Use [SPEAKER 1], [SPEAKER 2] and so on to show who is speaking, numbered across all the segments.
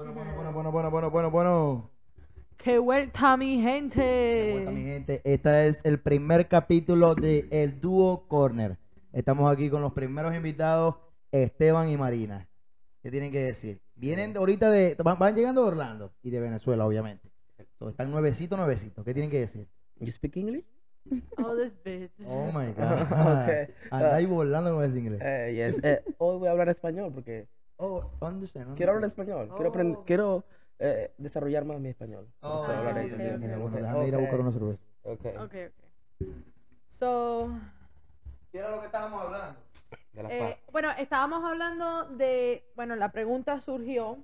[SPEAKER 1] Bueno, bueno, bueno, bueno, bueno, bueno, bueno, bueno.
[SPEAKER 2] ¡Qué vuelta, mi gente!
[SPEAKER 1] vuelta, mi gente. Este es el primer capítulo de El Dúo Corner. Estamos aquí con los primeros invitados, Esteban y Marina. ¿Qué tienen que decir? Vienen ahorita de. Van, van llegando de Orlando y de Venezuela, obviamente. So, están nuevecitos, nuevecitos. ¿Qué tienen que decir?
[SPEAKER 3] You speak English?
[SPEAKER 2] All this bit.
[SPEAKER 1] Oh my God.
[SPEAKER 3] Okay.
[SPEAKER 1] Andáis volando con ese inglés.
[SPEAKER 3] Eh, yes. Eh, hoy voy a hablar español porque
[SPEAKER 1] Oh, understand.
[SPEAKER 3] quiero hablar español. Quiero, aprender,
[SPEAKER 1] Oh.
[SPEAKER 3] quiero eh, desarrollar más mi español.
[SPEAKER 1] Oh,
[SPEAKER 3] eso hablar
[SPEAKER 2] ok,
[SPEAKER 1] entendido,
[SPEAKER 3] español.
[SPEAKER 1] entendido.
[SPEAKER 2] ok.
[SPEAKER 1] Bueno, déjame ir a buscar una cerveza.
[SPEAKER 3] Okay.
[SPEAKER 2] Ok, ok. So,
[SPEAKER 1] ¿Qué era lo que estábamos hablando?
[SPEAKER 3] De la
[SPEAKER 2] eh, bueno, estábamos hablando de, bueno, la pregunta surgió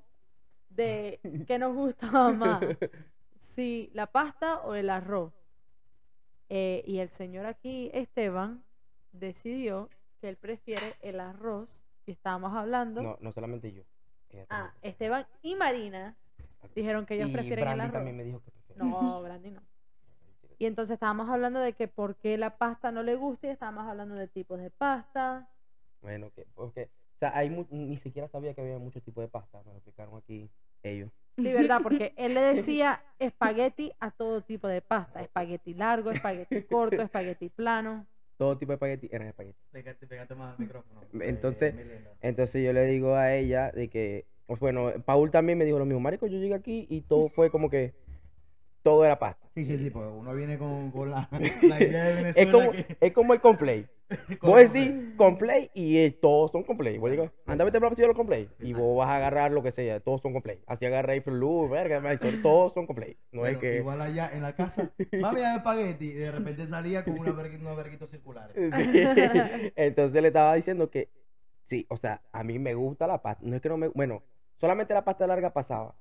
[SPEAKER 2] de qué nos gustaba más, si la pasta o el arroz. Eh, y el señor aquí, Esteban, decidió que él prefiere el arroz. Y estábamos hablando.
[SPEAKER 3] No, no solamente yo. ella
[SPEAKER 2] Ah,
[SPEAKER 3] también.
[SPEAKER 2] Esteban y Marina dijeron que ellos
[SPEAKER 3] y
[SPEAKER 2] prefieren el
[SPEAKER 3] Brandy
[SPEAKER 2] arroz.
[SPEAKER 3] también me dijo que prefiere.
[SPEAKER 2] No, Brandy no. Y entonces estábamos hablando de que por qué la pasta no le gusta y estábamos hablando de tipos de pasta.
[SPEAKER 3] Bueno, que, porque, o sea, hay mu- ni siquiera sabía que había muchos tipos de pasta. Me lo explicaron aquí ellos.
[SPEAKER 2] Sí, ¿verdad? Porque él le decía espagueti a todo tipo de pasta. Espagueti largo, espagueti corto, espagueti plano.
[SPEAKER 3] Todo tipo de espagueti eran espagueti.
[SPEAKER 1] Pégate, pégate más al micrófono.
[SPEAKER 3] Entonces-
[SPEAKER 1] Eh, linda.
[SPEAKER 3] Entonces yo le digo a ella de que, pues, bueno, Paul también me dijo lo mismo, marico, yo llegué aquí y todo fue como que, todo era pasta.
[SPEAKER 1] Sí, sí, sí, pues uno viene con, con la, la idea de Venezuela
[SPEAKER 3] Es como,
[SPEAKER 1] que...
[SPEAKER 3] es como el complay. Vos decís complay y eh, todos son complay. Vos digas, anda vete para los complay. Y vos vas a agarrar lo que sea, todos son complay. Así Fruit Loop, verga, todos son complay. No es que...
[SPEAKER 1] Igual allá en la casa, mami, hay espagueti, y de repente salía con una vergui- unos verguitos circulares.
[SPEAKER 3] Sí. Entonces le estaba diciendo que sí, o sea, a mí me gusta la pasta. No es que no me. Bueno, solamente la pasta larga pasaba.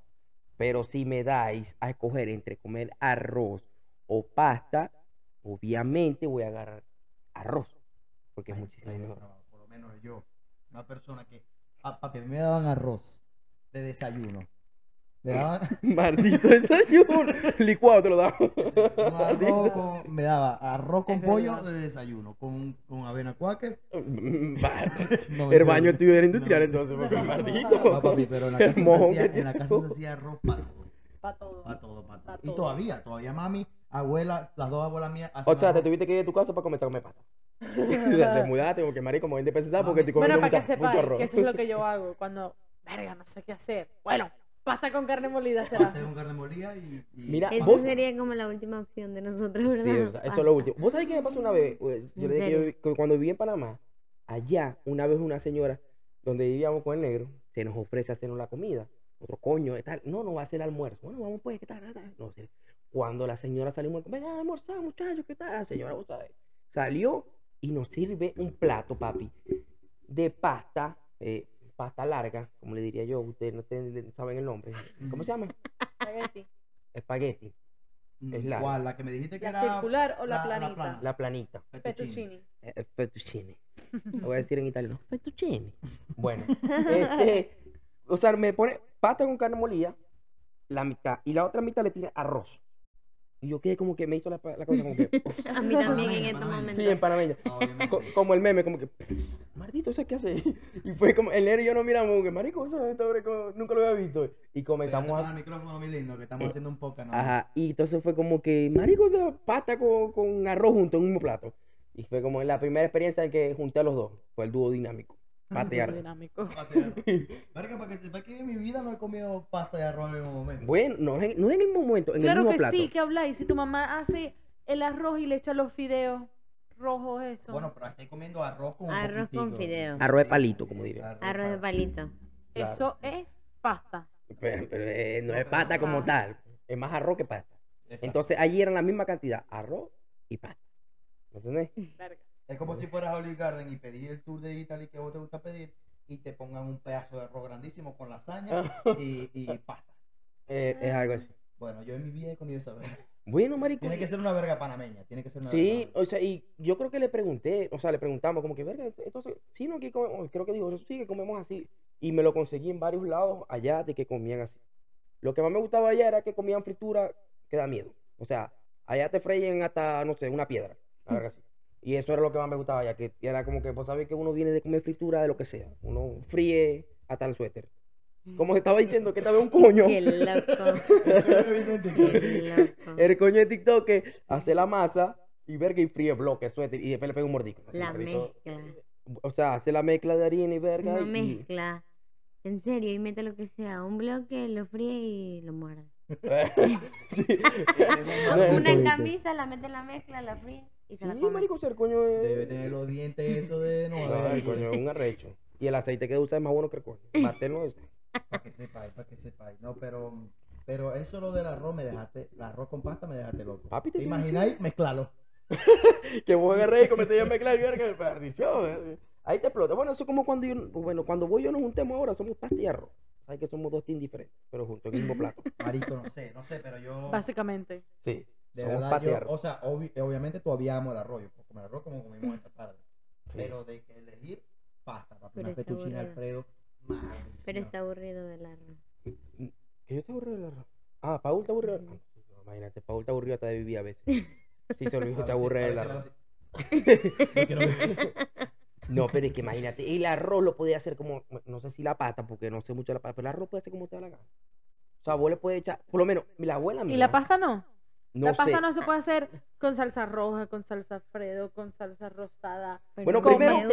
[SPEAKER 3] Pero si me dais a escoger entre comer arroz o pasta, obviamente voy a agarrar arroz. Porque es muchísimo mejor.
[SPEAKER 1] no, Por lo menos yo, una persona que... A papi, me daban arroz de desayuno.
[SPEAKER 3] Maldito desayuno. Licuado te lo
[SPEAKER 1] un arroz con... Me daba arroz con
[SPEAKER 2] Es
[SPEAKER 1] pollo
[SPEAKER 2] verdad.
[SPEAKER 1] de desayuno, con, con avena quaker.
[SPEAKER 3] Va.
[SPEAKER 1] No,
[SPEAKER 3] El baño tuyo era industrial
[SPEAKER 1] No.
[SPEAKER 3] entonces, porque
[SPEAKER 2] No.
[SPEAKER 3] maldito.
[SPEAKER 1] No, papi, pero en la casa, se hacía,
[SPEAKER 3] que
[SPEAKER 1] en la casa
[SPEAKER 3] tengo.
[SPEAKER 1] se hacía arroz para todo.
[SPEAKER 2] Para todo.
[SPEAKER 1] Para todo, para todo.
[SPEAKER 2] Pa'
[SPEAKER 1] Y todavía, todavía mami, abuela, las dos abuelas mías
[SPEAKER 3] O sea, te tuviste que ir de tu casa para comenzar a comer pasta. te mudaste porque marico, voy a independizar porque estoy
[SPEAKER 2] Bueno,
[SPEAKER 3] comiendo
[SPEAKER 2] para que
[SPEAKER 3] arroz.
[SPEAKER 2] que eso es lo que yo hago cuando, verga, no sé qué hacer. Bueno, pasta con carne molida será.
[SPEAKER 1] Pasta con carne molida y... y-
[SPEAKER 3] Mira,
[SPEAKER 4] Esa
[SPEAKER 3] vos-
[SPEAKER 4] sería como la última opción de nosotros, ¿verdad?
[SPEAKER 3] Sí, o sea, eso es lo último. ¿Vos sabés qué me pasó una vez? Yo
[SPEAKER 4] ¿En
[SPEAKER 3] le dije que, cuando viví en Panamá, allá, una vez una señora, donde vivíamos con el negro, se nos ofrece hacernos la comida. Otro coño, ¿qué tal? No, no va a ser el almuerzo. Bueno, vamos pues, ¿qué tal? No sé. Cuando la señora salió, venga a almorzar, muchachos, ¿qué tal? La señora, vos sabés, salió y nos sirve un plato, papi, de pasta, eh, pasta larga, como le diría yo, ustedes no saben el nombre. ¿Cómo se llama?
[SPEAKER 2] Espagueti.
[SPEAKER 3] Espagueti, es larga.
[SPEAKER 1] ¿Cuál? La que me dijiste que
[SPEAKER 2] ¿La
[SPEAKER 1] era...
[SPEAKER 2] circular o la,
[SPEAKER 1] la- la
[SPEAKER 2] planita?
[SPEAKER 3] la planita.
[SPEAKER 1] Fettuccine.
[SPEAKER 2] Fettuccine.
[SPEAKER 3] Eh, fettuccine. Lo voy a decir en italiano. Fettuccine. Bueno, este, o sea, me pone pasta con carne molida, la mitad, y la otra mitad le tiene arroz. Y yo quedé como que me hizo la, la cosa como que,
[SPEAKER 4] A mí también
[SPEAKER 1] Panameña,
[SPEAKER 4] en este
[SPEAKER 1] panameña.
[SPEAKER 4] momento.
[SPEAKER 3] sí, en panameño.
[SPEAKER 1] Obviamente.
[SPEAKER 3] Co- como el meme, como que, maldito, ¿sabes qué hace? Y fue como, el negro y yo nos miramos, como que, marico, o sea, este hombre como- nunca lo había visto. Y comenzamos a...
[SPEAKER 1] al micrófono, mi lindo, que estamos
[SPEAKER 3] Eh,
[SPEAKER 1] haciendo un ¿no?
[SPEAKER 3] Ajá, y entonces fue como que, marico, o sea, pasta con, con arroz junto en un mismo plato. Y fue como la primera experiencia en que junté a los dos. Fue el dúo dinámico. Patear.
[SPEAKER 2] Dinámico.
[SPEAKER 1] Patear. Verga, para que sepa que en mi vida no he comido pasta de arroz en ningún momento.
[SPEAKER 3] Bueno, no, es en- no es en el momento, en el
[SPEAKER 2] Claro
[SPEAKER 3] mismo
[SPEAKER 2] que
[SPEAKER 3] plato.
[SPEAKER 2] sí, que habláis. Si tu mamá hace el arroz y le echa los fideos rojos, eso.
[SPEAKER 1] Bueno, pero estoy comiendo arroz con un
[SPEAKER 4] Arroz con
[SPEAKER 1] poquitico,
[SPEAKER 4] fideo.
[SPEAKER 1] un
[SPEAKER 3] Arroz de palito, como diría.
[SPEAKER 4] Arroz de palito.
[SPEAKER 3] claro.
[SPEAKER 2] eso es pasta.
[SPEAKER 3] Pero, pero, eh, no
[SPEAKER 1] No,
[SPEAKER 3] es
[SPEAKER 1] pero,
[SPEAKER 3] pasta como tal. Es más arroz que pasta.
[SPEAKER 1] Exacto.
[SPEAKER 3] Entonces allí eran la misma cantidad, arroz y pasta. ¿Me entendés?
[SPEAKER 2] Verga.
[SPEAKER 1] Es como si fueras a Olive Garden y pedir el tour de Italy que vos te gusta pedir y te pongan un pedazo de arroz grandísimo con lasaña y, y pasta.
[SPEAKER 3] Eh, es algo así.
[SPEAKER 1] Bueno, yo en mi vida he comido esa verga.
[SPEAKER 3] Bueno, marico.
[SPEAKER 1] Tiene que ser una verga panameña, tiene que ser una
[SPEAKER 3] Sí,
[SPEAKER 1] verga
[SPEAKER 3] o sea, y yo creo que le pregunté, o sea, le preguntamos como que, verga, entonces, sí, no, aquí comemos, creo que dijo, eso sí, que comemos así. Y me lo conseguí en varios lados allá de que comían así. Lo que más me gustaba allá era que comían fritura que da miedo. O sea, allá te freyen hasta, no sé, una piedra. algo así. Y eso era lo que más me gustaba allá, que era como que, vos sabés que uno viene de comer fritura de lo que sea. Uno fríe hasta el suéter. Como te estaba diciendo, que estaba un coño.
[SPEAKER 4] Qué loco. Qué loco.
[SPEAKER 3] El coño de TikTok que hace la masa y verga y fríe bloque, suéter y después le pega un mordico.
[SPEAKER 4] La mezcla.
[SPEAKER 3] O sea, hace la mezcla de harina y verga.
[SPEAKER 4] Una
[SPEAKER 3] y-
[SPEAKER 4] mezcla. En serio, y mete lo que sea. Un bloque, lo fríe y lo muerde.
[SPEAKER 3] Sí.
[SPEAKER 4] Una camisa, la mete en la mezcla, la fríe y se la
[SPEAKER 3] Sí,
[SPEAKER 4] come.
[SPEAKER 3] marico, el coño es...
[SPEAKER 1] Debe tener los dientes eso de no,
[SPEAKER 3] No, el coño es un arrecho. Y el aceite que usa es más bueno que el coño. Bater no es.
[SPEAKER 1] Para que sepáis, para que sepáis. No, pero, pero eso lo del arroz me dejaste, el arroz con pasta me dejaste loco.
[SPEAKER 3] Papi, te
[SPEAKER 1] ¿Te
[SPEAKER 3] estoy
[SPEAKER 1] imagináis? Mezclarlo.
[SPEAKER 3] Que vos agarré y comenté a mezclar y verga, perdición. eh. Ahí te explota. Bueno, eso es como cuando yo, bueno, cuando vos y yo nos juntemos ahora, somos pasta y arroz. Sabes que somos dos teams diferentes, pero juntos en el mismo plato.
[SPEAKER 1] Marico, no sé, no sé, pero yo.
[SPEAKER 2] Básicamente.
[SPEAKER 3] Sí.
[SPEAKER 1] De
[SPEAKER 3] somos
[SPEAKER 1] verdad, yo,
[SPEAKER 3] arroz.
[SPEAKER 1] o sea, obvi- obviamente todavía amo el arroz. Yo puedo comer arroz como comimos esta tarde.
[SPEAKER 3] Sí.
[SPEAKER 1] Pero de que elegir pasta, papi,
[SPEAKER 4] Pero
[SPEAKER 1] una
[SPEAKER 4] está
[SPEAKER 1] fettuccine
[SPEAKER 4] aburrido.
[SPEAKER 1] Alfredo. maldición.
[SPEAKER 4] Pero está aburrido del arroz.
[SPEAKER 3] ¿Que yo te aburrido del arroz? Ah, Paul. Ah, sí, no, imagínate, Paul te aburrió hasta de vivir a veces. Sí, se olvidó que se aburre del arroz.
[SPEAKER 1] Yo quiero ver.
[SPEAKER 3] No, pero es que imagínate, el arroz lo podía hacer como, no sé si la pasta, porque no sé mucho de la pasta, pero el arroz puede hacer como te da la gana. O sea, vos le puedes echar, por lo menos, la abuela mía.
[SPEAKER 2] ¿Y la pasta no?
[SPEAKER 3] No
[SPEAKER 2] la
[SPEAKER 3] sé.
[SPEAKER 2] pasta no se puede hacer con salsa roja, con salsa Alfredo, con salsa rosada.
[SPEAKER 3] Bueno,
[SPEAKER 2] con
[SPEAKER 3] primero,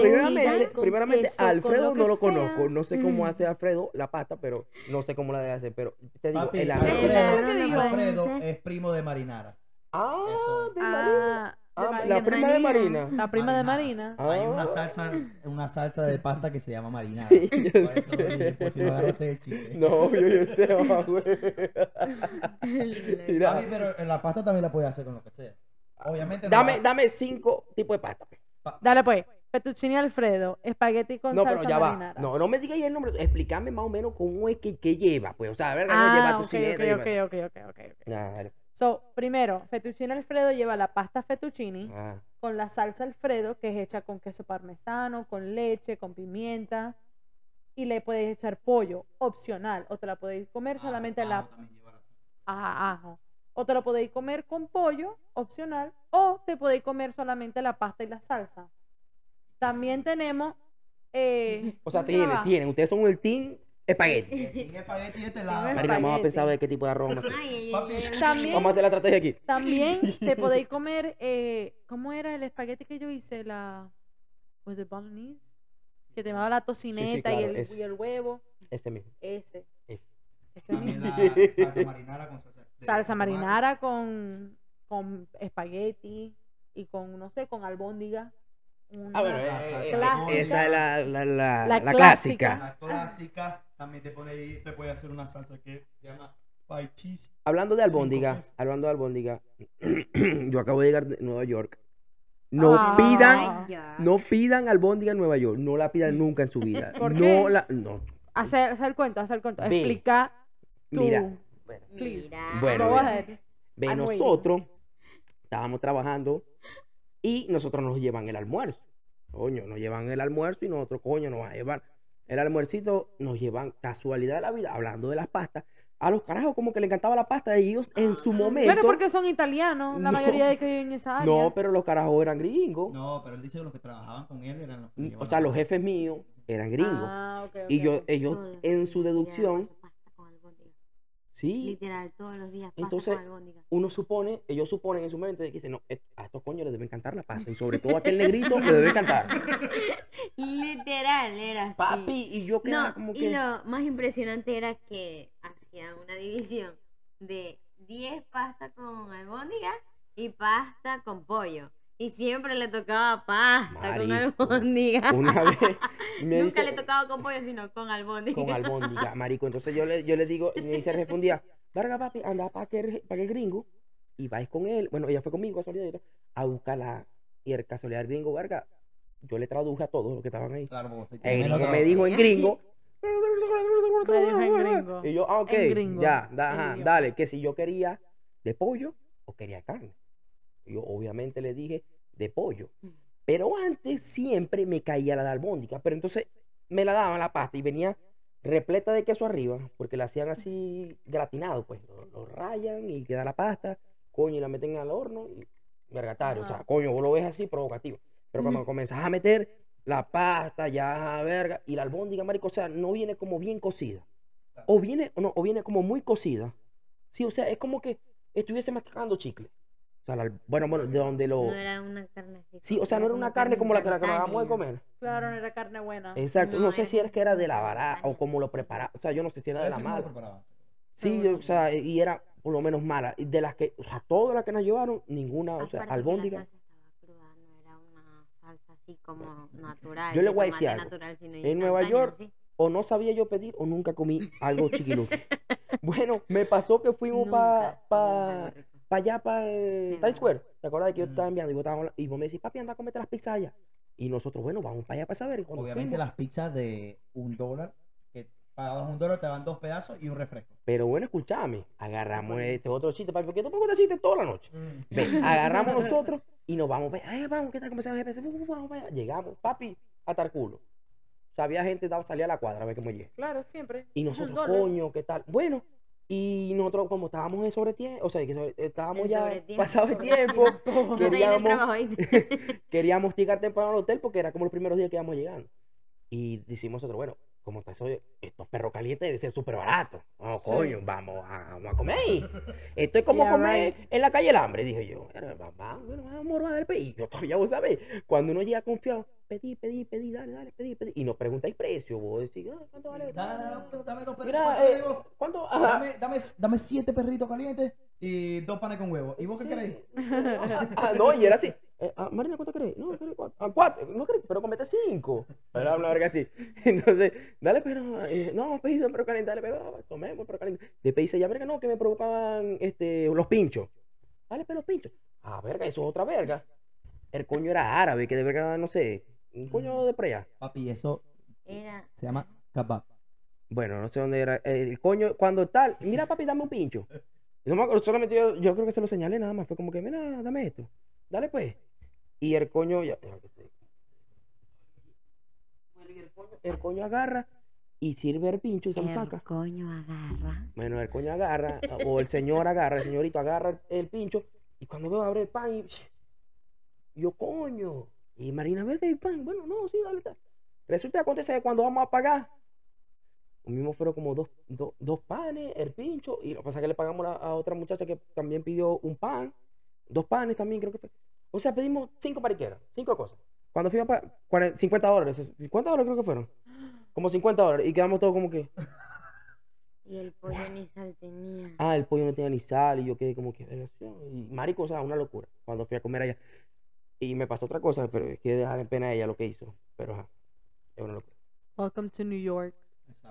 [SPEAKER 3] primeramente,
[SPEAKER 2] queso,
[SPEAKER 3] Alfredo
[SPEAKER 2] lo
[SPEAKER 3] no lo
[SPEAKER 2] sea.
[SPEAKER 3] conozco, no sé cómo
[SPEAKER 2] Mm.
[SPEAKER 3] hace Alfredo la pasta, pero no sé cómo la debe hacer, pero te digo,
[SPEAKER 1] Papi,
[SPEAKER 3] el
[SPEAKER 1] Alfredo, es primo de Marinara.
[SPEAKER 3] Ah,
[SPEAKER 1] Eso.
[SPEAKER 3] de.
[SPEAKER 2] Ah, de
[SPEAKER 3] Ah,
[SPEAKER 2] Marina.
[SPEAKER 3] la prima de
[SPEAKER 4] Marina.
[SPEAKER 3] Marina.
[SPEAKER 2] La prima de. Marina.
[SPEAKER 1] Hay una
[SPEAKER 3] Ah.
[SPEAKER 1] salsa, una salsa de pasta que se llama Marinara.
[SPEAKER 3] Sí, yo
[SPEAKER 1] Por eso
[SPEAKER 3] sé.
[SPEAKER 1] por si no agarraste el chiste.
[SPEAKER 3] No, yo, yo sé, mamá, güey. Mira,
[SPEAKER 1] Papi, pero en la pasta también la puedes hacer con lo que sea. Obviamente no
[SPEAKER 3] dame,
[SPEAKER 1] va-
[SPEAKER 3] dame cinco tipos de pasta.
[SPEAKER 2] Dale pues. Fettuccine Alfredo, espagueti con
[SPEAKER 3] No,
[SPEAKER 2] salsa
[SPEAKER 3] pero ya va.
[SPEAKER 2] marinara.
[SPEAKER 3] No, no me digas ya el nombre. Explícame más o menos cómo es que, que lleva. Pues, o sea, a ver, no
[SPEAKER 2] Ah,
[SPEAKER 3] lleva tu
[SPEAKER 2] ok,
[SPEAKER 3] cineta.
[SPEAKER 2] ok,
[SPEAKER 3] lleva-
[SPEAKER 2] ok, ok, ok, ok, ok.
[SPEAKER 3] Ah, dale.
[SPEAKER 2] So, primero, fettuccine Alfredo lleva la pasta fettuccine
[SPEAKER 3] Ah,
[SPEAKER 2] con la salsa Alfredo, que es hecha con queso parmesano, con leche, con pimienta. Y le puedes echar pollo, opcional. O te la podéis comer
[SPEAKER 1] Ah,
[SPEAKER 2] solamente la
[SPEAKER 1] ajo la.
[SPEAKER 2] Ajá, ajo. O te lo podéis comer con pollo, opcional, o te podéis comer solamente la pasta y la salsa. También tenemos. eh,
[SPEAKER 3] O sea,
[SPEAKER 2] ¿cómo se
[SPEAKER 3] tienen, tienen. Ustedes son el team espagueti.
[SPEAKER 1] El king espagueti de este lado.
[SPEAKER 3] Marina, vamos a pensar a ver qué tipo de arroz vamos a hacer.
[SPEAKER 4] Ay, ay,
[SPEAKER 1] Papi,
[SPEAKER 4] ay, ay,
[SPEAKER 2] También-
[SPEAKER 3] Vamos a hacer la estrategia aquí.
[SPEAKER 2] También te podéis comer. eh, ¿Cómo era el espagueti que yo hice? La. ¿Was it bolognese? Que te llamaba la tocineta
[SPEAKER 3] claro,
[SPEAKER 2] y, el,
[SPEAKER 3] ese.
[SPEAKER 2] y el huevo.
[SPEAKER 3] Ese mismo.
[SPEAKER 2] Ese.
[SPEAKER 3] Ese.
[SPEAKER 2] Ese
[SPEAKER 1] También
[SPEAKER 2] mismo.
[SPEAKER 1] la salsa marinara con salsa. de
[SPEAKER 2] Salsa
[SPEAKER 1] tomate.
[SPEAKER 2] marinara con, con espagueti y con, no sé, con albóndiga.
[SPEAKER 3] Ah, bueno,
[SPEAKER 2] Una-
[SPEAKER 3] eh,
[SPEAKER 1] La
[SPEAKER 3] eh, eh,
[SPEAKER 2] clásica.
[SPEAKER 3] esa es la, la, la,
[SPEAKER 2] La
[SPEAKER 3] la
[SPEAKER 2] clásica.
[SPEAKER 3] clásica.
[SPEAKER 1] La clásica. También te pone ahí, te puede hacer una salsa que se llama pie cheese.
[SPEAKER 3] Hablando de albóndiga, hablando de albóndiga, yo acabo de llegar de Nueva York. No
[SPEAKER 2] Ah.
[SPEAKER 3] pidan, no pidan albóndiga en Nueva York, no la pidan nunca en su vida.
[SPEAKER 2] ¿Por
[SPEAKER 3] no
[SPEAKER 2] qué?
[SPEAKER 3] la, no.
[SPEAKER 2] Hacer, hacer el cuento, hacer el cuento. Explica.
[SPEAKER 3] Mira,
[SPEAKER 2] please.
[SPEAKER 4] Mira.
[SPEAKER 3] Bueno,
[SPEAKER 2] Go
[SPEAKER 3] bueno.
[SPEAKER 2] ahead.
[SPEAKER 3] ve
[SPEAKER 2] I'm waiting.
[SPEAKER 3] nosotros estábamos trabajando y nosotros nos llevan el almuerzo. Coño, nos llevan el almuerzo y nosotros, coño, nos van a llevar el almuercito, nos llevan casualidad de la vida, hablando de las pastas. A los carajos como que le encantaba la pasta y ellos en su momento.
[SPEAKER 2] Claro, porque son italianos, la
[SPEAKER 3] No.
[SPEAKER 2] mayoría de que viven en esa área.
[SPEAKER 3] No, pero los carajos eran gringos.
[SPEAKER 1] No, pero él dice que los que trabajaban con él eran los que
[SPEAKER 3] Mm, O sea, los jefes míos eran gringos.
[SPEAKER 2] Ah, ok,
[SPEAKER 3] y
[SPEAKER 2] ok,
[SPEAKER 3] yo, ellos
[SPEAKER 4] los
[SPEAKER 3] en su deducción. Sí,
[SPEAKER 4] Literal, todos los días pasta
[SPEAKER 3] Entonces,
[SPEAKER 4] con albóndiga.
[SPEAKER 3] uno supone, ellos suponen en su mente que dicen, no, est- a estos coños les debe encantar la pasta. Y sobre todo a aquel negrito le debe encantar.
[SPEAKER 4] Literal, era así.
[SPEAKER 3] Papi, y yo quedaba
[SPEAKER 4] No,
[SPEAKER 3] como
[SPEAKER 4] y
[SPEAKER 3] que.
[SPEAKER 4] lo más impresionante era que hacían una división de 10 pastas con albóndiga y pasta con pollo. Y siempre le tocaba pasta con
[SPEAKER 3] Marico,
[SPEAKER 4] albóndiga.
[SPEAKER 3] Una vez me
[SPEAKER 4] Nunca
[SPEAKER 3] dice,
[SPEAKER 4] le tocaba con pollo, sino con albóndiga.
[SPEAKER 3] con albóndiga, marico. Entonces yo le, yo le digo, y me dice, respondía, Varga, papi, anda para aquel, pa' aquel gringo y vais con él. Bueno, ella fue conmigo, casualidad, a buscarla. Y el casualidad gringo, Varga, yo le traduje a todos los que estaban ahí.
[SPEAKER 1] Claro,
[SPEAKER 3] El gringo me dijo en gringo. Y yo, ah, ok, ya, da- ajá, dale, que si yo quería de pollo o quería carne. Yo obviamente le dije de pollo. Pero antes siempre me caía la de albóndiga. Pero entonces me la daban la pasta y venía repleta de queso arriba, porque la hacían así gratinado, pues. Lo, lo rayan y queda la pasta, coño, y la meten al horno y vergatario. O sea, coño, vos lo ves así provocativo. Pero cuando comenzás a meter la pasta, ya, verga, y la albóndiga, marico, o sea, no viene como bien cocida. o viene, o no, o viene como muy cocida. Sí, o sea, es como que estuviese masticando chicle. O sea, la- bueno, bueno, de donde lo...
[SPEAKER 4] No era una carne así.
[SPEAKER 3] Sí, o sea, no era una carne como la que, la que acabamos de comer.
[SPEAKER 2] Claro, no era carne buena.
[SPEAKER 3] Exacto, no,
[SPEAKER 4] No,
[SPEAKER 3] sé
[SPEAKER 4] era
[SPEAKER 3] si era que era de la vara o como lo preparaba. O sea, yo no sé si era de la
[SPEAKER 1] cómo lo
[SPEAKER 3] mala. Sí,
[SPEAKER 2] Seguro
[SPEAKER 3] o sea, y era por lo menos mala. Y de las que, o sea, todas las que nos llevaron, ninguna, o sea, albóndiga.
[SPEAKER 4] La salsa estaba cruda, no era una salsa así como natural.
[SPEAKER 3] Yo le voy a decir algo.
[SPEAKER 4] natural,
[SPEAKER 3] En Nueva York. O no sabía yo pedir o nunca comí algo chiquiluki. bueno, me pasó que fuimos para
[SPEAKER 4] comí rico.
[SPEAKER 3] allá, para
[SPEAKER 4] De
[SPEAKER 3] Times Square. ¿Te acuerdas de que yo te estaba enviando? Y, vos estabas hablando- y vos me decís, papi, anda a comerte las pizzas allá. Y nosotros, bueno, vamos para allá para saber.
[SPEAKER 1] Obviamente
[SPEAKER 3] fuimos-
[SPEAKER 1] las pizzas de un dólar, que pagabas un dólar, te dan dos pedazos y un refresco.
[SPEAKER 3] Pero bueno, escúchame, agarramos este otro chiste, papi, porque tú me cuentas chistes toda la noche.
[SPEAKER 1] Mm.
[SPEAKER 3] Ve, agarramos nosotros y nos vamos. Ve, ay, vamos, ¿qué tal? Comenzamos a GPS, vamos para allá. Llegamos, papi, hasta el culo. O sea, había gente daba salía a la cuadra a ver cómo llegué.
[SPEAKER 2] Claro, siempre.
[SPEAKER 3] Y nosotros, coño, ¿qué tal? Bueno, y nosotros como estábamos en sobretiempo, o sea, que sobre- estábamos ya pasado de tiempo,
[SPEAKER 4] el
[SPEAKER 3] queríamos, queríamos llegar temprano al hotel porque era como los primeros días que íbamos llegando. Y decimos nosotros, bueno, como está eso, estos perros calientes deben ser súper baratos. No,
[SPEAKER 2] Sí.
[SPEAKER 3] coño, vamos a, vamos a comer ahí. Esto es como
[SPEAKER 2] Yeah,
[SPEAKER 3] comer
[SPEAKER 2] right.
[SPEAKER 3] en la calle el hambre, dije yo. Vamos a del país. Yo todavía, vos sabés, cuando uno llega confiado, pedí, pedí, pedí, dale, dale, pedí, pedí. Y no preguntáis precio, vos decís, ah, ¿cuánto vale?
[SPEAKER 1] Dale, dame, dame dos perritos.
[SPEAKER 3] Mira,
[SPEAKER 1] ¿Cuánto
[SPEAKER 3] eh? ¿cuánto?
[SPEAKER 1] Dame, dame, dame siete perritos calientes y dos panes con huevo. ¿Y vos qué queréis?
[SPEAKER 3] Ah, no, y era así. Eh, ah, Marina, ¿cuánto querés? No, querés cuatro. Ah, cuatro. No querés, pero comete cinco. Era una verga así. Entonces, dale, pero. eh, no, pedido, pero caliente, dale, pero ah, comemos, pero caliente. De pedí ya, verga, no, que me provocaban este, los pinchos. Dale, pero los pinchos. Ah, verga, eso es otra verga. El coño era árabe, que de verga, no sé. Un coño de por allá.
[SPEAKER 1] Papi, eso
[SPEAKER 4] Era
[SPEAKER 1] se llama kebab.
[SPEAKER 3] Bueno, no sé dónde era. El coño, cuando tal, mira, papi, dame un pincho. No me acuerdo, solamente yo, yo creo que se lo señalé nada más. Fue como que, mira, dame esto. Dale, pues. Y el coño, ya, ya que y el coño, el coño agarra y sirve el pincho y se lo
[SPEAKER 4] el
[SPEAKER 3] saca.
[SPEAKER 4] coño agarra.
[SPEAKER 3] Bueno, el coño agarra, o el señor agarra, el señorito agarra el, el pincho. Y cuando veo abre el pan y. Yo, coño. Y Marina, verde el pan. Bueno, no, sí, dale, dale. Resulta que acontece que cuando vamos a pagar, lo mismo fueron como dos, dos, dos panes, el pincho, y lo que pasa es que le pagamos a, a otra muchacha que también pidió un pan, dos panes también creo que fue. O sea, pedimos cinco pariqueras, cinco cosas. Cuando fuimos para 50 dólares, 50 dólares creo que fueron. Como 50 dólares, y quedamos todos como que,
[SPEAKER 4] Y el pollo ni sal tenía.
[SPEAKER 3] ah, el pollo no tenía ni sal, y yo quedé como que, y marico, o sea, una locura, cuando fui a comer allá. Y me pasó otra cosa, pero es que dejar en pena a ella lo que hizo, pero ajá, es una locura.
[SPEAKER 2] Welcome to New York.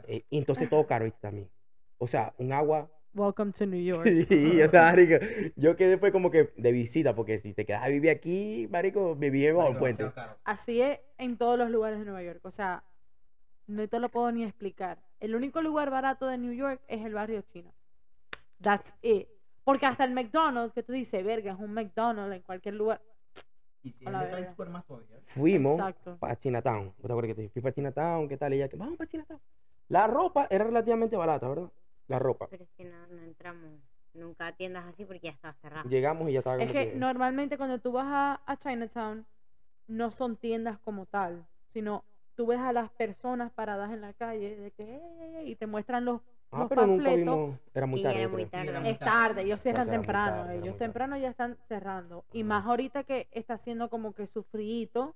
[SPEAKER 3] Eh, y entonces todo caro también. O sea, un agua
[SPEAKER 2] Welcome to New York.
[SPEAKER 3] Sí, o sea, marico, yo quedé fue como que de visita, porque si te quedas a vivir aquí, marico, viví en el puente.
[SPEAKER 2] Así es en todos los lugares de Nueva York. O sea, no te lo puedo ni explicar. El único lugar barato de New York es el barrio chino. That's it. Porque hasta el McDonald's, que tú dices, verga, es un McDonald's en cualquier lugar.
[SPEAKER 1] Y si
[SPEAKER 2] A
[SPEAKER 1] es
[SPEAKER 2] la
[SPEAKER 1] de
[SPEAKER 2] verga.
[SPEAKER 1] Times Square más todavía.
[SPEAKER 3] Fuimos
[SPEAKER 2] Exacto.
[SPEAKER 3] para Chinatown. ¿No te acuerdas que te dije? Fui para Chinatown, ¿qué tal? Y ella, que vamos para Chinatown. La ropa era relativamente barata, ¿verdad? La ropa.
[SPEAKER 4] Pero es que no, no entramos nunca a tiendas así porque ya estaba cerrado.
[SPEAKER 3] Llegamos y ya estaba
[SPEAKER 2] Es
[SPEAKER 3] como
[SPEAKER 2] que normalmente cuando tú vas a, a Chinatown, no son tiendas como tal, sino tú ves a las personas paradas en la calle de que, y te muestran los,
[SPEAKER 3] Ah,
[SPEAKER 2] los
[SPEAKER 3] pero nunca
[SPEAKER 2] panfletos.
[SPEAKER 3] vimos. Era muy
[SPEAKER 4] Sí,
[SPEAKER 3] tarde.
[SPEAKER 4] era
[SPEAKER 3] yo
[SPEAKER 4] muy tarde.
[SPEAKER 1] era muy
[SPEAKER 2] Es tarde, ellos cierran
[SPEAKER 3] era
[SPEAKER 2] temprano,
[SPEAKER 3] tarde,
[SPEAKER 2] ellos temprano ya están cerrando. Y más ahorita que está haciendo como que su frío,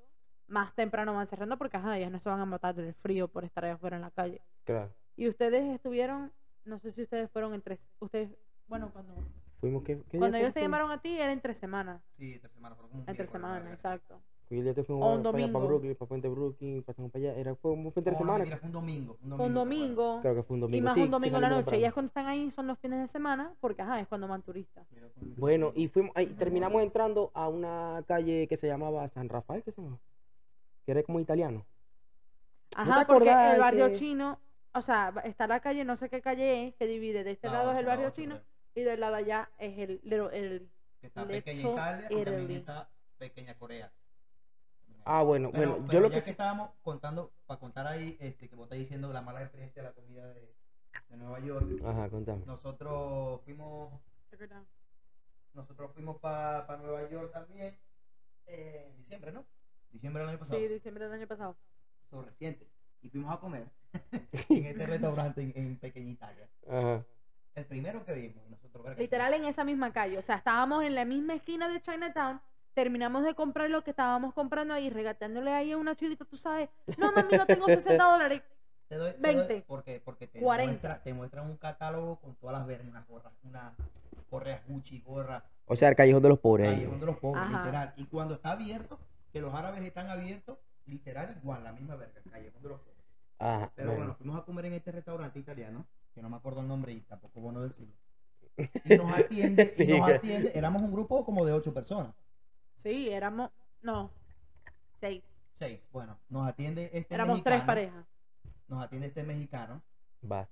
[SPEAKER 2] más temprano van cerrando porque ajá, ellos no se van a matar del frío por estar allá afuera en la calle.
[SPEAKER 3] Claro.
[SPEAKER 2] Y ustedes estuvieron, no sé si ustedes fueron entre, ustedes, bueno, cuando,
[SPEAKER 3] Fuimos, ¿qué, qué día
[SPEAKER 2] cuando ellos
[SPEAKER 3] que
[SPEAKER 2] te llamaron a ti era entre semanas,
[SPEAKER 1] Sí, entre semanas. Fue como un
[SPEAKER 2] entre
[SPEAKER 1] verga.
[SPEAKER 2] exacto.
[SPEAKER 3] El día que fuimos
[SPEAKER 2] un
[SPEAKER 3] para, para
[SPEAKER 2] domingo.
[SPEAKER 3] Brooklyn, para Puente Brooklyn, pasamos para allá. Era, fue, fue entre
[SPEAKER 1] No, no,
[SPEAKER 3] semana.
[SPEAKER 1] mentira, fue un domingo. fue Un
[SPEAKER 2] Fue un
[SPEAKER 1] domingo.
[SPEAKER 3] Creo que fue un domingo.
[SPEAKER 2] y más
[SPEAKER 3] sí,
[SPEAKER 2] un
[SPEAKER 3] que
[SPEAKER 2] domingo en la noche. Y es cuando están ahí, son los fines de semana, porque ajá, es cuando van turistas.
[SPEAKER 1] bueno.
[SPEAKER 3] Y fuimos, ahí terminamos entrando a una calle que se llamaba San Rafael, ¿qué se llama? Que era como italiano.
[SPEAKER 2] Ajá, porque
[SPEAKER 3] acordás
[SPEAKER 2] el barrio
[SPEAKER 3] que-
[SPEAKER 2] chino, o sea, está la calle, no sé qué calle es, que divide. De este
[SPEAKER 1] La
[SPEAKER 2] lado es el barrio chino y del lado allá es el, Little- el
[SPEAKER 1] Que está
[SPEAKER 2] Lecho
[SPEAKER 1] pequeña Italia y también está pequeña Corea.
[SPEAKER 3] Ah, bueno,
[SPEAKER 1] Pero,
[SPEAKER 3] bueno,
[SPEAKER 1] pero
[SPEAKER 3] yo lo
[SPEAKER 1] ya
[SPEAKER 3] que
[SPEAKER 1] estábamos contando, para contar ahí, este, que vos estás diciendo la mala experiencia de la comida de, de Nueva York,
[SPEAKER 3] Ajá, contame.
[SPEAKER 1] nosotros fuimos, nosotros fuimos para Nueva York también eh, en diciembre, ¿no? Diciembre del año pasado.
[SPEAKER 2] Sí, diciembre del año pasado.
[SPEAKER 1] Eso reciente. Y fuimos a comer en este restaurante en, en Pequeña Italia.
[SPEAKER 3] Ajá.
[SPEAKER 1] El primero que vimos, nosotros
[SPEAKER 2] Literal en esa misma calle. O sea, estábamos en la misma esquina de Chinatown. Terminamos de comprar lo que estábamos comprando ahí, regateándole ahí a una chulita, tú sabes. No, mami, no tengo 60 dólares.
[SPEAKER 1] Te doy, te doy-
[SPEAKER 2] 20.
[SPEAKER 1] porque, porque te,
[SPEAKER 2] 40.
[SPEAKER 1] Muestra, te muestran un catálogo con todas las vergas, unas gorras, una correas Gucci, gorra,
[SPEAKER 3] O sea, el callejón de los pobres.
[SPEAKER 1] callejón de los pobres,
[SPEAKER 2] Ajá.
[SPEAKER 1] literal. Y cuando está abierto, que los árabes están abiertos, literal igual, la misma verga, callejón de los pobres.
[SPEAKER 3] Ajá.
[SPEAKER 1] Pero
[SPEAKER 3] bueno.
[SPEAKER 1] bueno, fuimos a comer en este restaurante italiano, que no me acuerdo el nombre y tampoco es bueno decirlo. Y nos atiende, y nos atiende, éramos un grupo como de ocho personas,
[SPEAKER 2] Sí, éramos. No, seis.
[SPEAKER 1] seis. Bueno, nos atiende este
[SPEAKER 2] Éramos tres
[SPEAKER 1] mexicano,
[SPEAKER 2] parejas.
[SPEAKER 1] nos atiende este mexicano,
[SPEAKER 3] Va.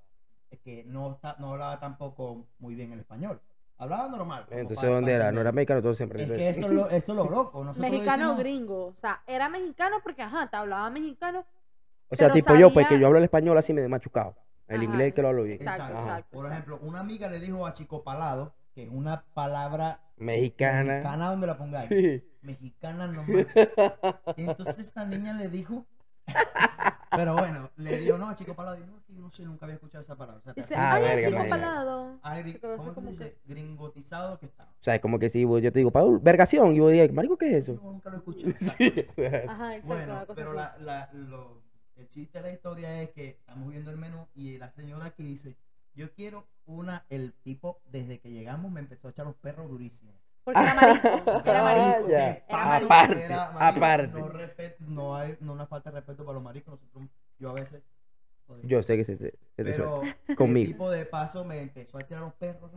[SPEAKER 1] que no, está, no hablaba tampoco muy bien el español. Hablaba normal.
[SPEAKER 3] Entonces, ¿dónde era? No era mexicano, todo siempre.
[SPEAKER 1] Es que eso es lo, eso es lo loco. Nosotros
[SPEAKER 2] Mexicano
[SPEAKER 1] decimos-
[SPEAKER 2] gringo. O sea, era mexicano porque, ajá, te hablaba mexicano.
[SPEAKER 3] O sea, tipo yo, pues que yo hablo el español así me de machucado. El
[SPEAKER 2] Ajá,
[SPEAKER 3] inglés que lo hablo bien.
[SPEAKER 2] Exacto,
[SPEAKER 1] Exacto. Por ejemplo, una amiga le dijo a Chico Palado, que es una palabra
[SPEAKER 3] Mexicana.
[SPEAKER 1] mexicana donde la pongáis.
[SPEAKER 3] Sí.
[SPEAKER 1] Mexicana no manches. Y entonces esta niña le dijo, pero bueno, le dijo, no, a Chico Palado, y no, yo sé, nunca había escuchado esa palabra. O sea,
[SPEAKER 2] Dice,
[SPEAKER 3] Ah,
[SPEAKER 2] ay,
[SPEAKER 3] verga,
[SPEAKER 2] chico palado.
[SPEAKER 1] Ah, gri-
[SPEAKER 2] Se quedó así
[SPEAKER 1] ¿Cómo se
[SPEAKER 2] como
[SPEAKER 1] dice? Gringotizado que está.
[SPEAKER 3] O sea, es como que si yo te digo, Paul, vergación, y yo digo, marico, ¿qué es
[SPEAKER 1] Yo
[SPEAKER 3] eso?
[SPEAKER 1] nunca lo escuché.
[SPEAKER 3] Sí.
[SPEAKER 2] Ajá, exacto,
[SPEAKER 1] Bueno, pero la, la, lo, el chiste de la historia es que estamos viendo el menú y la señora que dice, yo quiero una, el tipo desde que llegamos me empezó a echar los perros durísimos.
[SPEAKER 2] Porque era marico.
[SPEAKER 1] Porque
[SPEAKER 2] Era
[SPEAKER 3] Ah,
[SPEAKER 2] marico.
[SPEAKER 3] ya.
[SPEAKER 1] de paso,
[SPEAKER 3] Aparte,
[SPEAKER 1] era marico,
[SPEAKER 3] aparte.
[SPEAKER 1] No, respeto- no hay no una falta de respeto para los maricos. Nosotros, yo a veces.
[SPEAKER 3] Yo sé que se, se, se te
[SPEAKER 1] pero
[SPEAKER 3] suelta.
[SPEAKER 1] el
[SPEAKER 3] Conmigo.
[SPEAKER 1] tipo de paso me empezó a tirar los perros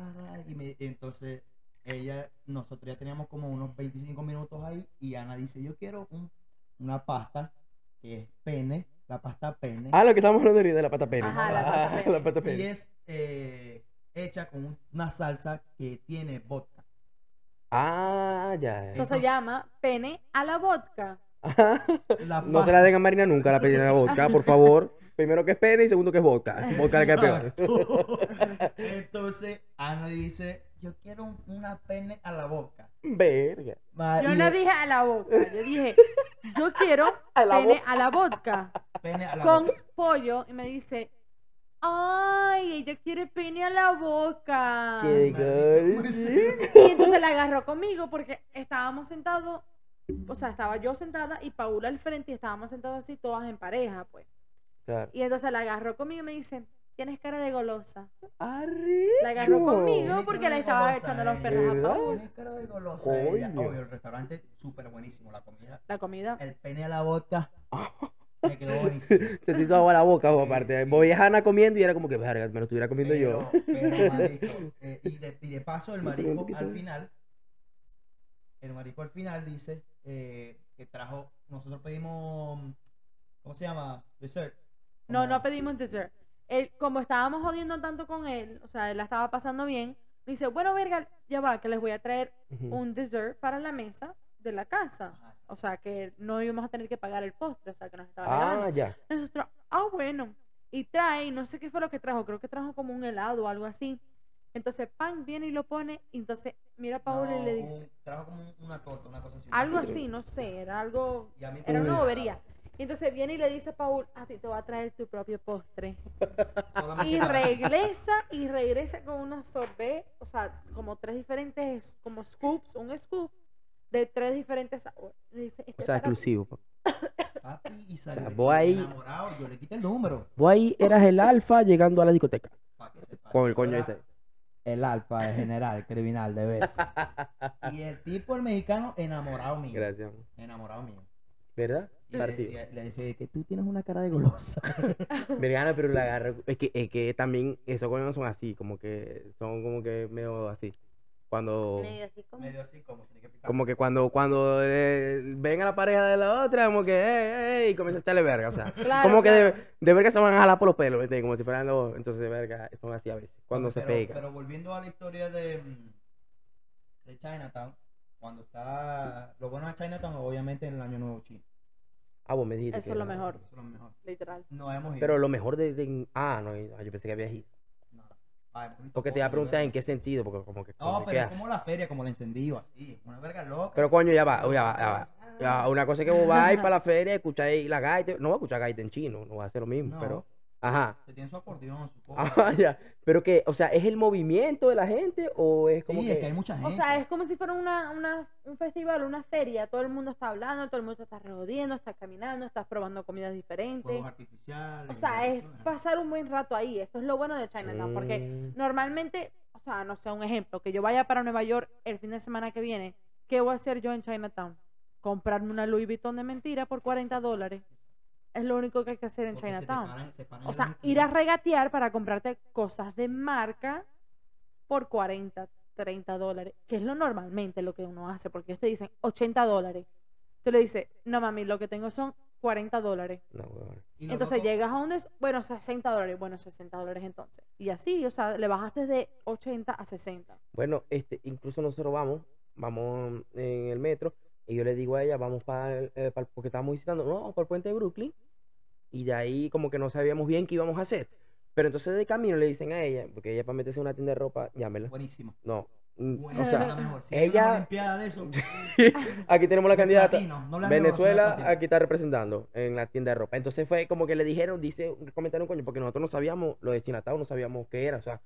[SPEAKER 1] y me, entonces ella nosotros ya teníamos como unos 25 minutos ahí y Ana dice yo quiero un- una pasta que es pene la pasta pene
[SPEAKER 3] Ah, lo que estamos hablando de la pata pene.
[SPEAKER 2] Ajá, la
[SPEAKER 3] Ah,
[SPEAKER 2] pene.
[SPEAKER 3] la pata
[SPEAKER 1] y
[SPEAKER 3] pene.
[SPEAKER 1] es eh, hecha con un- una salsa que tiene vodka
[SPEAKER 3] Ah, ya.
[SPEAKER 2] Eso se llama pene a la vodka.
[SPEAKER 3] Ajá.
[SPEAKER 1] La
[SPEAKER 3] No se la den a Marina nunca la pena de vodka, por favor. Primero que es pene y segundo que es vodka. Vodka le cae peor.
[SPEAKER 1] Entonces Ana dice yo quiero un- una pene a la boca
[SPEAKER 3] Verga.
[SPEAKER 1] Ma-
[SPEAKER 2] Yo
[SPEAKER 1] y
[SPEAKER 2] no dije a la boca. Yo dije, yo quiero
[SPEAKER 3] A la
[SPEAKER 2] pene
[SPEAKER 3] boca.
[SPEAKER 2] a la vodka.
[SPEAKER 1] pene a la
[SPEAKER 2] con
[SPEAKER 1] boca.
[SPEAKER 2] pollo. Y me dice, ay, ella quiere pene a la boca.
[SPEAKER 3] Qué
[SPEAKER 1] Maldito.
[SPEAKER 2] Y entonces la agarró conmigo porque estábamos sentados, o sea, estaba yo sentada y Paula al frente y estábamos sentados así todas en pareja, pues.
[SPEAKER 3] Claro.
[SPEAKER 2] Y entonces la agarró conmigo y me dice, tienes cara de golosa.
[SPEAKER 3] Arre.
[SPEAKER 2] La agarró conmigo porque le estaba
[SPEAKER 1] golosa
[SPEAKER 2] echando los
[SPEAKER 1] ella.
[SPEAKER 2] perros a
[SPEAKER 3] ¿Verdad?
[SPEAKER 2] Paula.
[SPEAKER 1] Tiene cara de golosa ella. Obvio, el restaurante súper buenísimo. La comida,
[SPEAKER 2] La comida.
[SPEAKER 1] el pene a la boca, me quedó buenísimo.
[SPEAKER 3] Se te hizo agua la boca, o
[SPEAKER 1] Sí,
[SPEAKER 3] aparte.
[SPEAKER 1] sí.
[SPEAKER 3] Voy a Hanna comiendo y era como que, verga, me lo estuviera comiendo yo.
[SPEAKER 1] Pero, marico, eh, y, de, y de paso el marico al final, el marico al final dice eh, que trajo, nosotros pedimos, ¿cómo se llama? Dessert.
[SPEAKER 2] No, no pedimos dessert. Él, como estábamos jodiendo tanto con él, o sea, él la estaba pasando bien, dice, bueno, verga, ya va, que les voy a traer un dessert para la mesa de la casa. O sea, que no íbamos a tener que pagar el postre, o sea, que nos estaba
[SPEAKER 3] Ah,
[SPEAKER 2] regalando.
[SPEAKER 3] ya.
[SPEAKER 2] Nosotros, ah, bueno. Y trae, no sé qué fue lo que trajo, creo que trajo como un helado o algo así. Entonces, Pan viene y lo pone, y entonces mira a Paula y
[SPEAKER 1] No,
[SPEAKER 2] le dice,
[SPEAKER 1] un- trajo como un- una torta, una cosa así.
[SPEAKER 2] algo así, no sé, era algo,
[SPEAKER 1] Y a mí
[SPEAKER 2] era una bobería. Y entonces viene y le dice a Paul, a ti te va a traer tu propio postre. Y regresa, y regresa con unos sorbet, o sea, como tres diferentes, como scoops, un scoop de tres diferentes sabores. Dice,
[SPEAKER 3] O
[SPEAKER 2] "Este
[SPEAKER 3] sea,
[SPEAKER 2] para ti".
[SPEAKER 3] exclusivo. pa.
[SPEAKER 1] Papi, y salió
[SPEAKER 3] sea, vos ahí-
[SPEAKER 1] enamorado, yo le quité el número.
[SPEAKER 3] Vos ahí eras el alfa llegando a la discoteca. Con el coño ese.
[SPEAKER 1] El alfa, el general, criminal de vez. Y el tipo, el mexicano, enamorado mío.
[SPEAKER 3] Gracias.
[SPEAKER 1] Enamorado mío.
[SPEAKER 3] ¿Verdad?
[SPEAKER 1] Y le decía, le decía que tú tienes una cara de golosa.
[SPEAKER 3] Vergana, pero la agarró. Es que, es que también esos coños son así, como que son como que medio así. Cuando.
[SPEAKER 4] Medio así como.
[SPEAKER 1] Medio así como tiene que picar.
[SPEAKER 3] Como que cuando, cuando eh, ven a la pareja de la otra, como que, ey, ey, y comienza a echarle verga, o sea.
[SPEAKER 2] Claro,
[SPEAKER 3] como que de, de verga se van a jalar por los pelos. Como si fueran dos, entonces de verga, son así a veces, cuando se pega.
[SPEAKER 1] Pero volviendo a la historia de, mm, de Chinatown, cuando está. Lo bueno de Chinatown, obviamente, en el Año Nuevo Chino.
[SPEAKER 3] Ah, vos me dijiste.
[SPEAKER 2] Eso es lo mejor.
[SPEAKER 1] Eso es lo mejor.
[SPEAKER 2] Literal.
[SPEAKER 1] No hemos ido.
[SPEAKER 3] Pero lo mejor de, de- Ah, no, yo pensé que había ido.
[SPEAKER 1] Visto
[SPEAKER 3] Porque te iba a preguntar en qué sentido, porque como que...
[SPEAKER 1] No, pero
[SPEAKER 3] ¿qué
[SPEAKER 1] es como la feria, como el encendido, así. Una verga loca.
[SPEAKER 3] Pero coño, ya va, ya va, ya va. Ya, una cosa es que vos vais para la feria y escucháis la gaita. No va a escuchar gaita en chino, no va a ser lo mismo,
[SPEAKER 1] No.
[SPEAKER 3] pero. Ajá.
[SPEAKER 1] Que tiene su acordeón, su cosa.
[SPEAKER 3] Ajá, ya. Pero que, o sea, ¿es el movimiento de la gente o es como
[SPEAKER 1] Sí,
[SPEAKER 3] que.
[SPEAKER 1] es que hay mucha gente.
[SPEAKER 2] O sea, es como si fuera una, una, un festival, una feria. Todo el mundo está hablando, todo el mundo está reodiendo, está caminando, estás probando comidas diferentes.
[SPEAKER 1] Artificiales.
[SPEAKER 2] O sea, es pasar un buen rato ahí. Esto es lo bueno de Chinatown. Porque
[SPEAKER 3] Mm,
[SPEAKER 2] normalmente, o sea, no sé, un ejemplo, que yo vaya para Nueva York el fin de semana que viene, ¿qué voy a hacer yo en Chinatown? Comprarme una Louis Vuitton de mentira por 40 dólares. Es lo único que hay que hacer en
[SPEAKER 1] porque se te
[SPEAKER 2] Chinatown.
[SPEAKER 1] paran- se paran
[SPEAKER 2] O sea, ir a regatear para comprarte cosas de marca por 40, 30 dólares, que es lo normalmente lo que uno hace, porque ellos te dicen 80 dólares. Tú le dices, no mami, lo que tengo son 40 dólares.
[SPEAKER 3] no,
[SPEAKER 2] Entonces
[SPEAKER 1] loco-
[SPEAKER 2] llegas a donde, es- bueno, 60 dólares, bueno, 60 dólares entonces. Y así, o sea, le bajaste de 80 a 60.
[SPEAKER 3] Bueno, este, incluso nosotros vamos, vamos en el metro, y yo le digo a ella, vamos para porque estábamos visitando, no, vamos para el puente de Brooklyn, y de ahí como que no sabíamos bien qué íbamos a hacer. Pero entonces de camino le dicen a ella, porque ella para meterse en una tienda de ropa, llámela.
[SPEAKER 1] Buenísimo.
[SPEAKER 3] No, mm,
[SPEAKER 1] Buenísimo,
[SPEAKER 3] o sea,
[SPEAKER 1] mejor. Si una
[SPEAKER 3] ella-
[SPEAKER 1] Olimpiada de eso.
[SPEAKER 3] aquí tenemos la candidata.
[SPEAKER 1] no
[SPEAKER 3] Venezuela aquí está representando en la tienda de ropa. Entonces fue como que le dijeron, dice, comentaron coño, porque nosotros no sabíamos lo de Chinatown, no sabíamos qué era, o sea,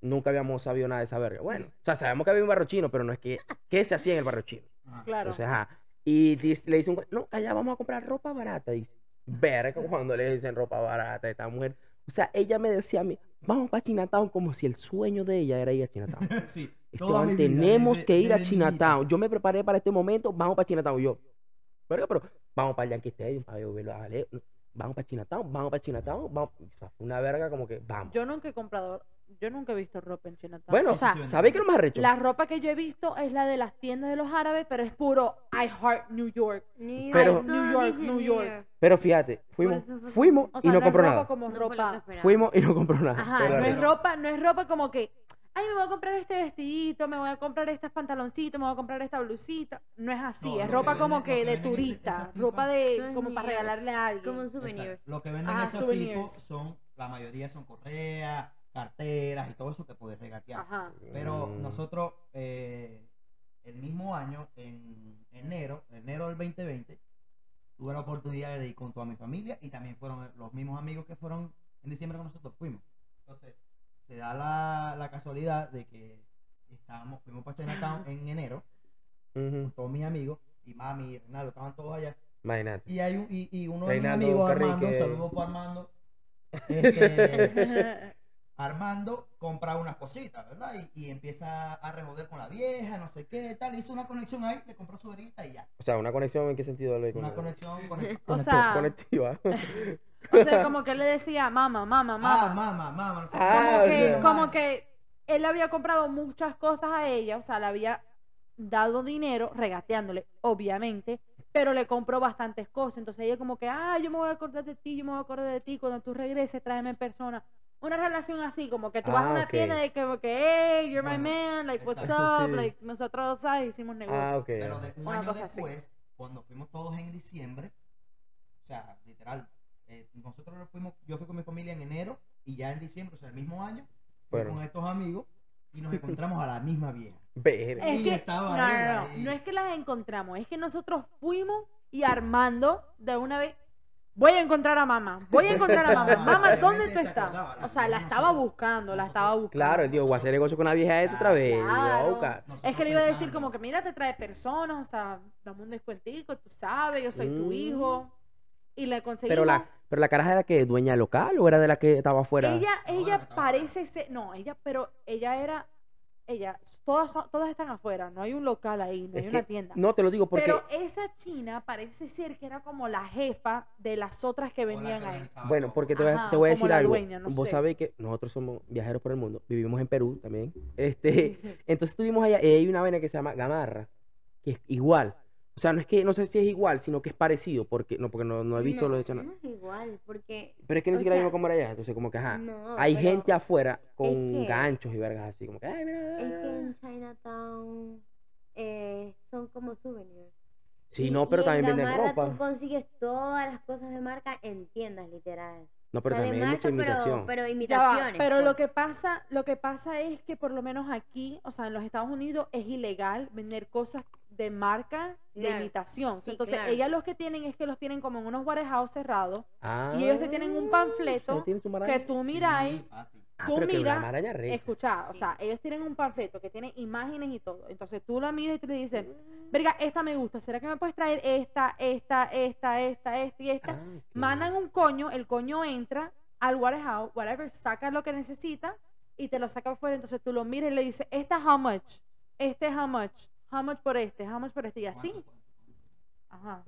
[SPEAKER 3] nunca habíamos sabido nada de esa verga. Bueno, o sea, sabemos que había un barrio chino, pero no es que, ¿qué se hacía en el barrio chino?
[SPEAKER 1] Ajá.
[SPEAKER 2] Claro.
[SPEAKER 3] Entonces, ajá. Y dice- le dice un co- no, allá vamos a comprar ropa barata, dice. Verga, cuando le dicen ropa barata a esta mujer. O sea, ella me decía a mí, vamos para Chinatown, como si el sueño de ella era ir a Chinatown.
[SPEAKER 1] sí.
[SPEAKER 3] Esteban,
[SPEAKER 1] toda mi vida,
[SPEAKER 3] tenemos que ir a. Chinatown. Yo me preparé para este momento, vamos para Chinatown. Yo, verga, pero vamos para el Yankee Stadium, para verlo a. Vamos para Chinatown, vamos para Chinatown. Vamos. O sea, fue una verga como que vamos.
[SPEAKER 2] Yo nunca he comprado, yo nunca he visto ropa en Chinatown.
[SPEAKER 3] bueno,
[SPEAKER 2] o sea,
[SPEAKER 1] sí, sí,
[SPEAKER 3] ¿sabéis qué es lo más arrecho?
[SPEAKER 2] la ropa que yo he visto es la de las tiendas de los árabes, pero es puro I Heart New York.
[SPEAKER 4] New
[SPEAKER 3] Pero-
[SPEAKER 4] York,
[SPEAKER 2] New
[SPEAKER 4] todos
[SPEAKER 2] York, New York.
[SPEAKER 3] Pero fíjate, fuimos, fuimos
[SPEAKER 2] O
[SPEAKER 3] y no
[SPEAKER 2] no
[SPEAKER 3] compró nada.
[SPEAKER 2] como
[SPEAKER 4] No que
[SPEAKER 2] ropa.
[SPEAKER 3] Fuimos y no compró nada.
[SPEAKER 2] Ajá, no es ropa, no es ropa como que, ay, me voy a comprar este vestidito, me voy a comprar estos pantaloncitos, me voy a comprar esta blusita. No es así,
[SPEAKER 1] No,
[SPEAKER 2] es ropa
[SPEAKER 1] que
[SPEAKER 2] como
[SPEAKER 1] venden-
[SPEAKER 2] que
[SPEAKER 1] que
[SPEAKER 2] de
[SPEAKER 1] ese-
[SPEAKER 2] turista, ropa de como
[SPEAKER 4] New
[SPEAKER 2] para regalarle a alguien.
[SPEAKER 4] Como un
[SPEAKER 1] Exacto.
[SPEAKER 4] souvenir.
[SPEAKER 1] Lo que venden
[SPEAKER 2] Ajá,
[SPEAKER 1] esos
[SPEAKER 2] souvenirs.
[SPEAKER 1] tipos son, la mayoría son correas, carteras y todo eso que puedes regatear.
[SPEAKER 2] Ajá.
[SPEAKER 1] Pero
[SPEAKER 3] Mm.
[SPEAKER 1] nosotros, eh, el mismo año, en enero, enero del 2020, tuve la oportunidad de ir con toda mi familia y también fueron los mismos amigos que fueron en diciembre con nosotros fuimos. Entonces, se da la, la casualidad de que estábamos, fuimos para Chinatown en enero con todos mis amigos y mami y Renato estaban todos allá.
[SPEAKER 3] Imagínate.
[SPEAKER 1] Y hay un, y, y uno de mis
[SPEAKER 3] Reinaldo
[SPEAKER 1] amigos,
[SPEAKER 3] Carrique.
[SPEAKER 1] Armando, un saludo para Armando. Este, Armando compra unas cositas, ¿verdad? Y, y empieza a rejoder con la vieja, no sé qué, tal. Hizo una conexión ahí, le compró su verita y ya.
[SPEAKER 3] O sea, una conexión en qué sentido lo
[SPEAKER 1] Una conexión con el,
[SPEAKER 2] O sea,
[SPEAKER 3] Conectiva.
[SPEAKER 2] O sea, como que él le decía, mamá, mamá,
[SPEAKER 1] esposo. Ah,
[SPEAKER 2] mamá.
[SPEAKER 1] mamá, mamá, no sé
[SPEAKER 3] Ah,
[SPEAKER 2] como, que,
[SPEAKER 3] sea.
[SPEAKER 2] como que él había comprado muchas cosas a ella, o sea, le había dado dinero regateándole, obviamente, pero le compró bastantes cosas. Entonces ella como que, ah, yo me voy a acordar de ti, yo me voy a acordar de ti, cuando tú regreses, tráeme en persona. Una relación así, como que tú vas
[SPEAKER 3] Ah,
[SPEAKER 2] a una
[SPEAKER 3] ok.
[SPEAKER 2] tienda de que, como que, hey, you're my
[SPEAKER 1] Bueno,
[SPEAKER 2] man, like, what's
[SPEAKER 1] exacto,
[SPEAKER 2] up,
[SPEAKER 3] sí.
[SPEAKER 2] like, nosotros, ¿sabes? Hicimos negocio.
[SPEAKER 3] Ah, ok.
[SPEAKER 1] Pero de un
[SPEAKER 2] Una
[SPEAKER 1] año
[SPEAKER 2] cosa así.
[SPEAKER 1] después, cuando fuimos todos en diciembre, o sea, literal, eh, nosotros nos fuimos, yo fui con mi familia en enero y ya en diciembre, o sea, el mismo año, fui
[SPEAKER 3] Fueron.
[SPEAKER 1] con estos amigos y nos encontramos a la misma vieja.
[SPEAKER 3] Verga.
[SPEAKER 2] Es
[SPEAKER 1] Y
[SPEAKER 2] que,
[SPEAKER 1] estaba
[SPEAKER 2] no,
[SPEAKER 1] ahí,
[SPEAKER 2] no, no,
[SPEAKER 1] ahí.
[SPEAKER 2] no es que las encontramos, es que nosotros fuimos y Armando de una vez, voy a encontrar a mamá, voy a encontrar a mamá, mamá, ¿dónde tú estás? O sea, la estaba buscando, la estaba buscando.
[SPEAKER 3] Claro, el tío, voy a hacer negocio con la vieja esta otra vez.
[SPEAKER 2] Claro. Es que le iba a decir como que, mira, te trae personas, o sea, dame un descuentico, tú sabes, yo soy tu
[SPEAKER 3] Mm.
[SPEAKER 2] hijo. Y le conseguimos.
[SPEAKER 3] Pero la, pero la caraja era que dueña local o era de la que estaba afuera.
[SPEAKER 2] Ella, ella parece ser, no, ella, pero ella era, ella, todas, son- todas están afuera, no hay un local ahí, no
[SPEAKER 3] Es
[SPEAKER 2] hay
[SPEAKER 3] que-
[SPEAKER 2] una tienda.
[SPEAKER 3] No, te lo digo porque.
[SPEAKER 2] Pero esa china parece ser que era como la jefa de las otras que venían ahí.
[SPEAKER 3] Bueno, porque te voy te voy a
[SPEAKER 2] como
[SPEAKER 3] decir
[SPEAKER 2] la
[SPEAKER 3] algo.
[SPEAKER 2] dueña, no
[SPEAKER 3] Vos
[SPEAKER 2] sé.
[SPEAKER 3] sabéis que nosotros somos viajeros por el mundo. Vivimos en Perú también. Este, entonces estuvimos allá y hay una vaina que se llama gamarra, que es igual. O sea, no es que, no sé si es igual, sino que es parecido, porque no, porque no, no he visto lo de Chana-
[SPEAKER 4] No es igual, porque.
[SPEAKER 3] Pero es que ni siquiera cómo era allá. Entonces, como que, ajá.
[SPEAKER 4] No,
[SPEAKER 3] hay gente afuera con
[SPEAKER 4] que-
[SPEAKER 3] ganchos y vergas así, como que, ay, mira.
[SPEAKER 4] Es que en Chinatown eh, son como souvenirs.
[SPEAKER 3] Sí,
[SPEAKER 4] Y-
[SPEAKER 3] no, pero
[SPEAKER 4] y
[SPEAKER 3] también
[SPEAKER 4] en
[SPEAKER 3] venden ropa.
[SPEAKER 4] Tú consigues todas las cosas de marca en tiendas, literal.
[SPEAKER 3] No, pero
[SPEAKER 4] o sea, de
[SPEAKER 3] también hay mucha
[SPEAKER 4] pero,
[SPEAKER 3] imitación.
[SPEAKER 4] pero
[SPEAKER 2] va,
[SPEAKER 4] imitaciones.
[SPEAKER 2] pero
[SPEAKER 4] pues.
[SPEAKER 2] lo que pasa, lo que pasa es que por lo menos aquí, o sea, en los Estados Unidos es ilegal vender cosas de marca de
[SPEAKER 4] Claro.
[SPEAKER 2] imitación.
[SPEAKER 4] Sí,
[SPEAKER 2] Entonces,
[SPEAKER 4] claro.
[SPEAKER 2] ellas los que tienen es que los tienen como en unos warehouse cerrados
[SPEAKER 3] Ah,
[SPEAKER 2] y ellos te tienen un panfleto
[SPEAKER 3] ¿se tiene su
[SPEAKER 2] que tú miráis,
[SPEAKER 1] Sí.
[SPEAKER 3] Ah,
[SPEAKER 2] tú
[SPEAKER 3] pero que una
[SPEAKER 2] miras, escuchá, o sea, ellos tienen un panfleto que tiene imágenes y todo. Entonces tú la miras y tú le dices, verga, esta me gusta, ¿será que me puedes traer esta, esta, esta, esta, esta y esta?
[SPEAKER 3] Ah,
[SPEAKER 2] mandan un coño, el coño entra al warehouse, whatever, saca lo que necesita y te lo saca afuera. Entonces tú lo miras y le dices, esta how much, este how much, how much por este, how much por este, y así. Ajá.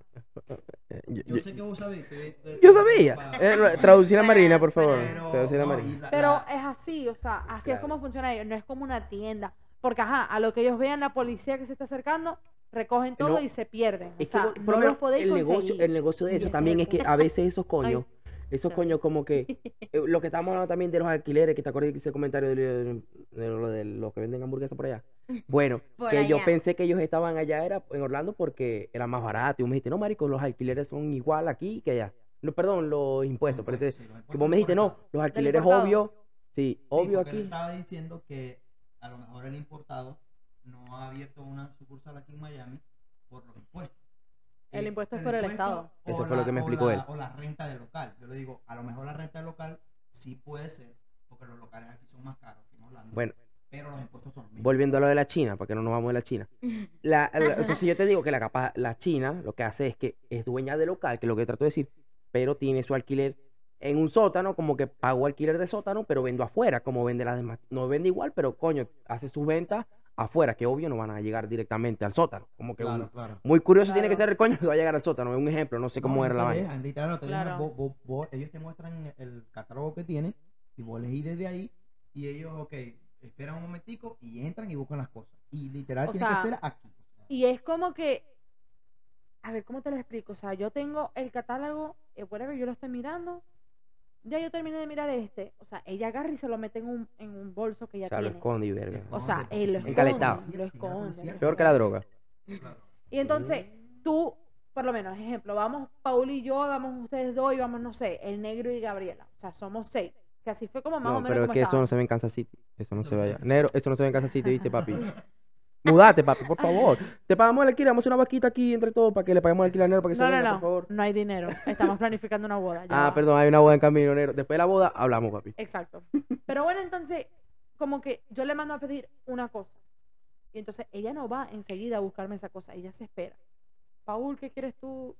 [SPEAKER 3] Yo-
[SPEAKER 1] sé que vos sabés. te- te-
[SPEAKER 3] Yo sabía. Eh, traducir a Marina, por favor.
[SPEAKER 1] pero-
[SPEAKER 3] Traducir a Marina.
[SPEAKER 1] la-
[SPEAKER 2] Pero es así, o sea, así es como funciona ellos, no es como una tienda. Porque, ajá, a lo que ellos vean la policía que se está acercando, recogen todo
[SPEAKER 3] No,
[SPEAKER 2] y se pierden. O
[SPEAKER 3] que
[SPEAKER 2] sea, no
[SPEAKER 3] lo
[SPEAKER 2] los podéis
[SPEAKER 3] el negocio, el negocio de eso también
[SPEAKER 2] es
[SPEAKER 3] que a veces esos coños, esos coños como que eh, lo que estamos hablando también de los alquileres, que te acuerdas que hice el comentario de, de- de lo de los que venden hamburguesas por allá. Bueno,
[SPEAKER 4] Por
[SPEAKER 3] que yo
[SPEAKER 4] allá.
[SPEAKER 3] pensé que ellos estaban allá era en Orlando porque era más barato. Y vos me dijiste, no, marico, los alquileres son igual aquí que allá. No, perdón, los impuestos. Pero este-
[SPEAKER 1] Sí, los
[SPEAKER 3] que
[SPEAKER 1] impuestos
[SPEAKER 3] vos me dijiste, no,
[SPEAKER 1] estado.
[SPEAKER 3] los alquileres obvio, sí,
[SPEAKER 1] Sí,
[SPEAKER 3] obvio
[SPEAKER 1] él
[SPEAKER 3] aquí.
[SPEAKER 1] estaba diciendo que a lo mejor el importado no ha abierto una sucursal aquí en Miami por los impuestos.
[SPEAKER 2] El
[SPEAKER 1] Eh,
[SPEAKER 2] impuesto es por el Estado.
[SPEAKER 1] o
[SPEAKER 3] Eso fue lo que me explicó
[SPEAKER 1] la-
[SPEAKER 3] él.
[SPEAKER 1] O la renta del local. Yo le digo, a lo mejor la renta del local sí puede ser, porque los locales aquí son más caros que en Orlando.
[SPEAKER 3] Bueno,
[SPEAKER 1] pero los impuestos son mismos.
[SPEAKER 3] volviendo a lo de la China, para que no nos vamos de la China. La, la- entonces yo te digo que la, capa- la China lo que hace es que es dueña del local, que es lo que trato de decir, pero tiene su alquiler en un sótano, como que pagó alquiler de sótano, pero vendo afuera, como vende las demás. No vende igual, pero coño, hace sus ventas afuera, que obvio no van a llegar directamente al sótano. Como que
[SPEAKER 1] Claro,
[SPEAKER 3] un-
[SPEAKER 1] claro.
[SPEAKER 3] muy curioso tiene que ser el coño que va a llegar al sótano. Es un ejemplo, no sé cómo
[SPEAKER 1] No,
[SPEAKER 3] era
[SPEAKER 1] no
[SPEAKER 3] la vaina.
[SPEAKER 1] dejan, literal, no te dejan.
[SPEAKER 2] Claro.
[SPEAKER 1] Vos- vos- vos- ellos te muestran el catálogo que tienen y vos elegís desde ahí y ellos, ok, esperan un momentico y entran y buscan las cosas. Y literal
[SPEAKER 2] O
[SPEAKER 1] tiene
[SPEAKER 2] sea,
[SPEAKER 1] que ser aquí.
[SPEAKER 2] Y es como que, a ver, ¿cómo te lo explico? O sea, yo tengo el catálogo, eh, whatever, yo lo estoy mirando. Ya yo terminé de mirar este. O sea, ella agarra y se lo mete en un, en un bolso que ella
[SPEAKER 3] O sea, lo
[SPEAKER 2] tiene.
[SPEAKER 3] esconde y verga.
[SPEAKER 2] O sea, él lo Lo esconde.
[SPEAKER 3] Peor que la droga.
[SPEAKER 2] Y entonces, tú, por lo menos, ejemplo, vamos Paul y yo, vamos ustedes dos y vamos, no sé, el negro y Gabriela. O sea, somos seis. Que así fue como más
[SPEAKER 3] No,
[SPEAKER 2] o menos
[SPEAKER 3] pero es que eso no se ve en Kansas City. Eso no
[SPEAKER 1] Eso
[SPEAKER 3] se
[SPEAKER 1] no
[SPEAKER 3] ve
[SPEAKER 1] se
[SPEAKER 3] allá.
[SPEAKER 1] ve.
[SPEAKER 3] Negro, eso no se ve en Kansas City, ¿viste, papi? Mudate, papi, por favor. Te pagamos el alquiler, vamos a hacer una vaquita aquí entre todos para que le paguemos el alquiler a Negro para que se
[SPEAKER 2] No, no,
[SPEAKER 3] venga,
[SPEAKER 2] no.
[SPEAKER 3] por favor.
[SPEAKER 2] No hay dinero. Estamos planificando una boda. ya
[SPEAKER 3] Ah, perdón, hay una boda en camino, Negro. Después de la boda, hablamos, papi.
[SPEAKER 2] Exacto. Pero bueno, entonces, como que yo le mando a pedir una cosa. Y entonces ella no va enseguida a buscarme esa cosa. Ella se espera. Paul, ¿qué quieres tú?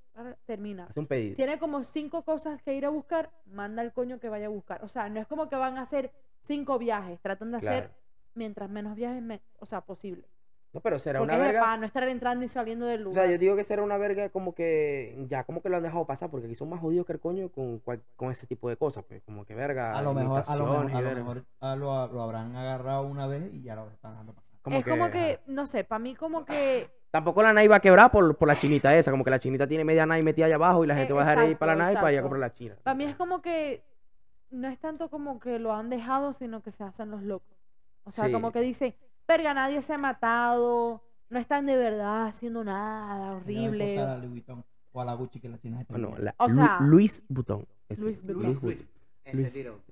[SPEAKER 2] Termina.
[SPEAKER 3] Hace un pedido.
[SPEAKER 2] Tiene como cinco cosas que ir a buscar. Manda al coño que vaya a buscar. O sea, no es como que van a hacer cinco viajes. Tratan de hacer mientras menos viajes, me- o sea, posible.
[SPEAKER 3] No, pero será
[SPEAKER 2] Porque
[SPEAKER 3] una
[SPEAKER 2] es
[SPEAKER 3] verga.
[SPEAKER 2] para no estar entrando y saliendo del
[SPEAKER 3] O
[SPEAKER 2] lugar.
[SPEAKER 3] sea, yo digo que será una verga como que ya como que lo han dejado pasar porque aquí son más jodidos que el coño con, cual- con ese tipo de cosas, pues como que verga.
[SPEAKER 1] A lo mejor, a lo mejor, a lo, mejor ah, lo, lo habrán agarrado una vez y ya lo están dejando pasar.
[SPEAKER 2] es como
[SPEAKER 3] ajá.
[SPEAKER 2] que, no sé, para mí como que
[SPEAKER 3] Tampoco la NAI va a quebrar por, por la chinita esa, como que la chinita tiene media NAI metida allá abajo y la
[SPEAKER 2] Eh,
[SPEAKER 3] gente va a dejar de ir para la
[SPEAKER 2] exacto,
[SPEAKER 3] NAI para ir a comprar la china.
[SPEAKER 2] Para mí es como que no es tanto como que lo han dejado, sino que se hacen los locos. O sea, como que dicen, verga, nadie se ha matado, no están de verdad haciendo nada horrible.
[SPEAKER 1] a Louis Vuitton o a la Gucci que la China está
[SPEAKER 3] Ah, no,
[SPEAKER 1] vendiendo.
[SPEAKER 3] la-
[SPEAKER 2] O
[SPEAKER 3] Lu-
[SPEAKER 2] sea,
[SPEAKER 3] Luis Butón.
[SPEAKER 2] Luis.
[SPEAKER 3] Luis, Vuitton.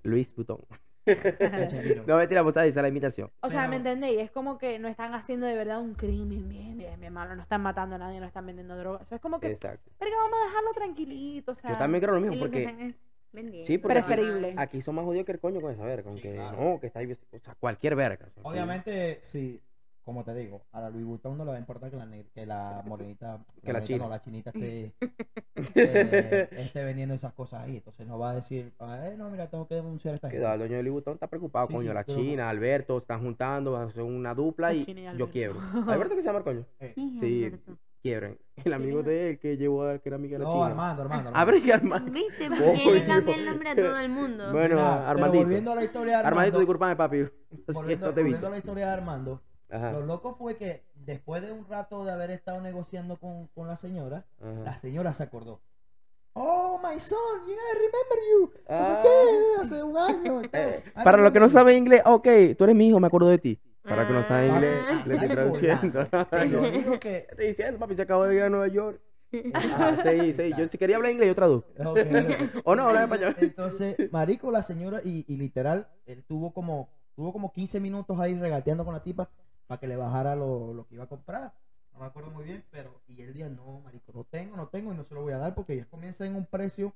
[SPEAKER 3] Luis Butón. No, mentira, pues ahí está la imitación.
[SPEAKER 2] O sea, ¿me
[SPEAKER 1] Pero-
[SPEAKER 2] entendéis? Es como que no están haciendo de verdad un crimen bien, bien, bien malo, no están matando a nadie, no están vendiendo drogas. O sea, es como que,
[SPEAKER 3] Exacto.
[SPEAKER 2] verga, vamos a dejarlo tranquilito, o sea,
[SPEAKER 3] Yo también creo lo mismo
[SPEAKER 4] que
[SPEAKER 3] porque
[SPEAKER 4] es vendiendo.
[SPEAKER 3] Sí, porque
[SPEAKER 2] Preferible.
[SPEAKER 3] aquí son más jodidos que el coño con esa verga.
[SPEAKER 1] Sí,
[SPEAKER 3] Aunque
[SPEAKER 1] claro.
[SPEAKER 3] no, que está ahí, o sea, cualquier verga. que-
[SPEAKER 1] Obviamente, sí, como te digo, a la Louis Vuitton no le va a importar que la, que la morenita,
[SPEAKER 3] Que la
[SPEAKER 1] morenita
[SPEAKER 3] china.
[SPEAKER 1] no, la chinita esté, esté, esté vendiendo esas cosas ahí. Entonces no va a decir, eh, no, mira, tengo que denunciar esta
[SPEAKER 3] Que
[SPEAKER 1] gente.
[SPEAKER 3] el dueño de Louis Vuitton está preocupado,
[SPEAKER 1] Sí,
[SPEAKER 3] coño.
[SPEAKER 1] sí,
[SPEAKER 3] la
[SPEAKER 1] pero-
[SPEAKER 3] China, Alberto, están juntando, hacen una dupla
[SPEAKER 2] La
[SPEAKER 3] y,
[SPEAKER 2] y
[SPEAKER 3] yo quiebro. ¿Alberto que se llama el coño?
[SPEAKER 1] Eh,
[SPEAKER 4] Sí, Alberto.
[SPEAKER 3] quiebren. El amigo de él que llevó a que era amiga de la
[SPEAKER 1] no,
[SPEAKER 3] China.
[SPEAKER 1] Armando, Armando. Armando.
[SPEAKER 3] Abre y Armando.
[SPEAKER 4] ¿Viste? Porque le cambia el nombre a todo el mundo.
[SPEAKER 3] Bueno,
[SPEAKER 1] Mira,
[SPEAKER 3] Armandito.
[SPEAKER 1] volviendo a la historia de
[SPEAKER 3] Armandito,
[SPEAKER 1] Armando,
[SPEAKER 3] discúlpame, papi. Es que
[SPEAKER 1] volviendo,
[SPEAKER 3] no te
[SPEAKER 1] volviendo a la historia de Armando,
[SPEAKER 3] Ajá.
[SPEAKER 1] lo loco fue que después de un rato de haber estado negociando con, con la señora, la señora se acordó. Oh, my son, yeah, I remember you. No sé
[SPEAKER 3] Ah.
[SPEAKER 1] qué, hace un año. tal.
[SPEAKER 3] Eh, para los que no saben inglés, ok, tú eres mi hijo, me acuerdo de ti. Para que no saben
[SPEAKER 4] Ah.
[SPEAKER 3] inglés,
[SPEAKER 1] Ah,
[SPEAKER 3] le estoy traduciendo.
[SPEAKER 1] Te digo que
[SPEAKER 3] Estoy diciendo, papi, se acabó de ir a Nueva York. Ah, sí, sí. Yo si quería hablar inglés, yo traduzco.
[SPEAKER 1] Ok, ok.
[SPEAKER 3] O no, habla español.
[SPEAKER 1] Entonces, marico, la señora, y, y literal, él tuvo como, tuvo como 15 minutos ahí regateando con la tipa para que le bajara lo, lo que iba a comprar. no me acuerdo muy bien, pero y el día no, marico, no tengo, no tengo y no se lo voy a dar porque ya comienza en un precio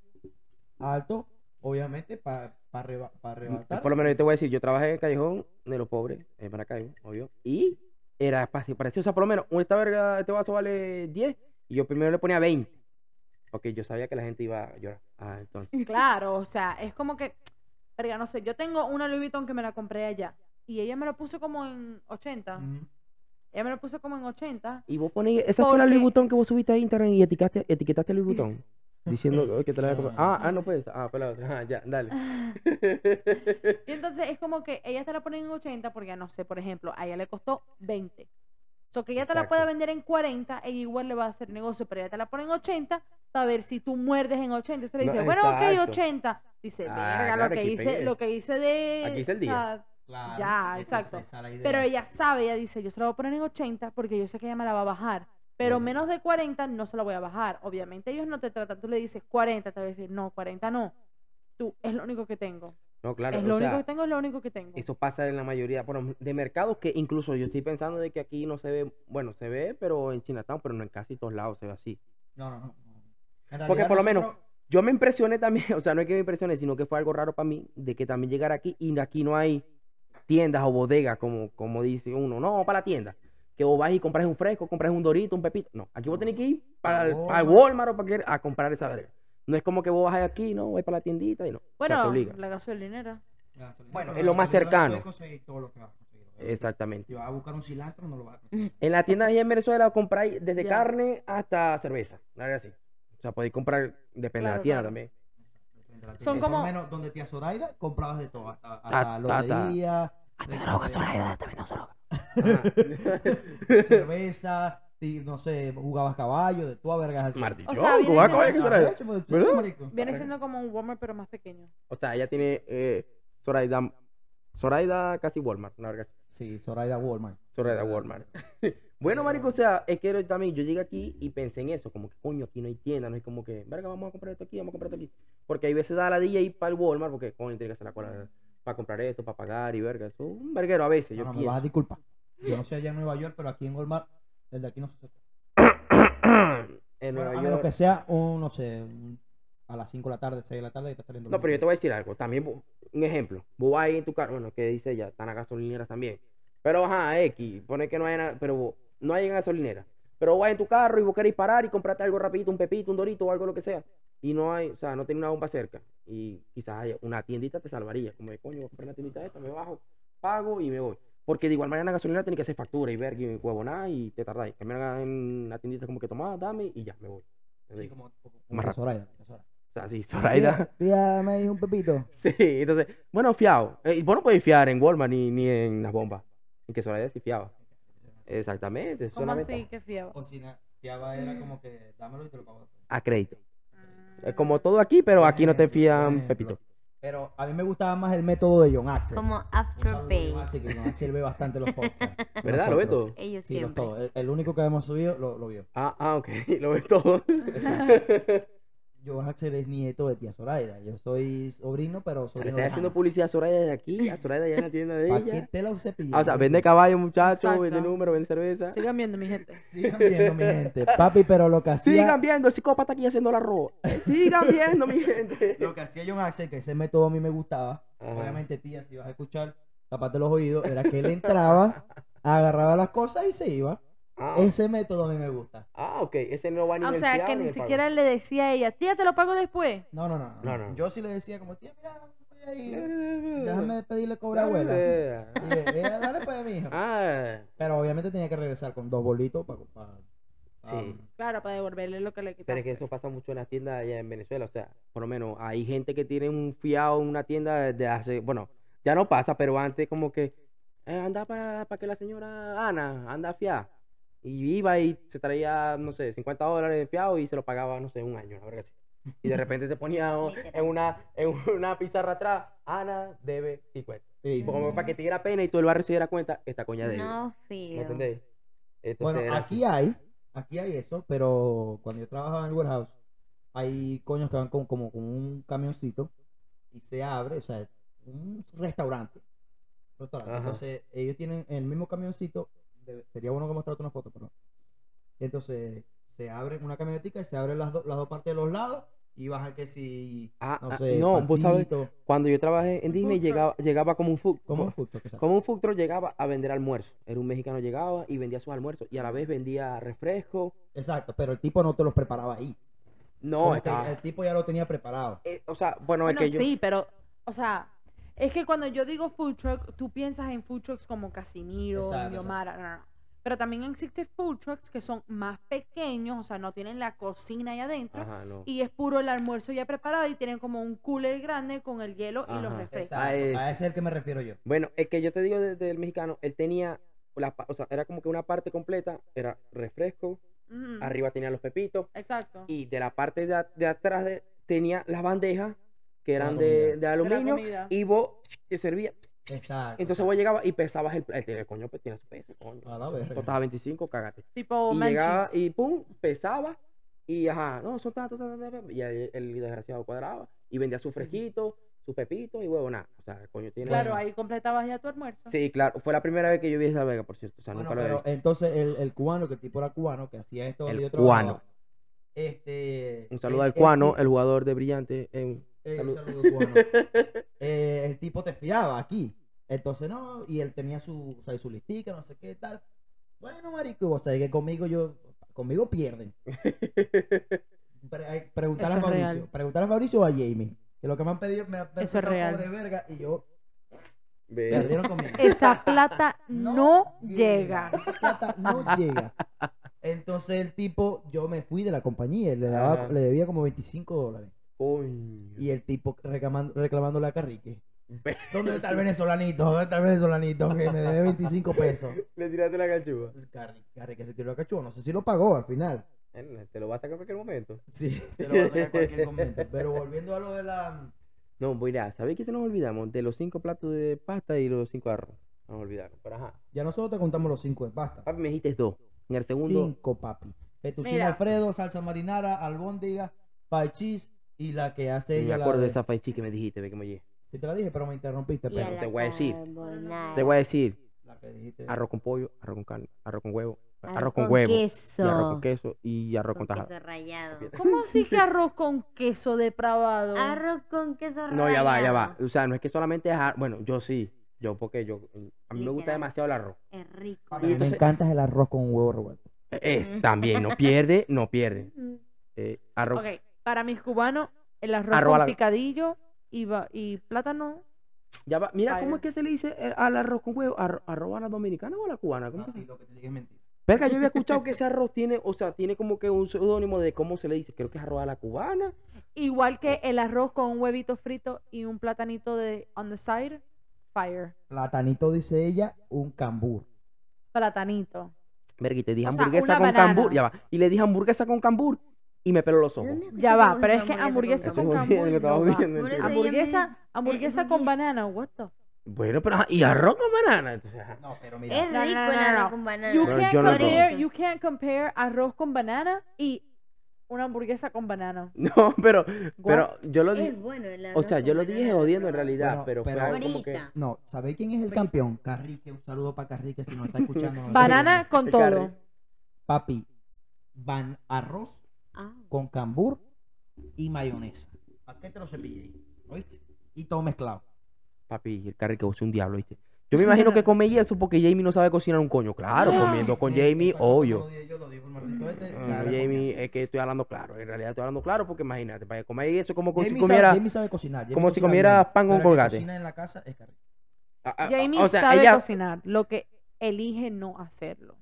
[SPEAKER 1] alto, obviamente, para arrebatar.
[SPEAKER 3] Por lo menos yo te voy a decir, yo trabajé en el Callejón de los Pobres, en Maracaibo, obvio, y era fácil, parecía, o sea, por lo menos, esta verga, este vaso vale 10, y yo primero le ponía 20, porque yo sabía que la gente iba a llorar. Ah, entonces.
[SPEAKER 2] Claro, o sea, es como que, verga, no sé, yo tengo una Louis Vuitton que me la compré allá, y ella me lo puso como en 80.
[SPEAKER 1] Ujú.
[SPEAKER 2] Ella me lo puso como en 80.
[SPEAKER 3] Y vos ponés, esa fue la Louis Vuitton que vos subiste a Instagram y etiquetaste, etiquetaste a Louis Vuitton. Diciendo que te la había comprado. Ah, ah, no puedes. Ah, pues la otra. Ah, ya, dale.
[SPEAKER 2] Y entonces es como que ella te la pone en 80 porque, no sé, por ejemplo, a ella le costó 20. So que ella te la pueda vender en 40, ella igual le va a hacer negocio, pero ella te la pone en 80 para ver si tú muerdes en 80. Entonces le
[SPEAKER 3] No,
[SPEAKER 2] dice, bueno, ok,
[SPEAKER 3] exacto.
[SPEAKER 2] 80. Dice,
[SPEAKER 3] Ah,
[SPEAKER 2] verga,
[SPEAKER 3] claro,
[SPEAKER 2] lo que hice,
[SPEAKER 3] pegué.
[SPEAKER 2] lo que hice de.
[SPEAKER 3] Aquí hice el
[SPEAKER 2] o
[SPEAKER 3] día.
[SPEAKER 2] sea,
[SPEAKER 1] Claro,
[SPEAKER 2] Ya, exacto.
[SPEAKER 1] esa
[SPEAKER 2] pero ella sabe, ella dice, yo se la voy a poner en 80 porque yo sé que ella me la va a bajar. Pero menos de 40 no se la voy a bajar. Obviamente ellos no te tratan, tú le dices 40, te va a decir, no, 40 no. Tú, es lo único que tengo.
[SPEAKER 3] No, claro.
[SPEAKER 2] es
[SPEAKER 3] o
[SPEAKER 2] lo único
[SPEAKER 3] sea,
[SPEAKER 2] que tengo, es lo único que tengo.
[SPEAKER 3] Eso pasa en la mayoría bueno, de mercados que incluso yo estoy pensando de que aquí no se ve, bueno, se ve, pero en Chinatown, pero no en casi todos lados se ve así.
[SPEAKER 1] No, no, no.
[SPEAKER 3] Porque por lo menos- Yo me impresioné también, o sea, no es que me impresioné, sino que fue algo raro para mí de que también llegar aquí y aquí no hay tiendas o bodegas como, como dice uno, no, para la tienda. Que vos vas y compras un fresco, compras un dorito, un pepito. No, aquí vos tenés que ir para el, para el
[SPEAKER 1] Walmart.
[SPEAKER 3] O para que- a comprar esa verga. No es como que vos vas aquí, no, voy para la tiendita y no. o sea, te
[SPEAKER 2] Bueno,
[SPEAKER 3] obliga.
[SPEAKER 2] la gasolinera.
[SPEAKER 3] Bueno, es lo más cercano.
[SPEAKER 1] puedes conseguir todo lo que vas a conseguir.
[SPEAKER 3] Exactamente.
[SPEAKER 1] Si vas a buscar un cilantro, no lo vas a conseguir.
[SPEAKER 3] En la tienda ahí en Venezuela compráis desde carne hasta cerveza. Así. O sea, podéis comprar, depende de la tienda
[SPEAKER 2] claro.
[SPEAKER 3] también.
[SPEAKER 2] Son
[SPEAKER 1] tienda. Por lo
[SPEAKER 2] como-
[SPEAKER 1] menos donde tía Zoraida comprabas de todo, hasta,
[SPEAKER 3] Hasta-
[SPEAKER 1] lotería,
[SPEAKER 3] Hasta
[SPEAKER 1] de-
[SPEAKER 3] droga,
[SPEAKER 1] de-
[SPEAKER 3] Zoraida, también no droga.
[SPEAKER 1] cerveza, ti- no sé, jugabas caballo, de toda vergas así.
[SPEAKER 3] Maldición,
[SPEAKER 2] O sea, viene
[SPEAKER 3] ¿cómo va a
[SPEAKER 2] siendo-
[SPEAKER 3] coger que Zoraida?
[SPEAKER 1] Arrecho, pues.
[SPEAKER 2] Viene siendo como un Walmart, pero más pequeño.
[SPEAKER 3] O sea, ella tiene eh, Zoraida, Zoraida casi Walmart, una verga.
[SPEAKER 1] Sí, Zoraida Walmart.
[SPEAKER 3] Zoraida Walmart. Bueno, marico, o sea, es que también yo llegué aquí y pensé en eso, como que coño, aquí no hay tienda, no es como que, verga, vamos a comprar esto aquí, vamos a comprar esto aquí. Porque hay veces da la día ir para el Walmart, porque coño, tiene que hacer la cola para comprar esto, para pagar y verga, eso es un verguero a veces,
[SPEAKER 1] No,
[SPEAKER 3] yo
[SPEAKER 1] no, me vas a disculpar. Yo no sé allá en Nueva York, pero aquí en Walmart, el de aquí no se hace.
[SPEAKER 3] en
[SPEAKER 1] Bueno,
[SPEAKER 3] Nueva
[SPEAKER 1] a menos
[SPEAKER 3] York.
[SPEAKER 1] que sea un, no sé, un- a las 5 de la tarde, 6 de la tarde y está saliendo.
[SPEAKER 3] No, pero yo te voy a decir algo. También, un ejemplo. Vos vas ahí en tu carro, bueno, que dice ella, están las gasolineras también. Pero, ajá, X, pone que no hay nada, pero vos- no hay en gasolinera. Pero vas en tu carro y vos querés parar y comprarte algo rapidito, un pepito, un dorito o algo lo que sea. Y no hay, o sea, no tiene una bomba cerca. Y quizás haya una tiendita te salvaría. Como de, coño, voy a comprar una tiendita esta, me bajo, pago y me voy. Porque de igual manera en la gasolinera tiene que hacer factura y verga y huevonada y te tardáis. Que me hagan en la tiendita como que tomá, dame y ya, me voy.
[SPEAKER 1] Sí, como, como,
[SPEAKER 3] Más.
[SPEAKER 1] Zoraida, Zoraida.
[SPEAKER 3] O sea, sí, Zoraida.
[SPEAKER 1] Tía, me un pepito.
[SPEAKER 3] Sí, entonces, bueno, fiado. Eh, vos no podés fiar en Walmart ni, ni en las bombas. En que Zoraida sí fiaba. Exactamente,
[SPEAKER 2] ¿Cómo así que fiaba?
[SPEAKER 1] Cocina, fiaba era como que dámelo y te lo pago después.
[SPEAKER 3] a crédito.
[SPEAKER 2] Mm.
[SPEAKER 3] Es como todo aquí, pero aquí no te fían. Pepito.
[SPEAKER 1] Pero a mí me gustaba más el método de John Axel.
[SPEAKER 4] Como Afterpay.
[SPEAKER 1] Axel, que John Axel ve bastante los podcasts.
[SPEAKER 3] ¿Verdad? ¿Lo
[SPEAKER 1] nosotros.
[SPEAKER 3] todo?
[SPEAKER 4] Ellos
[SPEAKER 1] Sí, los
[SPEAKER 4] siempre.
[SPEAKER 1] todos. El, el único que hemos subido lo, lo vio.
[SPEAKER 3] Ah, ah, ok. Lo ves todo.
[SPEAKER 1] Axel es nieto de tía Zoraida. Yo soy sobrino, pero sobrino
[SPEAKER 3] estoy haciendo publicidad a Zoraida desde aquí, a Zoraida ya en la tienda de
[SPEAKER 1] ¿Para qué
[SPEAKER 3] ella.
[SPEAKER 1] te lo cepillé?
[SPEAKER 3] Ah, o sea, vende caballo, muchachos, vende números, vende cerveza.
[SPEAKER 2] Sigan viendo, mi gente.
[SPEAKER 1] Sigan viendo, mi gente. Papi, pero lo que hacía...
[SPEAKER 3] Sigan viendo, el psicópata aquí haciendo el arroz. Eh, Sigan viendo, mi gente.
[SPEAKER 1] Lo que hacía John Axel, que ese método a mí me gustaba,
[SPEAKER 3] Ajá.
[SPEAKER 1] obviamente tía, si vas a escuchar, tapate los oídos, era que él entraba, agarraba las cosas y se iba.
[SPEAKER 3] Ah,
[SPEAKER 1] Ese método a mí me gusta.
[SPEAKER 3] ah, ok. Ese no va ni
[SPEAKER 2] Ah, o sea, que ni
[SPEAKER 3] pago.
[SPEAKER 2] siquiera le decía a ella, tía, te lo pago después.
[SPEAKER 1] No, no, no.
[SPEAKER 3] No, no.
[SPEAKER 1] Yo sí le decía como, tía, mira, voy a ir,
[SPEAKER 3] Eh,
[SPEAKER 1] déjame pedirle cobre a
[SPEAKER 3] dale.
[SPEAKER 1] abuela. Y, ella, dale pues, mi hija.
[SPEAKER 3] Ah,
[SPEAKER 1] Pero obviamente tenía que regresar con dos bolitos para...
[SPEAKER 3] Sí.
[SPEAKER 2] Claro, para devolverle lo que le
[SPEAKER 3] Pero
[SPEAKER 2] quitaron.
[SPEAKER 3] es que eso pasa mucho en las tiendas allá en Venezuela. O sea, por lo menos hay gente que tiene un fiado en una tienda desde hace. Bueno, ya no pasa, pero antes como que. eh, anda para que la señora Ana anda fiada. Y iba y se traía, no sé, 50 dólares de fiado y se lo pagaba, no sé, un año, la verdad que sí. Y de repente te ponía en una, en una pizarra atrás, Ana debe 50.
[SPEAKER 1] Sí,
[SPEAKER 3] Como
[SPEAKER 4] sí.
[SPEAKER 3] para que te diera pena y todo el barrio se diera cuenta, esta coña debe.
[SPEAKER 4] No,
[SPEAKER 3] ¿Me
[SPEAKER 4] fío.
[SPEAKER 3] entendés? Entonces
[SPEAKER 1] Bueno, aquí
[SPEAKER 3] así.
[SPEAKER 1] hay, aquí hay eso, pero cuando yo trabajaba en el warehouse, hay coños que van con, como con un camioncito y se abre, o sea, un restaurante. restaurante. Entonces, ellos tienen el mismo camioncito, de- sería bueno que mostrarte una foto, pero Entonces se abre una camionetica y se abren las, do- las dos partes de los lados y baja que si,
[SPEAKER 3] Ah,
[SPEAKER 1] no
[SPEAKER 3] ah,
[SPEAKER 1] sé,
[SPEAKER 3] no, vos sabes, cuando yo trabajé en
[SPEAKER 2] Un
[SPEAKER 3] Disney
[SPEAKER 2] food truck.
[SPEAKER 3] llegaba, llegaba como un food,
[SPEAKER 1] ¿Cómo?
[SPEAKER 3] co-
[SPEAKER 1] Escucho, que sea.
[SPEAKER 3] como un food truck llegaba a vender almuerzo. Era un mexicano llegaba y vendía sus almuerzos y a la vez vendía refresco.
[SPEAKER 1] Exacto, pero el tipo no te los preparaba ahí.
[SPEAKER 3] No,
[SPEAKER 1] Como que
[SPEAKER 3] estaba-
[SPEAKER 1] el tipo ya lo tenía preparado.
[SPEAKER 3] eh, o sea, bueno, es
[SPEAKER 2] Bueno,
[SPEAKER 3] que yo
[SPEAKER 2] sí, pero, o sea, es que cuando yo digo food truck, tú piensas en food trucks como Casimiro,
[SPEAKER 1] Exacto,
[SPEAKER 2] no, no. Pero también existen food trucks que son más pequeños, o sea, no tienen la cocina ahí adentro.
[SPEAKER 3] Ajá, no.
[SPEAKER 2] Y es puro el almuerzo ya preparado y tienen como un cooler grande con el hielo y los refrescos.
[SPEAKER 3] Ese.
[SPEAKER 1] a ese es el que me refiero yo.
[SPEAKER 3] Bueno, es que yo te digo de- del mexicano, él tenía, la o sea, era como que una parte completa, era refresco, arriba tenía los pepitos
[SPEAKER 2] Exacto.
[SPEAKER 3] y de la parte de, de atrás de- tenía las bandejas que eran de, de aluminio
[SPEAKER 2] comida.
[SPEAKER 3] y vos te servías.
[SPEAKER 1] Exacto.
[SPEAKER 3] Entonces vos llegabas y pesabas el, el, el coño pues tiene su peso, coño.
[SPEAKER 1] A la verga.
[SPEAKER 3] Costaba 25, cágate.
[SPEAKER 2] tipo
[SPEAKER 3] y llegaba y pum, pesaba y ajá, no, son tanto, tanto, tanto, y ahí el desgraciado cuadraba y vendía su fresquito, su pepito y huevo, nada. O sea, el coño tiene.
[SPEAKER 2] Claro, ahí completabas ya tu almuerzo.
[SPEAKER 3] Sí, claro, fue la primera vez que yo vi esa verga, por cierto. O sea,
[SPEAKER 1] Bueno,
[SPEAKER 3] nunca lo había
[SPEAKER 1] entonces el, el cubano, que el tipo era cubano, que hacía esto
[SPEAKER 3] El
[SPEAKER 1] yo trabajaba,
[SPEAKER 3] cubano.
[SPEAKER 1] Este,
[SPEAKER 3] Un saludo
[SPEAKER 1] él-
[SPEAKER 3] al Cuano,
[SPEAKER 1] sí-
[SPEAKER 3] el jugador de Brillante. en-
[SPEAKER 1] eh, un
[SPEAKER 3] salud.
[SPEAKER 1] saludo, cubano. Eh, el tipo te fiaba aquí. Entonces, no, y él tenía su, o sea, su listica, no sé qué tal. Bueno, marico, vos sabés que conmigo yo, conmigo pierden. Pre- hay- preguntar
[SPEAKER 2] Eso
[SPEAKER 1] a Fabricio, preguntar a Fabricio o a Jamie. Que lo que me han pedido, me han
[SPEAKER 2] Eso es
[SPEAKER 1] pedido
[SPEAKER 2] real.
[SPEAKER 1] pobre verga y yo perdieron conmigo.
[SPEAKER 2] Esa plata no, llega.
[SPEAKER 1] Esa plata no llega. Entonces el tipo, yo me fui de la compañía, le, daba,
[SPEAKER 3] Ajá.
[SPEAKER 1] le debía como 25 dólares.
[SPEAKER 3] Coño.
[SPEAKER 1] Y el tipo reclamando, reclamándole a Carrique. ¿Dónde está el venezolanito? ¿Dónde está el venezolanito que me debe 25 pesos?
[SPEAKER 3] Le tiraste la cachuga.
[SPEAKER 1] Carrique, Carrique se tiró la cachuga, no sé si lo pagó al final.
[SPEAKER 3] Te lo vas a sacar en cualquier momento.
[SPEAKER 1] Sí, te lo voy a sacar en cualquier momento. Pero volviendo a lo de la...
[SPEAKER 3] No, mira, ¿sabéis que se nos olvidamos? De los cinco platos de pasta y los cinco arroz. Nos olvidaron. Pero ajá.
[SPEAKER 1] Ya nosotros te contamos los 5 de pasta.
[SPEAKER 3] Papi, me dijiste dos. En el segundo.
[SPEAKER 1] Cinco, papi.
[SPEAKER 2] Mira.
[SPEAKER 1] Alfredo, salsa marinara, albóndiga, pie cheese y la que hace
[SPEAKER 3] Me
[SPEAKER 1] ella la
[SPEAKER 3] acuerdo de
[SPEAKER 1] de-
[SPEAKER 3] esa faichi que me dijiste, ve que me oye.
[SPEAKER 1] Sí te la dije, pero me interrumpiste, pero
[SPEAKER 3] te voy a decir.
[SPEAKER 4] carbonara.
[SPEAKER 3] Te voy a decir
[SPEAKER 1] la que dijiste.
[SPEAKER 3] arroz con pollo, arroz con carne, arroz con huevo, arroz,
[SPEAKER 4] Arroz
[SPEAKER 3] con,
[SPEAKER 4] con
[SPEAKER 3] huevo,
[SPEAKER 4] queso.
[SPEAKER 3] y arroz con queso y arroz con,
[SPEAKER 4] Con
[SPEAKER 3] tajada.
[SPEAKER 4] queso rallado.
[SPEAKER 2] ¿Cómo así que arroz con queso depravado?
[SPEAKER 4] Arroz con queso rallado.
[SPEAKER 3] No, ya va, ya va. O sea, no es que solamente es ar- bueno, yo sí, yo porque yo a mí me gusta demasiado el arroz.
[SPEAKER 4] Es rico.
[SPEAKER 1] A
[SPEAKER 3] Y
[SPEAKER 1] mí me encanta el arroz con huevo revuelto.
[SPEAKER 3] Es, también, no pierde, no pierde. Eh, arroz,
[SPEAKER 2] Ok, para mis cubanos, el arroz con
[SPEAKER 3] la-
[SPEAKER 2] picadillo y, va- y plátano.
[SPEAKER 3] ya va. Mira, ¿cómo es que se le dice eh, al arroz con huevo? Ar- ¿Arroz a la dominicana o a la cubana? ¿Cómo que se-
[SPEAKER 1] Papi, lo que te dije es mentira.
[SPEAKER 3] Verga, yo había escuchado que ese arroz tiene, o sea, tiene como que un seudónimo de cómo se le dice. Creo que es arroz a la cubana.
[SPEAKER 2] Igual que el arroz con un huevito frito y un platanito de on the side. Fire.
[SPEAKER 1] Platanito, dice ella, un cambur.
[SPEAKER 2] Platanito.
[SPEAKER 3] Verga, y te dije
[SPEAKER 2] O sea,
[SPEAKER 3] hamburguesa
[SPEAKER 2] una
[SPEAKER 3] con
[SPEAKER 2] banana.
[SPEAKER 3] cambur. Ya va. Y le dije hamburguesa con cambur y me peló los ojos.
[SPEAKER 4] ¿Dónde
[SPEAKER 2] Ya va, pero es que hamburguesa con cambur
[SPEAKER 3] lo estaba
[SPEAKER 4] Por eso me
[SPEAKER 2] Hamburguesa, hamburguesa con banana, what the?
[SPEAKER 3] Bueno, pero ajá, y arroz con banana. Entonces, ajá.
[SPEAKER 1] No, pero
[SPEAKER 4] Es
[SPEAKER 1] mira.
[SPEAKER 2] No, no,
[SPEAKER 4] rico
[SPEAKER 2] no,
[SPEAKER 4] el
[SPEAKER 2] no,
[SPEAKER 4] arroz
[SPEAKER 2] no.
[SPEAKER 4] con banana.
[SPEAKER 2] You
[SPEAKER 3] Pero
[SPEAKER 2] can't,
[SPEAKER 3] yo no
[SPEAKER 2] compare,
[SPEAKER 3] como.
[SPEAKER 2] you can't compare arroz con banana y una hamburguesa con banana.
[SPEAKER 3] No, pero, pero yo lo dije.
[SPEAKER 4] Es bueno el
[SPEAKER 3] O sea, yo
[SPEAKER 4] con
[SPEAKER 3] lo dije
[SPEAKER 4] banana,
[SPEAKER 3] jodiendo en realidad,
[SPEAKER 1] Bueno,
[SPEAKER 3] pero,
[SPEAKER 1] pero-
[SPEAKER 3] fue algo como que.
[SPEAKER 4] Ahorita.
[SPEAKER 1] No, ¿sabéis quién es el campeón? Carrique, un saludo para Carrique si nos está escuchando. está
[SPEAKER 2] Banana con todo.
[SPEAKER 1] Papi, van arroz
[SPEAKER 4] Ah.
[SPEAKER 1] con cambur y mayonesa. ¿Para qué te lo cepillé? ¿Oíste? Y todo mezclado.
[SPEAKER 3] Papi, el que vos es un diablo, ¿viste? Yo me imagino que come eso porque Jamie no sabe cocinar un coño. Claro, comiendo con
[SPEAKER 1] Eh,
[SPEAKER 3] Jamie, obvio.
[SPEAKER 1] yo, lo este,
[SPEAKER 3] Ah,
[SPEAKER 1] era
[SPEAKER 3] Jamie, es que estoy hablando claro. En realidad estoy hablando claro porque imagínate, para comer eso como co- si comiera.
[SPEAKER 1] sabe, Jamie sabe cocinar. Jamie
[SPEAKER 3] como si comiera
[SPEAKER 1] bien,
[SPEAKER 3] pan con
[SPEAKER 1] que
[SPEAKER 3] colgate.
[SPEAKER 1] cocina en la casa es Carrique.
[SPEAKER 3] Ah, ah,
[SPEAKER 2] Jamie
[SPEAKER 3] o sea,
[SPEAKER 2] sabe
[SPEAKER 3] ella-
[SPEAKER 2] cocinar, lo que elige no hacerlo.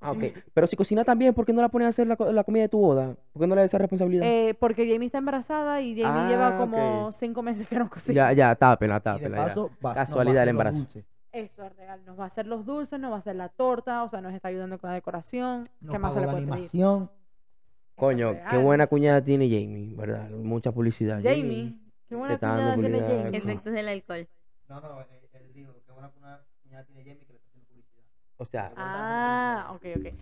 [SPEAKER 3] Ah, ok. Pero si cocina también, ¿por qué no la pones a hacer la, co- la comida de tu boda? ¿Por qué no le das esa responsabilidad?
[SPEAKER 2] Eh, porque Jamie está embarazada y Jamie
[SPEAKER 3] Ah,
[SPEAKER 2] lleva como
[SPEAKER 3] ok.
[SPEAKER 2] cinco meses que no cocina.
[SPEAKER 3] ya, ya, tápela,
[SPEAKER 1] Y de
[SPEAKER 3] tápela. ya.
[SPEAKER 1] paso, va,
[SPEAKER 3] Casualidad del embarazo.
[SPEAKER 1] Dulce.
[SPEAKER 2] Eso es real. Nos va a hacer los dulces, nos va a hacer la torta, o sea, nos está ayudando con la decoración.
[SPEAKER 1] No
[SPEAKER 2] ¿Qué más se
[SPEAKER 1] pagó
[SPEAKER 2] le
[SPEAKER 1] la
[SPEAKER 2] puede pedir?
[SPEAKER 1] animación.
[SPEAKER 2] Es
[SPEAKER 3] Coño, qué
[SPEAKER 2] real.
[SPEAKER 3] buena cuñada tiene Jamie, ¿verdad? Mucha publicidad.
[SPEAKER 2] Jamie, qué buena
[SPEAKER 3] está dando
[SPEAKER 2] cuñada tiene
[SPEAKER 3] publicidad.
[SPEAKER 2] Jamie.
[SPEAKER 4] Efectos del alcohol.
[SPEAKER 1] No, no, él, él dijo que buena cuñada cuñada tiene Jamie que le está haciendo publicidad.
[SPEAKER 3] O sea,
[SPEAKER 2] Ah, ok, ok.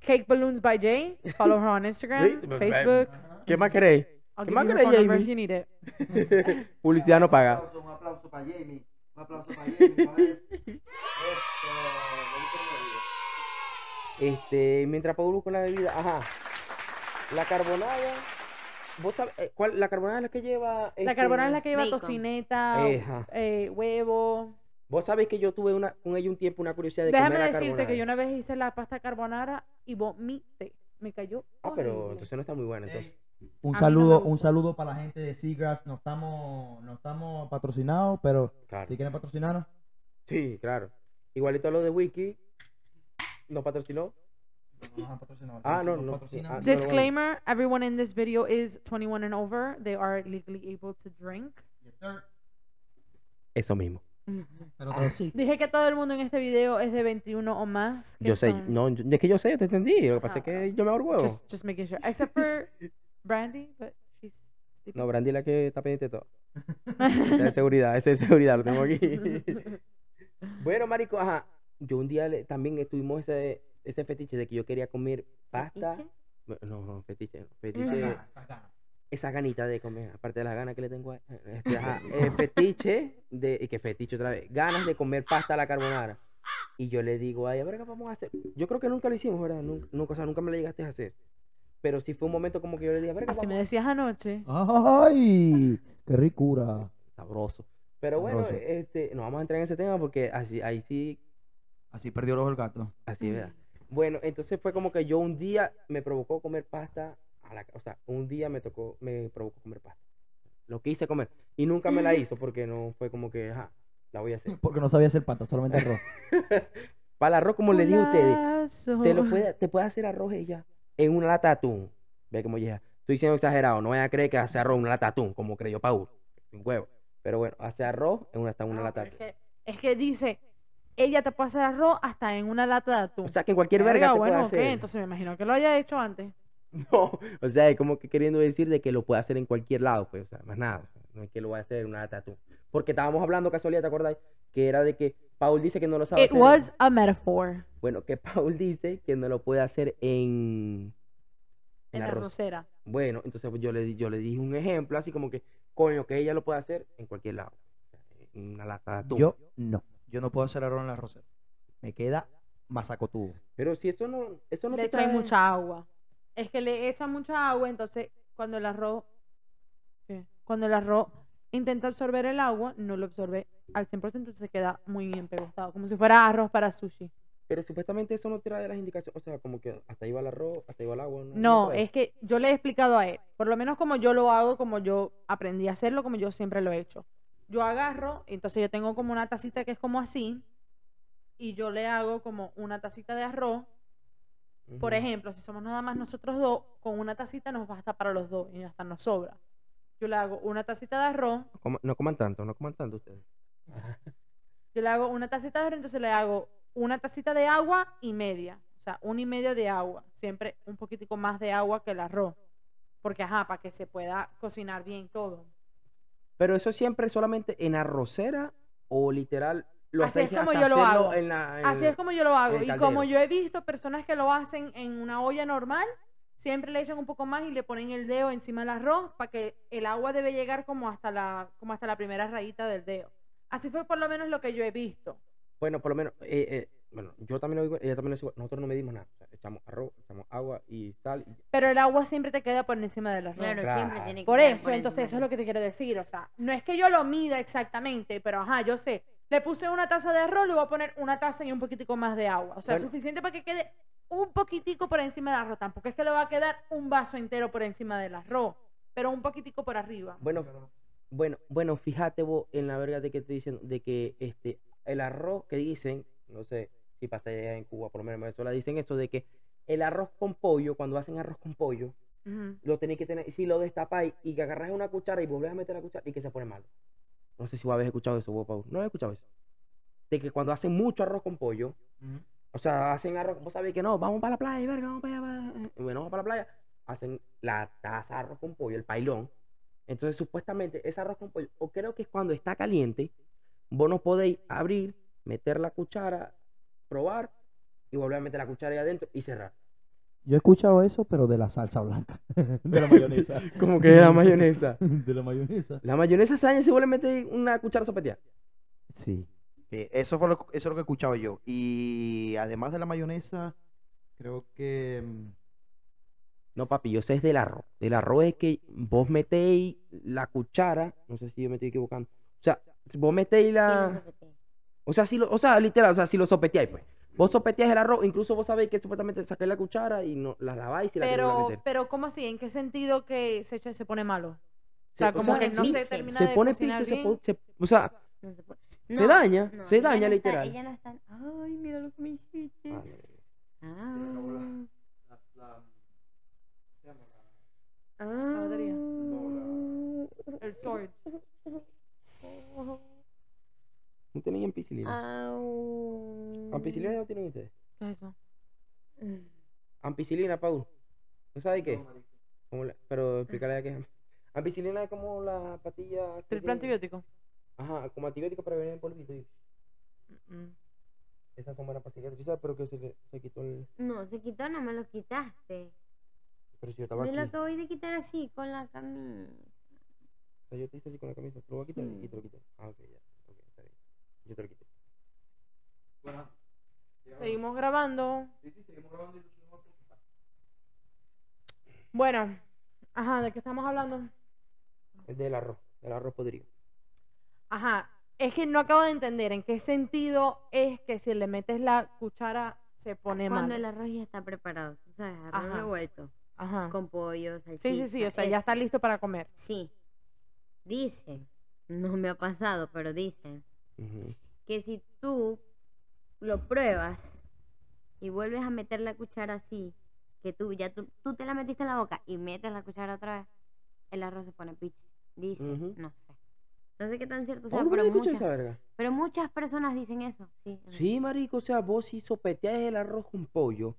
[SPEAKER 2] Cake Balloons by Jay. Follow her on Instagram, Facebook.
[SPEAKER 3] ¿qué más queréis? ¿Qué
[SPEAKER 2] give
[SPEAKER 3] más queréis, Jamie?
[SPEAKER 2] if you need it.
[SPEAKER 3] Publicidad no
[SPEAKER 1] Un
[SPEAKER 3] paga.
[SPEAKER 1] aplauso, un aplauso para Jamie. Un aplauso para Jamie.
[SPEAKER 3] Este, mientras Paul busca la bebida, ajá. La carbonada. ¿Vos sabés eh, cuál? La carbonada es la que lleva.
[SPEAKER 2] La carbonara es la
[SPEAKER 3] este,
[SPEAKER 2] que lleva
[SPEAKER 4] bacon.
[SPEAKER 2] tocineta,
[SPEAKER 3] Eja.
[SPEAKER 2] eh, huevo.
[SPEAKER 3] Vos sabés que yo tuve una, con ella un tiempo una curiosidad de
[SPEAKER 2] Déjame
[SPEAKER 3] comer la
[SPEAKER 2] decirte
[SPEAKER 3] carbonara.
[SPEAKER 2] que yo una vez hice la pasta carbonara y vomité. Me cayó.
[SPEAKER 3] Ah, pero entonces no está muy buena, entonces.
[SPEAKER 1] Un
[SPEAKER 2] A no
[SPEAKER 1] saludo, un saludo para la gente de Seagrass. No estamos, no estamos patrocinados, pero
[SPEAKER 3] Claro.
[SPEAKER 1] si quieren patrocinarnos,
[SPEAKER 3] Sí, claro. Igualito a lo de Wiki. ¿Nos patrocinó?
[SPEAKER 1] no nos han patrocinado.
[SPEAKER 3] Ah, no, no, ah, no, no,
[SPEAKER 2] Disclaimer: Everyone in this video is 21 and over. They are legally able to drink.
[SPEAKER 1] yes, sir.
[SPEAKER 3] Eso mismo.
[SPEAKER 1] Pero, pero sí.
[SPEAKER 2] Dije que todo el mundo en este video es de 21 o más.
[SPEAKER 3] Yo sé,
[SPEAKER 2] son-
[SPEAKER 3] no, yo- es que yo sé, yo te entendí. Lo que pasa
[SPEAKER 2] Ah,
[SPEAKER 3] es que yo me huevo.
[SPEAKER 2] Just, just making sure. Except for Brandy, but she's sleeping.
[SPEAKER 3] No, Brandy es la que está pendiente de todo. Esa es seguridad, ese es seguridad, lo tengo aquí. bueno, marico, ajá. Yo un día le- también estuvimos ese, ese fetiche de que yo quería comer pasta. No, no, fetiche, no, fetiche.
[SPEAKER 1] Esas ganas.
[SPEAKER 3] Esa ganita de comer, aparte de las ganas que le tengo a este, ajá, eh, fetiche de, y que fetiche otra vez, ganas de comer pasta a la carbonara. Y yo le digo, ay, a ver qué vamos a hacer. Yo creo que nunca lo hicimos, ¿verdad? Nunca, nunca, o sea, nunca me lo llegaste a hacer. Pero sí fue un momento como que yo le dije, a ver qué
[SPEAKER 2] Así me
[SPEAKER 3] vamos
[SPEAKER 2] decías anoche.
[SPEAKER 1] ¡Ay! ¡Qué ricura!
[SPEAKER 3] Sabroso. Pero bueno,
[SPEAKER 1] Sabroso.
[SPEAKER 3] este, no vamos a entrar en ese tema porque así, ahí sí,
[SPEAKER 1] Así perdió el ojo el gato.
[SPEAKER 3] así, ¿verdad? Bueno, entonces fue como que yo un día me provocó comer pasta, a la, o sea, un día me tocó, me provocó comer pasta. Lo quise comer. Y nunca me la hizo porque no fue como que, ajá, la voy a hacer.
[SPEAKER 1] Porque no sabía hacer pata, solamente arroz.
[SPEAKER 3] Para el arroz, como le dije a ustedes, te lo puede, te puede hacer arroz ella en una lata de atún. Ve como ya. Estoy siendo exagerado, no vayan a creer que hace arroz en una lata de atún, como creyó Paul. Sin huevo. Pero bueno, hace arroz en una, hasta una
[SPEAKER 2] No,
[SPEAKER 3] lata de
[SPEAKER 2] es,
[SPEAKER 3] atún.
[SPEAKER 2] que, es que dice, ella te puede hacer arroz hasta en una lata de atún.
[SPEAKER 3] O sea, que en cualquier verga
[SPEAKER 2] Verga,
[SPEAKER 3] te
[SPEAKER 2] bueno,
[SPEAKER 3] puede
[SPEAKER 2] ok,
[SPEAKER 3] hacer.
[SPEAKER 2] entonces me imagino que lo haya hecho antes.
[SPEAKER 3] No, o sea, es como que queriendo decir de que lo puede hacer en cualquier lado, pues, o sea, más nada. no es que lo vaya a hacer en una atún. Porque estábamos hablando casualidad, ¿te acordáis? Que era de que Paul dice que no lo sabe
[SPEAKER 2] It
[SPEAKER 3] hacer.
[SPEAKER 2] was a metaphor
[SPEAKER 3] Bueno, que Paul dice que no lo puede hacer en.
[SPEAKER 2] en la rosera.
[SPEAKER 3] Bueno, entonces pues, yo le, di- yo le dije un ejemplo, así como que, coño, que ella lo puede hacer en cualquier lado. En una lata de atún.
[SPEAKER 1] Yo no. Yo no puedo hacer arroz en la rosera. Me queda masacotudo.
[SPEAKER 3] Pero si eso no, eso no
[SPEAKER 2] le
[SPEAKER 3] te trae-
[SPEAKER 2] mucha agua. Es que le echan mucha agua, entonces cuando el arroz, ¿qué? cuando el arroz intenta absorber el agua, no lo absorbe al 100%, entonces se queda muy bien pegostado, como si fuera arroz para sushi.
[SPEAKER 3] Pero supuestamente eso no trae las indicaciones, o sea, como que hasta ahí va el arroz, hasta ahí va el agua. No,
[SPEAKER 2] No,
[SPEAKER 3] trae.
[SPEAKER 2] es que yo le he explicado a él, por lo menos como yo lo hago, como yo aprendí a hacerlo, como yo siempre lo he hecho. Yo agarro, entonces yo tengo como una tacita que es como así, y yo le hago como una tacita de arroz. Por ejemplo, si somos nada más nosotros dos, con una tacita nos basta para los dos y hasta nos sobra. Yo le hago una tacita de arroz,
[SPEAKER 3] No coman, no coman tanto, no coman tanto ustedes.
[SPEAKER 2] yo le hago una tacita de arroz, entonces le hago una tacita de agua y media. O sea, una y media de agua. Siempre un poquitico más de agua que el arroz. Porque, ajá, para que se pueda cocinar bien todo.
[SPEAKER 3] Pero eso siempre solamente en arrocera o literal lo
[SPEAKER 2] Así es como
[SPEAKER 3] hasta
[SPEAKER 2] yo lo
[SPEAKER 3] hacerlo
[SPEAKER 2] hago.
[SPEAKER 3] en la- en
[SPEAKER 2] Así
[SPEAKER 3] el-
[SPEAKER 2] es como yo lo hago. Y como yo he visto personas que lo hacen en una olla normal, siempre le echan un poco más y le ponen el dedo encima del arroz para que el agua debe llegar como hasta la, como hasta la primera rayita del dedo. Así fue por lo menos lo que yo he visto.
[SPEAKER 3] Bueno, por lo menos, eh, eh, bueno, yo también lo digo, ella también lo digo, nosotros no medimos nada. O sea, echamos arroz, echamos agua y sal. y-
[SPEAKER 2] Pero el agua siempre te queda por encima del arroz.
[SPEAKER 4] Claro,
[SPEAKER 3] Claro.
[SPEAKER 4] siempre tiene que
[SPEAKER 2] Por eso,
[SPEAKER 4] por
[SPEAKER 2] entonces eso es lo que te quiero decir. O sea, no es que yo lo mida exactamente, pero ajá, yo sé. Le puse una taza de arroz, le voy a poner una taza y un poquitico más de agua. O sea,
[SPEAKER 3] Bueno.
[SPEAKER 2] suficiente para que quede un poquitico por encima del arroz. Tampoco es que le va a quedar un vaso entero por encima del arroz, pero un poquitico por arriba.
[SPEAKER 3] Bueno, bueno, bueno, fíjate vos en la verga de que te dicen, de que este, el arroz que dicen, no sé si pasa allá en Cuba, por lo menos en Venezuela, dicen eso de que el arroz con pollo, cuando hacen arroz con pollo, lo tenéis que tener, si lo destapáis y que agarras una cuchara y volvés a meter la cuchara y que se pone malo. No sé si vos habéis escuchado eso, vos, Pau. No he escuchado eso. De que cuando hacen mucho arroz con pollo, o sea, hacen arroz, vos sabéis que no, vamos para la playa, verga, vamos para allá, para- y bueno, vamos para la playa, hacen la taza de arroz con pollo, el pailón. Entonces, supuestamente, ese arroz con pollo, o creo que es cuando está caliente, vos no podéis abrir, meter la cuchara, probar, y volver a meter la cuchara ahí adentro y cerrar.
[SPEAKER 1] Yo he escuchado eso, pero de la salsa blanca. de la mayonesa.
[SPEAKER 3] Como que la mayonesa.
[SPEAKER 1] de la mayonesa.
[SPEAKER 3] La mayonesa se daña si vos le metes una cuchara sopeteada.
[SPEAKER 1] Sí.
[SPEAKER 5] Sí, eso, fue lo, eso es lo que he escuchado yo. Y además de la mayonesa,
[SPEAKER 1] Creo que. mm,
[SPEAKER 3] No, papi, yo sé es del arroz. Del arroz es que vos metéis la cuchara. No sé si yo me estoy equivocando. O sea, vos metéis la. O sea, si lo, o sea, literal, o sea, si lo sopeteáis, pues. Vos sopeteáis el arroz, incluso vos sabéis que supuestamente sacáis la cuchara y no la laváis y la a
[SPEAKER 2] Pero,
[SPEAKER 3] meter.
[SPEAKER 2] pero ¿cómo así? ¿En qué sentido que se, echa- se pone malo? O
[SPEAKER 3] Se-
[SPEAKER 2] sea,
[SPEAKER 3] o
[SPEAKER 2] como
[SPEAKER 3] sea,
[SPEAKER 2] que no se termina
[SPEAKER 3] Se
[SPEAKER 2] de
[SPEAKER 3] pone picho, se, se- o sea,
[SPEAKER 4] No se puede.
[SPEAKER 3] Se
[SPEAKER 4] No,
[SPEAKER 3] daña,
[SPEAKER 4] no,
[SPEAKER 3] se
[SPEAKER 4] ella
[SPEAKER 3] daña,
[SPEAKER 4] no está-
[SPEAKER 3] literal.
[SPEAKER 4] ella no está. Ay, mira lo que me hiciste.
[SPEAKER 3] ah,
[SPEAKER 4] Ah.
[SPEAKER 2] batería.
[SPEAKER 4] Ah.
[SPEAKER 2] El storage.
[SPEAKER 3] No tienen ampicilina.
[SPEAKER 4] Au.
[SPEAKER 3] ¿Ampicilina no tienen ustedes?
[SPEAKER 2] ¿Qué es eso?
[SPEAKER 3] Ampicilina, Paul. ¿No sabes qué? Como la- pero explícale a qué es. Ampicilina es como la patilla. que
[SPEAKER 2] ¿Triple antibiótico?
[SPEAKER 3] Ajá, como antibiótico para venir en polvito. y
[SPEAKER 2] Mm.
[SPEAKER 3] Esas son buenas pero que se, le- se quitó el.
[SPEAKER 4] No, se quitó, no me lo quitaste.
[SPEAKER 3] Pero si yo estaba
[SPEAKER 4] Me
[SPEAKER 3] aquí.
[SPEAKER 4] lo acabo de quitar así, con la camisa.
[SPEAKER 3] O sea, yo te hice así con la camisa. ¿Te lo voy a quitar?
[SPEAKER 4] Sí.
[SPEAKER 3] Y te lo quité. Ah, ok, ya. Yo te lo quité.
[SPEAKER 1] Bueno.
[SPEAKER 2] Seguimos grabando.
[SPEAKER 1] Sí, sí, seguimos grabando y lo subimos a-
[SPEAKER 2] Bueno, ajá, ¿de qué estamos hablando?
[SPEAKER 3] Es del arroz. Del arroz podrido.
[SPEAKER 2] Ajá, es que no acabo de entender en qué sentido es que si le metes la cuchara se pone mal.
[SPEAKER 4] Cuando el arroz ya está preparado, tú sabes, arroz
[SPEAKER 2] Ajá.
[SPEAKER 4] revuelto,
[SPEAKER 2] Ajá.
[SPEAKER 4] con pollo, salchicha.
[SPEAKER 2] Sí, sí, sí, o sea, ya está listo para comer.
[SPEAKER 4] Sí. Dicen, no me ha pasado, pero que si tú lo pruebas y vuelves a meter la cuchara así, que tú ya tú, tú te la metiste en la boca y metes la cuchara otra vez, el arroz se pone piche. Dice, no sé. No sé qué tan cierto sea,
[SPEAKER 3] ¿Cómo
[SPEAKER 4] pero muchas,
[SPEAKER 3] esa verga?
[SPEAKER 4] pero muchas personas dicen eso. Sí,
[SPEAKER 3] Sí, marico, o sea, vos si sopeteas el arroz con pollo,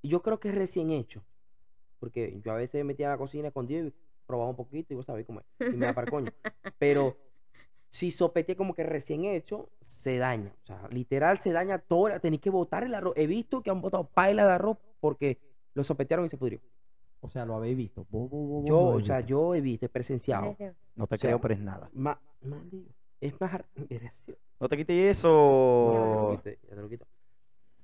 [SPEAKER 3] y yo creo que es recién hecho. Porque yo a veces me metía a la cocina escondido y probaba un poquito y vos sabés cómo es. Y me da para coño. Pero si sopeteas como que recién hecho, se daña. O sea, literal se daña todo. Tenés que botar el arroz. He visto que han botado paila de arroz porque lo sopetearon y se pudrió.
[SPEAKER 1] O sea, lo habéis visto. Vos, vos, vos, vos
[SPEAKER 3] Yo, o
[SPEAKER 1] habéis
[SPEAKER 3] sea,
[SPEAKER 1] visto.
[SPEAKER 3] yo he visto, he presenciado.
[SPEAKER 1] No te
[SPEAKER 3] o sea,
[SPEAKER 1] creo, pero es nada.
[SPEAKER 3] Ma- maldito, es más.
[SPEAKER 1] No te quites
[SPEAKER 3] Ya te lo
[SPEAKER 1] eso.
[SPEAKER 3] quité, ya te lo quito.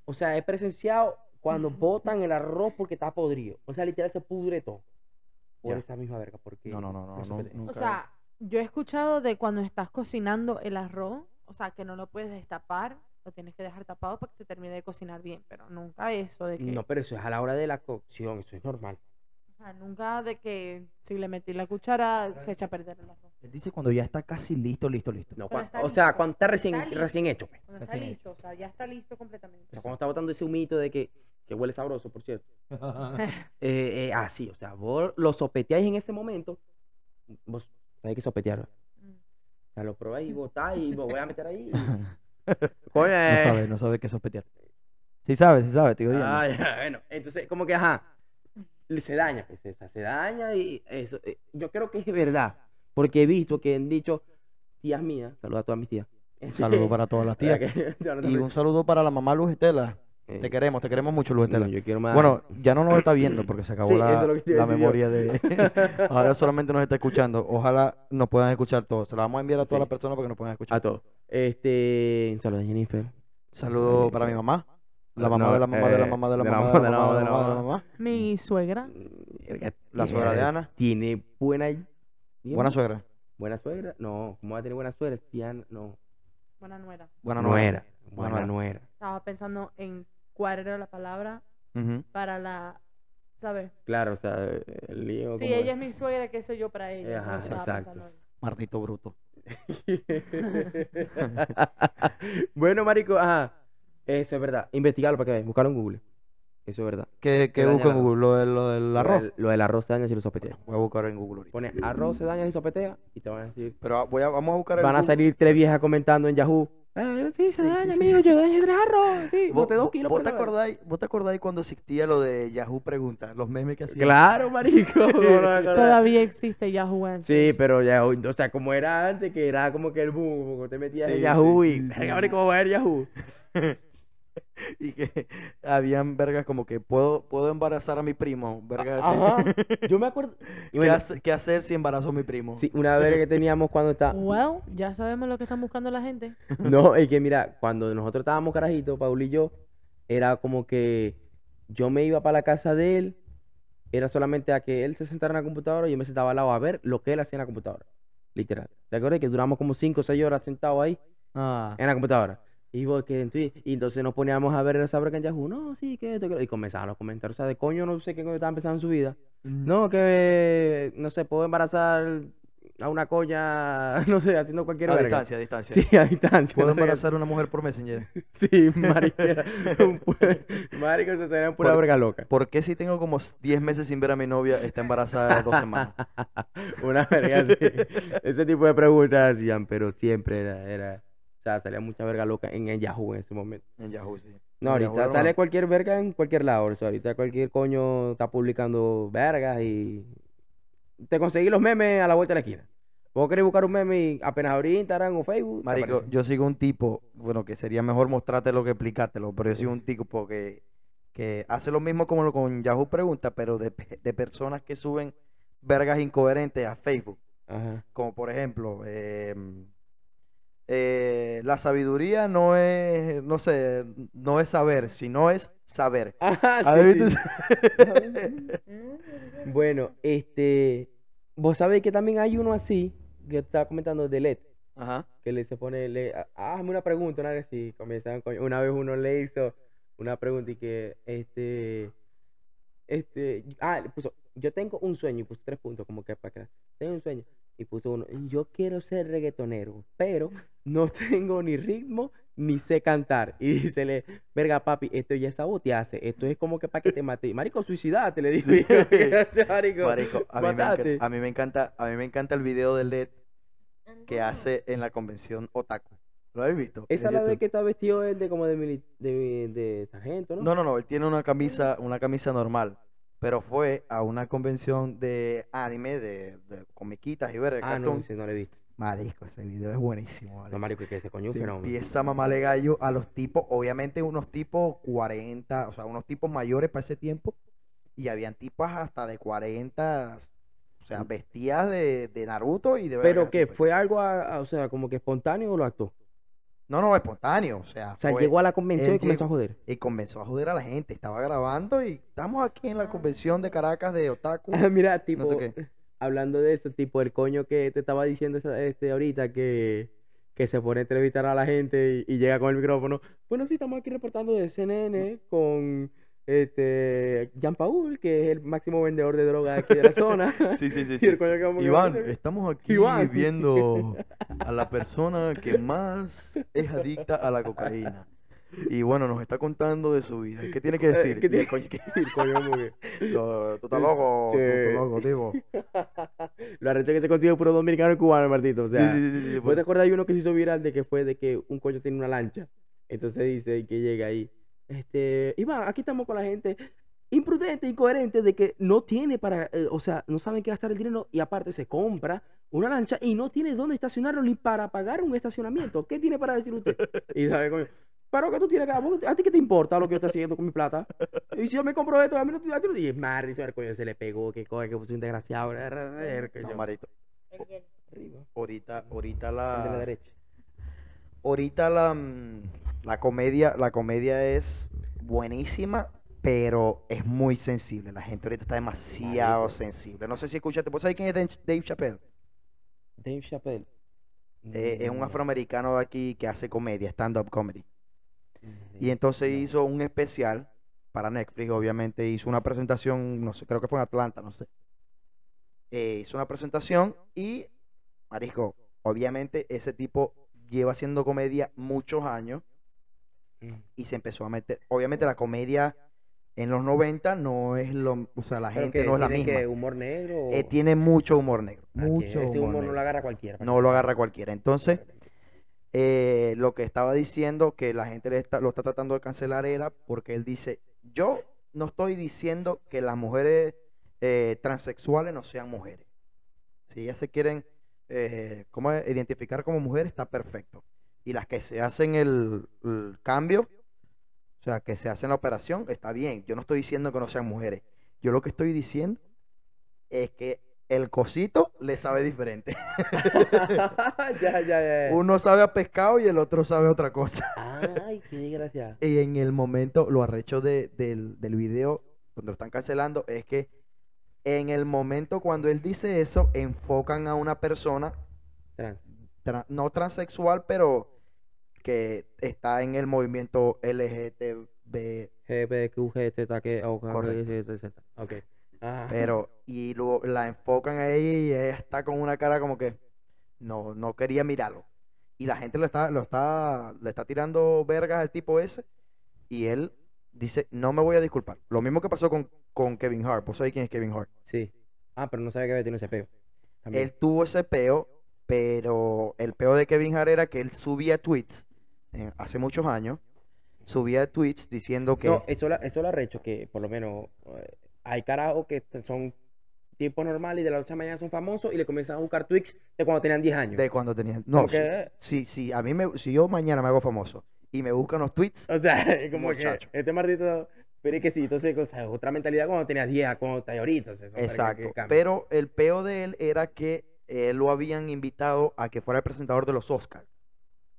[SPEAKER 3] O sea, he presenciado cuando botan el arroz porque está podrido. O sea, literal se pudre todo. Por
[SPEAKER 1] Ya.
[SPEAKER 3] esa misma verga. Porque
[SPEAKER 1] No, no, no, no. no, nunca-
[SPEAKER 2] O sea, yo he escuchado de cuando estás cocinando el arroz, o sea, que no lo puedes destapar, lo tienes que dejar tapado para que se termine de cocinar bien, pero nunca eso de que,
[SPEAKER 3] No, pero eso es a la hora de la cocción, eso es normal.
[SPEAKER 2] o sea, nunca de que si le metí la cuchara se echa a perder el arroz.
[SPEAKER 1] Él dice cuando ya está casi listo, listo, listo.
[SPEAKER 3] No,
[SPEAKER 2] Pero
[SPEAKER 3] cuan-
[SPEAKER 2] está
[SPEAKER 3] o sea, cuando está recién,
[SPEAKER 2] está listo.
[SPEAKER 3] recién hecho. pues.
[SPEAKER 2] Cuando está
[SPEAKER 1] Recién
[SPEAKER 2] listo, o sea, ya está listo completamente.
[SPEAKER 3] O sea, cuando está botando ese humito de que, que huele sabroso, por cierto. Eh, eh, así, o sea, vos lo sopeteáis en ese momento. Vos sabéis que sopetear. ¿verdad?
[SPEAKER 2] Mm.
[SPEAKER 3] O sea, lo probáis y botáis y lo voy a meter ahí.
[SPEAKER 1] No sabe, no sabe qué sospetear. Sí sabe, sí sabe, te digo.
[SPEAKER 3] Ah, ya, bueno, entonces como que, ajá, se daña, pues, esa, se daña y eso, eh, yo creo que es verdad, porque he visto que han dicho, tías mías, saludos a todas mis tías.
[SPEAKER 1] Un saludo para todas las tías. Y un saludo para la mamá Luz Estela. Te queremos, te queremos mucho, Luz Estela.
[SPEAKER 3] yo quiero más.
[SPEAKER 1] Bueno, ya no nos está viendo porque se acabó
[SPEAKER 3] Sí,
[SPEAKER 1] la, memoria de... Ahora solamente nos está escuchando. Ojalá nos puedan escuchar todos. Se la vamos a enviar a todas
[SPEAKER 3] Sí.
[SPEAKER 1] las personas para que nos puedan escuchar.
[SPEAKER 3] a todos. Este, un saludo a Jennifer.
[SPEAKER 1] Saludo para mi mamá. La
[SPEAKER 3] No,
[SPEAKER 1] mamá de la mamá de la
[SPEAKER 3] eh,
[SPEAKER 1] mamá de la mamá de la mamá de la mamá de la mamá.
[SPEAKER 2] Mi suegra,
[SPEAKER 3] Verga,
[SPEAKER 1] La suegra de
[SPEAKER 3] eh,
[SPEAKER 1] Ana.
[SPEAKER 3] Tiene buena...
[SPEAKER 1] Buena suegra.
[SPEAKER 3] Buena suegra. No, ¿cómo va a tener buena suegra? Piano, no.
[SPEAKER 2] buena nuera.
[SPEAKER 1] Buena
[SPEAKER 3] nuera.
[SPEAKER 1] Buena nuera.
[SPEAKER 2] Estaba pensando en cuál era la palabra para la, ¿sabes?
[SPEAKER 3] Claro, o sea, el lío
[SPEAKER 2] Si
[SPEAKER 3] como
[SPEAKER 2] ella es mi suegra, ¿qué soy yo para ella? Eso
[SPEAKER 3] Ajá, exacto.
[SPEAKER 1] Maldito bruto.
[SPEAKER 3] bueno, marico, ajá. Eso es verdad. Investigalo para que veas. Buscalo en Google. Eso es verdad.
[SPEAKER 1] ¿Qué, qué busco en. Google? Lo, del- lo del
[SPEAKER 3] Lo
[SPEAKER 1] arroz.
[SPEAKER 3] Lo del arroz se daña si lo sopetea.
[SPEAKER 1] Voy a buscar en Google ahorita.
[SPEAKER 3] Pone arroz se daña si sopetea y te van a decir.
[SPEAKER 1] Pero voy a, vamos a buscar el
[SPEAKER 3] Van a salir tres viejas comentando en Yahoo. Eh, sí, se
[SPEAKER 1] Sí, sí,
[SPEAKER 3] daña,
[SPEAKER 1] sí.
[SPEAKER 3] amigo. Yo dañé tres arroz. Sí,
[SPEAKER 1] ¿Vos,
[SPEAKER 3] boté dos kilos
[SPEAKER 1] vos
[SPEAKER 3] por
[SPEAKER 1] te acordáis, ¿Vos te acordáis cuando existía lo de Yahoo Pregunta? Los memes que hacían.
[SPEAKER 3] Claro, marico.
[SPEAKER 2] Todavía existe Yahoo
[SPEAKER 3] Sí,
[SPEAKER 2] Answers.
[SPEAKER 3] pero Yahoo, o sea, como era antes, que era como que el boom, como te metías
[SPEAKER 1] Sí,
[SPEAKER 3] en Yahoo
[SPEAKER 1] sí,
[SPEAKER 3] y,
[SPEAKER 1] sí, sí.
[SPEAKER 3] marico, ¿cómo va a ver Yahoo?
[SPEAKER 1] Y que habían vergas como que puedo, puedo embarazar a mi primo. Vergas.
[SPEAKER 3] Ajá. Yo me acuerdo. y
[SPEAKER 1] ¿Qué,
[SPEAKER 3] bueno,
[SPEAKER 1] hace- qué hacer si embarazo a mi primo?
[SPEAKER 3] sí, una verga que teníamos cuando está.
[SPEAKER 2] Well, ya sabemos lo que están buscando la gente.
[SPEAKER 3] No, es que mira, cuando nosotros estábamos carajitos, Paul y yo, era como que yo me iba para la casa de él, era solamente a que él se sentara en la computadora y yo me sentaba al lado a ver lo que él hacía en la computadora. Literal. ¿Te acuerdas que duramos como 5 o 6 horas sentados ahí
[SPEAKER 1] Ah,
[SPEAKER 3] en la computadora? Y, vos, que en Twitter, y entonces nos poníamos a ver el saber que en Yahoo, no, sí, que esto, que lo-". Y comenzaban los comentarios, o sea, de coño, no sé qué coño estaba empezando en su vida. No, que, no sé, puedo embarazar a una coña, no sé, haciendo cualquier
[SPEAKER 1] a
[SPEAKER 3] verga.
[SPEAKER 1] distancia, a distancia.
[SPEAKER 3] Sí, a distancia.
[SPEAKER 1] Puedo
[SPEAKER 3] no sé qué.
[SPEAKER 1] embarazar a una mujer por Messenger.
[SPEAKER 3] Sí, marico. era un pu- Marico, se tenían pura
[SPEAKER 1] Por-
[SPEAKER 3] verga loca.
[SPEAKER 1] ¿Por qué si tengo como 10 meses sin ver a mi novia, está embarazada dos semanas?
[SPEAKER 3] Una verga así. Ese tipo de preguntas hacían, pero siempre era, era, sea, salía mucha verga loca en el Yahoo en ese momento.
[SPEAKER 1] En Yahoo, sí.
[SPEAKER 3] No,
[SPEAKER 1] En
[SPEAKER 3] ahorita sale cualquier verga en cualquier lado. O sea, ahorita cualquier coño está publicando vergas y te conseguí los memes a la vuelta de la esquina. Vos querés buscar un meme y apenas abrí Instagram o Facebook.
[SPEAKER 1] Marico, yo sigo un tipo, bueno, que sería mejor mostrártelo que explicártelo, pero yo sigo un tipo que, que hace lo mismo como lo con Yahoo Pregunta, pero de, de personas que suben vergas incoherentes a Facebook.
[SPEAKER 3] Ajá.
[SPEAKER 1] Como por ejemplo, em, eh, la sabiduría no es, no sé, no es saber, sino es saber.
[SPEAKER 3] Ajá,
[SPEAKER 1] ¿Has
[SPEAKER 3] sí, sí.
[SPEAKER 1] ese?
[SPEAKER 3] Bueno, este, vos sabés que también hay uno así, que estaba comentando de LED,
[SPEAKER 1] Ajá.
[SPEAKER 3] que le se pone, le, ah, hazme una pregunta, una vez comienzan con- una vez uno le hizo una pregunta y que, este, este, ah, puso, yo tengo un sueño y puso tres puntos, como que para que, tengo un sueño, y puso uno, yo quiero ser reggaetonero, pero no tengo ni ritmo ni sé cantar. Y dícele, verga papi, esto ya es sabotearse, esto es como que para que te mate. Marico, suicidate, le digo
[SPEAKER 1] Sí.
[SPEAKER 3] yo. Marico,
[SPEAKER 1] Marico, a mí, me encanta,
[SPEAKER 3] matate.
[SPEAKER 1] a mí me encanta, a mí me encanta el video de LED que hace en la convención Otaku. ¿Lo habéis visto?
[SPEAKER 3] Esa es la de que está vestido él de como de, mili- de, de sargento, ¿no?
[SPEAKER 1] No, no, no, él tiene una camisa, una camisa normal, pero fue a una convención de anime, de, de comiquitas y ver el
[SPEAKER 3] Ah, no,
[SPEAKER 1] cartoon.
[SPEAKER 3] ese no lo he visto.
[SPEAKER 1] Marico, ese video es buenísimo, vale.
[SPEAKER 3] No, marico, que ese coño
[SPEAKER 1] Se
[SPEAKER 3] fenómeno.
[SPEAKER 1] empieza a mamarle gallo a los tipos, obviamente unos tipos 40, o sea, unos tipos mayores para ese tiempo, y habían tipas hasta de 40, o sea, vestidas de, de Naruto y de
[SPEAKER 3] Pero que fue algo, a- a- o sea, como que espontáneo o lo actuó.
[SPEAKER 1] No, no, espontáneo, o sea,
[SPEAKER 3] O sea,
[SPEAKER 1] fue-
[SPEAKER 3] llegó a la convención y comenzó a joder.
[SPEAKER 1] y comenzó a joder a la gente, estaba grabando y estamos aquí en la convención de Caracas de Otaku.
[SPEAKER 3] Ah, Mira, tipo,
[SPEAKER 1] qué.
[SPEAKER 3] hablando de eso, tipo el coño que te estaba diciendo este ahorita que, que se pone a entrevistar a la gente y, y llega con el micrófono. Bueno, sí, estamos aquí reportando de CNN con este Jean Paul, que es el máximo vendedor de droga aquí de la zona.
[SPEAKER 1] Sí, sí, sí,
[SPEAKER 3] que que
[SPEAKER 1] Iván, estamos aquí
[SPEAKER 3] Iván.
[SPEAKER 1] viendo a la persona que más es adicta a la cocaína. Y bueno, nos está contando de su vida. ¿Qué tiene que
[SPEAKER 3] Eh,
[SPEAKER 1] decir?
[SPEAKER 3] ¿qué tiene
[SPEAKER 1] que-
[SPEAKER 3] el coño
[SPEAKER 1] Tú estás loco, tú
[SPEAKER 3] Sí.
[SPEAKER 1] estás loco, tipo.
[SPEAKER 3] Lo arrecho que se consigue puro dominicano y cubano, Martito. O
[SPEAKER 1] Sí,
[SPEAKER 3] sea,
[SPEAKER 1] sí, sí, sí,
[SPEAKER 3] ¿Vos
[SPEAKER 1] pues.
[SPEAKER 3] te acuerdas de uno que se hizo viral de que fue de que un coño tiene una lancha? Entonces dice que llega ahí, este, Iván, aquí estamos con la gente imprudente, incoherente, de que no tiene para, eh, o sea, no saben qué gastar el dinero y aparte se compra una lancha y no tiene dónde estacionarlo ni para pagar un estacionamiento. ¿Qué tiene para decir usted? Y sabe, coño, pero que tú tienes que, ¿a vos- ¿a ti qué te importa lo que yo estoy haciendo con mi plata? Y si yo me compro esto, a mí no te, no- y madre, ese coño se le pegó, que coño, que fue un desgraciado.
[SPEAKER 1] No, marito.
[SPEAKER 3] Arriba,
[SPEAKER 1] Ahorita, ahorita
[SPEAKER 3] el de la
[SPEAKER 1] la,
[SPEAKER 3] derecha.
[SPEAKER 1] Ahorita la, mm, la comedia, la comedia es buenísima, pero es muy sensible. La gente ahorita está demasiado
[SPEAKER 3] Marico.
[SPEAKER 1] sensible. No sé si escuchaste, ¿vos sabés quién es Dave- Chappelle?
[SPEAKER 3] Dave Chappelle.
[SPEAKER 1] Eh, es un
[SPEAKER 3] Mm,
[SPEAKER 1] afroamericano de aquí que hace comedia, stand-up comedy.
[SPEAKER 3] mm,
[SPEAKER 1] Y entonces hizo un especial para Netflix, obviamente. Hizo una presentación, no sé, creo que fue en Atlanta, no sé. Eh, hizo una presentación y, Marisco, obviamente ese tipo lleva haciendo comedia muchos años
[SPEAKER 3] Mm.
[SPEAKER 1] y se empezó a meter. Obviamente la comedia en los 90 no es lo. O sea, la
[SPEAKER 3] Pero
[SPEAKER 1] gente
[SPEAKER 3] que
[SPEAKER 1] no es la misma.
[SPEAKER 3] que humor negro.
[SPEAKER 1] Eh, tiene mucho humor negro.
[SPEAKER 3] Ah,
[SPEAKER 1] Mucho
[SPEAKER 3] ese
[SPEAKER 1] humor
[SPEAKER 3] humor no lo agarra cualquiera.
[SPEAKER 1] No lo agarra cualquiera. Entonces, eh, lo que estaba diciendo que la gente le está, lo está tratando de cancelar era porque él dice, yo no estoy diciendo que las mujeres eh, transexuales no sean mujeres. Si ellas se quieren eh, ¿cómo identificar como mujeres, está perfecto. Y las que se hacen el, el cambio, o sea, que se hacen la operación, está bien. Yo no estoy diciendo que no sean mujeres. Yo lo que estoy diciendo es que el cosito le sabe diferente.
[SPEAKER 3] ya, ya, ya.
[SPEAKER 1] Uno sabe a pescado y el otro sabe otra cosa.
[SPEAKER 3] Ay, qué desgracia.
[SPEAKER 1] Y en el momento, lo arrecho de- del, del video, cuando lo están cancelando, es que en el momento cuando él dice eso, enfocan a una persona,
[SPEAKER 3] Trans.
[SPEAKER 1] tra- no transexual, pero que está en el movimiento LGTB,
[SPEAKER 3] G, B, Q, G, Z, K, O, K,
[SPEAKER 1] Correcto.
[SPEAKER 3] Z, Z, Z. Ok. Ajá.
[SPEAKER 1] pero, y lo, la enfocan a ella y ella está con una cara como que no, no quería mirarlo. Y la gente lo está, lo está, le está tirando vergas al tipo ese, y él dice, no me voy a disculpar. Lo mismo que pasó con, con Kevin Hart. ¿Vos sabés quién es Kevin Hart?
[SPEAKER 3] Sí. Ah, pero no sabía que había tenido ese peo. También.
[SPEAKER 1] Él tuvo ese peo, pero el peo de Kevin Hart era que él subía tweets eh, hace muchos años, subía tweets diciendo que
[SPEAKER 3] No, eso, la, eso lo arrecho, que por lo menos eh, hay carajos que son tipos normales y de la noche a la mañana son famosos y le comienzan a buscar tweets de cuando tenían 10 años.
[SPEAKER 1] de cuando tenían... No,
[SPEAKER 3] Como
[SPEAKER 1] si,
[SPEAKER 3] que-
[SPEAKER 1] si, si a mí me, si yo mañana me hago famoso y me buscan los tweets,
[SPEAKER 3] O sea, como
[SPEAKER 1] Muchacho.
[SPEAKER 3] que este maldito... Pero es que sí, entonces, o sea, otra mentalidad cuando tenías 10, a cuando estás ahorita. o sea, son vergas que
[SPEAKER 1] exacto. Pero el peo de él era que él lo habían invitado a que fuera el presentador de los Oscars.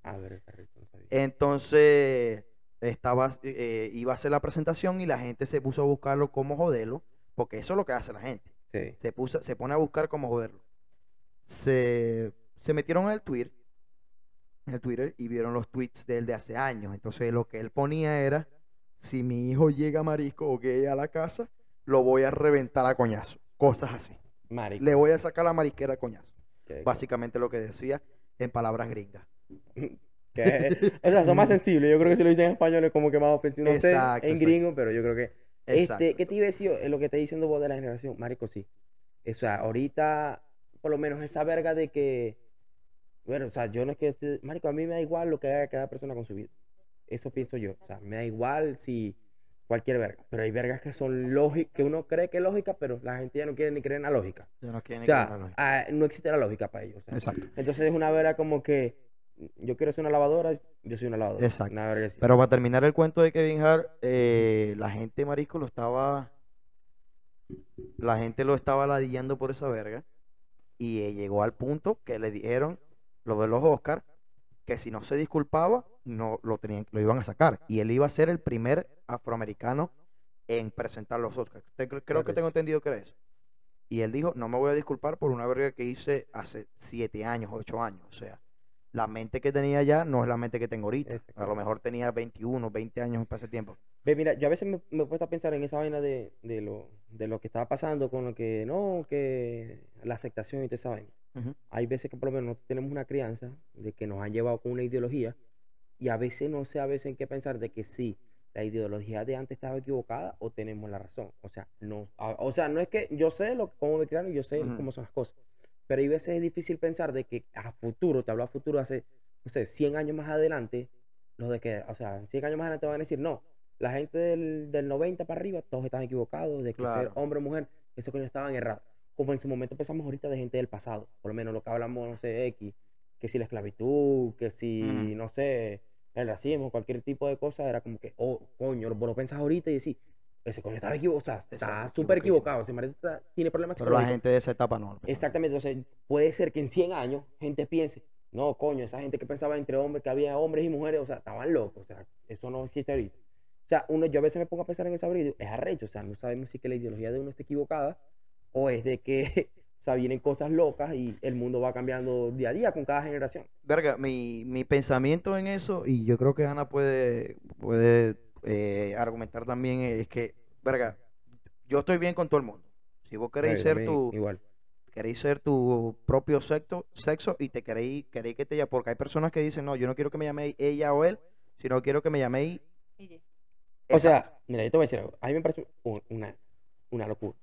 [SPEAKER 3] A ver, rico, no sabía.
[SPEAKER 1] Entonces, estaba, eh, iba a hacer la presentación y la gente se puso a buscarlo como joderlo, porque eso es lo que hace la gente.
[SPEAKER 3] Sí.
[SPEAKER 1] Se, puso, se pone a buscar cómo joderlo. Se, se metieron en el Twitter, en el Twitter y vieron los tweets de él de hace años. Entonces, lo que él ponía era, si mi hijo llega marisco o gay a la casa, lo voy a reventar a coñazo. Cosas así.
[SPEAKER 3] Marico.
[SPEAKER 1] Le voy a sacar la marisquera a coñazo. Básicamente lo que decía en palabras gringas.
[SPEAKER 3] que- o sea, son más sensibles. Yo creo que si lo dicen en español es como que más ofensivo. No sé,
[SPEAKER 1] Exacto,
[SPEAKER 3] en gringo, pero yo creo que...
[SPEAKER 1] Exacto.
[SPEAKER 3] Este, ¿qué te iba a decir? Es lo que está diciendo vos de la generación. Marico, sí. O sea, ahorita, por lo menos esa verga de que... Bueno, o sea, yo no es que... Marico, a mí me da igual lo que haga cada persona con su vida. Eso pienso yo. O sea, me da igual si... Cualquier verga. Pero hay vergas que son lógicas, que uno cree que es lógica, pero la gente ya no quiere ni creer en la lógica.
[SPEAKER 1] Yo no quiero
[SPEAKER 3] O
[SPEAKER 1] ni
[SPEAKER 3] sea,
[SPEAKER 1] creerlo.
[SPEAKER 3] ah, no existe la lógica para ellos. o sea.
[SPEAKER 1] Exacto.
[SPEAKER 3] Entonces es una verga como que yo quiero ser una lavadora, yo soy una lavadora.
[SPEAKER 1] Exacto.
[SPEAKER 3] Una verga así.
[SPEAKER 1] Pero para terminar el cuento de Kevin Hart, eh, la gente marisco lo estaba. La gente lo estaba ladillando por esa verga. Y eh, llegó al punto que le dijeron lo de los Oscars, que si no se disculpaba, no lo tenían, lo iban a sacar. Y él iba a ser el primer afroamericano en presentar los Oscars. Creo que tengo entendido que era eso. Y él dijo, no me voy a disculpar por una verga que hice hace siete años, ocho años. O sea, la mente que tenía ya no es la mente que tengo ahorita. A lo mejor tenía 21, 20 años para ese tiempo.
[SPEAKER 3] Ve, mira, yo a veces me, me he puesto a pensar en esa vaina de, de lo, de lo que estaba pasando con lo que, no, que la aceptación y toda esa vaina. Hay veces que por lo menos tenemos una crianza de que nos han llevado con una ideología y a veces no sé a veces en qué pensar de que sí, la ideología de antes estaba equivocada o tenemos la razón. O sea, no, a- o sea, no es que yo sé lo, cómo me criaron y yo sé cómo son las cosas, pero hay veces es difícil pensar de que a futuro, te hablo a futuro hace, no sé, 100 años más adelante, los de que, o sea, 100 años más adelante van a decir, no, la gente del, del 90 para arriba, todos están equivocados, de que ser hombre o mujer, ese coño estaban errados. Como en su momento pensamos ahorita de gente del pasado, por lo menos lo que hablamos, no sé, X, que si la esclavitud, que si, no sé, el racismo, cualquier tipo de cosa, era como que, oh, coño, vos lo pensás ahorita y decís, ese coño estaba equivocado, o sea, está súper equivocado, ese marido está- tiene problemas
[SPEAKER 1] Pero la gente de esa etapa no.
[SPEAKER 3] Exactamente, entonces puede ser que en 100 años gente piense, no, coño, esa gente que pensaba entre hombres, que había hombres y mujeres, o sea, estaban locos, o sea, eso no existe ahorita. O sea, uno, yo a veces me pongo a pensar en esa brida, es arrecho, o sea, no sabemos si que la ideología de uno está equivocada o es de que, o sea, vienen cosas locas y el mundo va cambiando día a día con cada generación.
[SPEAKER 1] Verga, mi, mi pensamiento en eso, y yo creo que Ana puede, puede eh, argumentar también, es que, verga, yo estoy bien con todo el mundo. Si vos queréis ser tu,
[SPEAKER 3] Igual.
[SPEAKER 1] queréis ser tu propio sexo, sexo y te queréis, queréis que te llame, porque hay personas que dicen, no, yo no quiero que me llaméis ella o él, sino quiero que me llaméis.
[SPEAKER 3] O sea, mira, yo te voy a decir algo. A mí me parece un- una, una locura.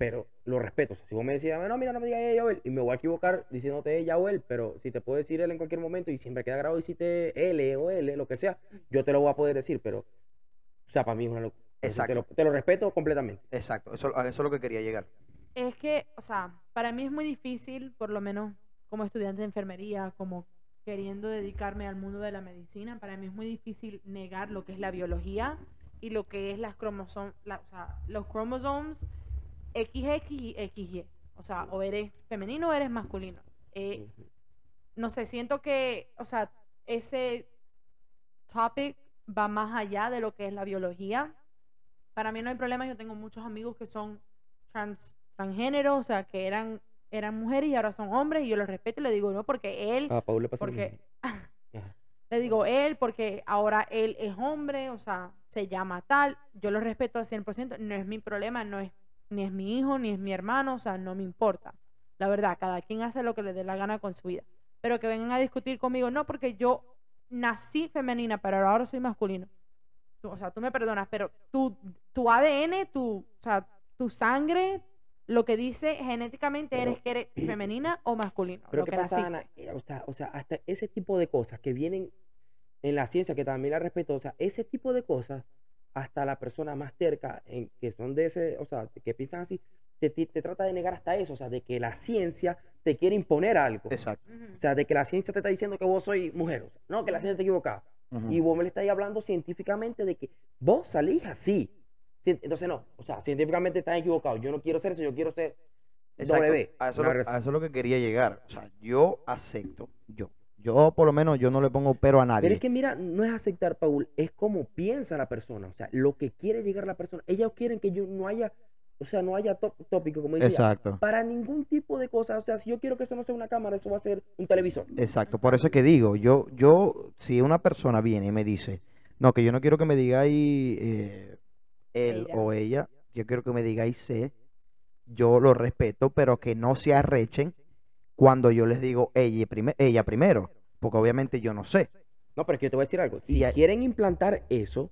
[SPEAKER 3] Pero lo respeto. O sea, si vos me decías, no, mira, no me digas ella o él, y me voy a equivocar diciéndote ella o él, pero si te puedo decir él en cualquier momento y siempre queda grabado y si te L o L, lo que sea, yo te lo voy a poder decir, pero, o sea, para mí es una locura. Entonces, Te lo,
[SPEAKER 1] Exacto.
[SPEAKER 3] te lo respeto completamente.
[SPEAKER 1] Exacto, eso, a eso es lo que quería llegar.
[SPEAKER 2] Es que, o sea, para mí es muy difícil, por lo menos como estudiante de enfermería, como queriendo dedicarme al mundo de la medicina, para mí es muy difícil negar lo que es la biología y lo que es las cromosomas, o sea, los cromosomes XX y XY. O sea, o eres femenino o eres masculino. Eh, no sé, siento que, o sea, ese topic va más allá de lo que es la biología. Para mí no hay problema, yo tengo muchos amigos que son trans, transgénero, o sea, que eran, eran mujeres y ahora son hombres, y yo los respeto y le digo, no, porque él,
[SPEAKER 3] A Paul le pasa lo
[SPEAKER 2] porque, le digo él, porque ahora él es hombre, o sea, se llama tal, yo lo respeto al 100%, no es mi problema, no es, ni es mi hijo, ni es mi hermano, o sea, no me importa. La verdad, cada quien hace lo que le dé la gana con su vida. Pero que vengan a discutir conmigo, no, porque yo nací femenina, pero ahora soy masculino. O sea, tú me perdonas, pero tu, tu ADN, tu, o sea, tu sangre, lo que dice genéticamente
[SPEAKER 3] Pero-
[SPEAKER 2] eres que eres femenina o masculino.
[SPEAKER 3] Pero
[SPEAKER 2] lo
[SPEAKER 3] ¿qué
[SPEAKER 2] que
[SPEAKER 3] pasa. Ana? Eh, O sea, o sea, hasta ese tipo de cosas que vienen en la ciencia, que también la respeto, o sea, ese tipo de cosas, hasta la persona más terca, en, que son de ese, o sea, que piensan así, te, te- te trata de negar hasta eso, o sea, de que la ciencia te quiere imponer algo.
[SPEAKER 1] Exacto.
[SPEAKER 3] O sea, de que la ciencia te está diciendo que vos sois mujer. o sea, no, que la ciencia está equivocada. Y vos me le estáis hablando científicamente de que vos salís así. Entonces, no, o sea, científicamente estás equivocado. Yo no quiero ser eso, yo quiero ser
[SPEAKER 1] Exacto.
[SPEAKER 3] W.
[SPEAKER 1] A lo, eso es lo que quería llegar. O sea, yo acepto, yo. Yo por lo menos yo no le pongo pero a nadie.
[SPEAKER 3] Pero es que mira, no es aceptar, Paul, es como piensa la persona, o sea, lo que quiere llegar la persona. Ellos quieren que yo no haya, o sea, no haya tó- tópico, como dice ella,
[SPEAKER 1] Exacto.
[SPEAKER 3] para ningún tipo de cosa. O sea, si yo quiero que eso no sea una cámara, eso va a ser un televisor.
[SPEAKER 1] Exacto, por eso es que digo, yo, yo, si una persona viene y me dice, no, que yo no quiero que me digáis eh, él
[SPEAKER 2] Ella.
[SPEAKER 1] o ella, yo quiero que me digáis C, yo lo respeto, pero que no se arrechen cuando yo les digo ella, prime- ella primero, porque obviamente yo no sé.
[SPEAKER 3] No, pero es que yo te voy a decir algo. Si
[SPEAKER 1] hay-
[SPEAKER 3] quieren implantar eso,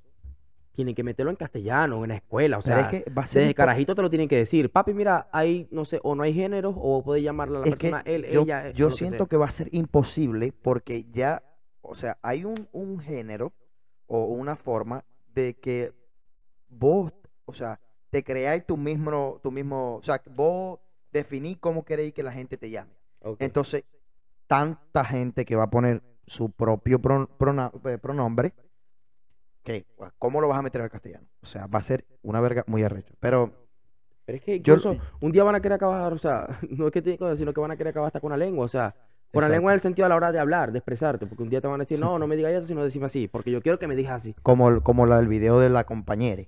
[SPEAKER 3] tienen que meterlo en castellano, en la escuela. O sea,
[SPEAKER 1] es que va a ser
[SPEAKER 3] desde carajito te lo tienen que decir. Papi, mira, hay, no sé, o no hay géneros, o puede llamarla a la
[SPEAKER 1] es
[SPEAKER 3] persona él,
[SPEAKER 1] yo,
[SPEAKER 3] ella. eh,
[SPEAKER 1] yo
[SPEAKER 3] que
[SPEAKER 1] siento que va a ser imposible porque ya, o sea, hay un, un género o una forma de que vos, o sea, te creáis tu mismo, tu mismo, o sea, vos definís cómo queréis que la gente te llame. Entonces, tanta gente que va a poner su propio pro- prona- eh, pronombre, que, pues, ¿cómo lo vas a meter al castellano? O sea, va a ser una verga muy arrecho. Pero,
[SPEAKER 3] Pero es que
[SPEAKER 1] Yo-
[SPEAKER 3] incluso un día van a querer acabar, o sea, no es que cosas, sino que van a querer acabar hasta con la lengua, o sea, con la lengua en el sentido a la hora de hablar, de expresarte, porque un día te van a decir,
[SPEAKER 1] Sí.
[SPEAKER 3] no, no me digas eso, sino decime así, porque yo quiero que me digas así.
[SPEAKER 1] como, el- como la, el video de la compañera.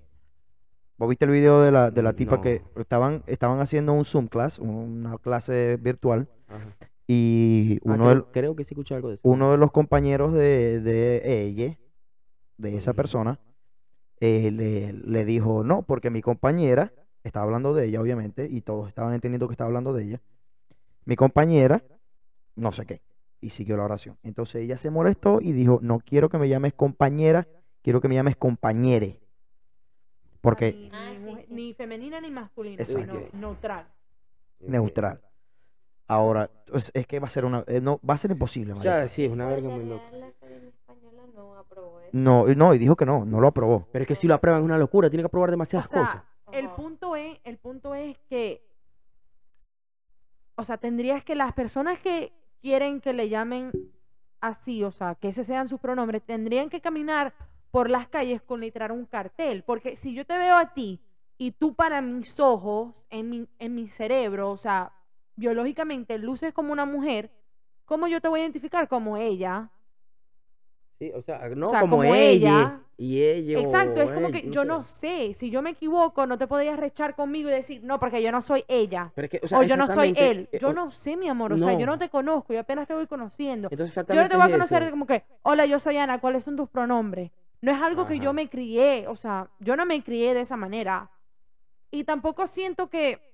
[SPEAKER 1] ¿Vos viste el video de la, de la tipa que estaban, estaban haciendo un Zoom class, una clase virtual,
[SPEAKER 3] Ajá.
[SPEAKER 1] y
[SPEAKER 3] Ah,
[SPEAKER 1] uno,
[SPEAKER 3] creo,
[SPEAKER 1] del-
[SPEAKER 3] creo que sí escuché algo de eso.
[SPEAKER 1] uno de los compañeros de, de ella, de esa persona, eh, le, le dijo, no, porque mi compañera, estaba hablando de ella, obviamente, y todos estaban entendiendo que estaba hablando de ella, mi compañera, no sé qué, y siguió la oración. Entonces ella se molestó y dijo, no quiero que me llames compañera, quiero que me llames compañere. Porque
[SPEAKER 2] ni,
[SPEAKER 4] Ah,
[SPEAKER 2] ni
[SPEAKER 4] sí,
[SPEAKER 2] mujer-
[SPEAKER 4] sí.
[SPEAKER 2] ni femenina ni masculina, sino neutral.
[SPEAKER 1] neutral. Ahora, pues, es que va a ser una, eh, no, va a ser imposible,
[SPEAKER 3] O
[SPEAKER 1] marico.
[SPEAKER 3] sea, sí, es una verga
[SPEAKER 4] la
[SPEAKER 3] muy loca.
[SPEAKER 4] Real Academia Española no aprobó eso.
[SPEAKER 1] No, no, y dijo que no, no lo aprobó.
[SPEAKER 3] Pero es que si lo aprueban es una locura, tiene que aprobar
[SPEAKER 2] O
[SPEAKER 3] demasiadas
[SPEAKER 2] sea,
[SPEAKER 3] cosas.
[SPEAKER 2] el punto es, el punto es que, o sea, tendrías que las personas que quieren que le llamen así, o sea, que ese sean sus pronombres, tendrían que caminar por las calles con literal un cartel, porque si yo te veo a ti y tú para mis ojos, en mi, en mi cerebro, o sea, biológicamente luces como una mujer, ¿cómo yo te voy a identificar como ella?
[SPEAKER 3] Sí, o sea, no
[SPEAKER 2] sea,
[SPEAKER 3] como,
[SPEAKER 2] como
[SPEAKER 3] ella,
[SPEAKER 2] ella.
[SPEAKER 3] y ella. o
[SPEAKER 2] Exacto, es como
[SPEAKER 3] él,
[SPEAKER 2] que yo no sé, si yo me equivoco, no te podías rechar conmigo y decir, no, porque yo no soy ella.
[SPEAKER 3] Pero es que, o sea,
[SPEAKER 2] O yo no soy él.
[SPEAKER 3] eh,
[SPEAKER 2] Yo
[SPEAKER 3] o-
[SPEAKER 2] no sé, mi amor. O sea, yo
[SPEAKER 3] no.
[SPEAKER 2] te conozco. Yo apenas te voy conociendo.
[SPEAKER 3] Entonces,
[SPEAKER 2] Yo no te voy a conocer
[SPEAKER 3] eso.
[SPEAKER 2] como que, hola, yo soy Ana, ¿cuáles son tus pronombres? No es algo que yo me crié. O sea, yo no me crié de esa manera. Y tampoco siento que,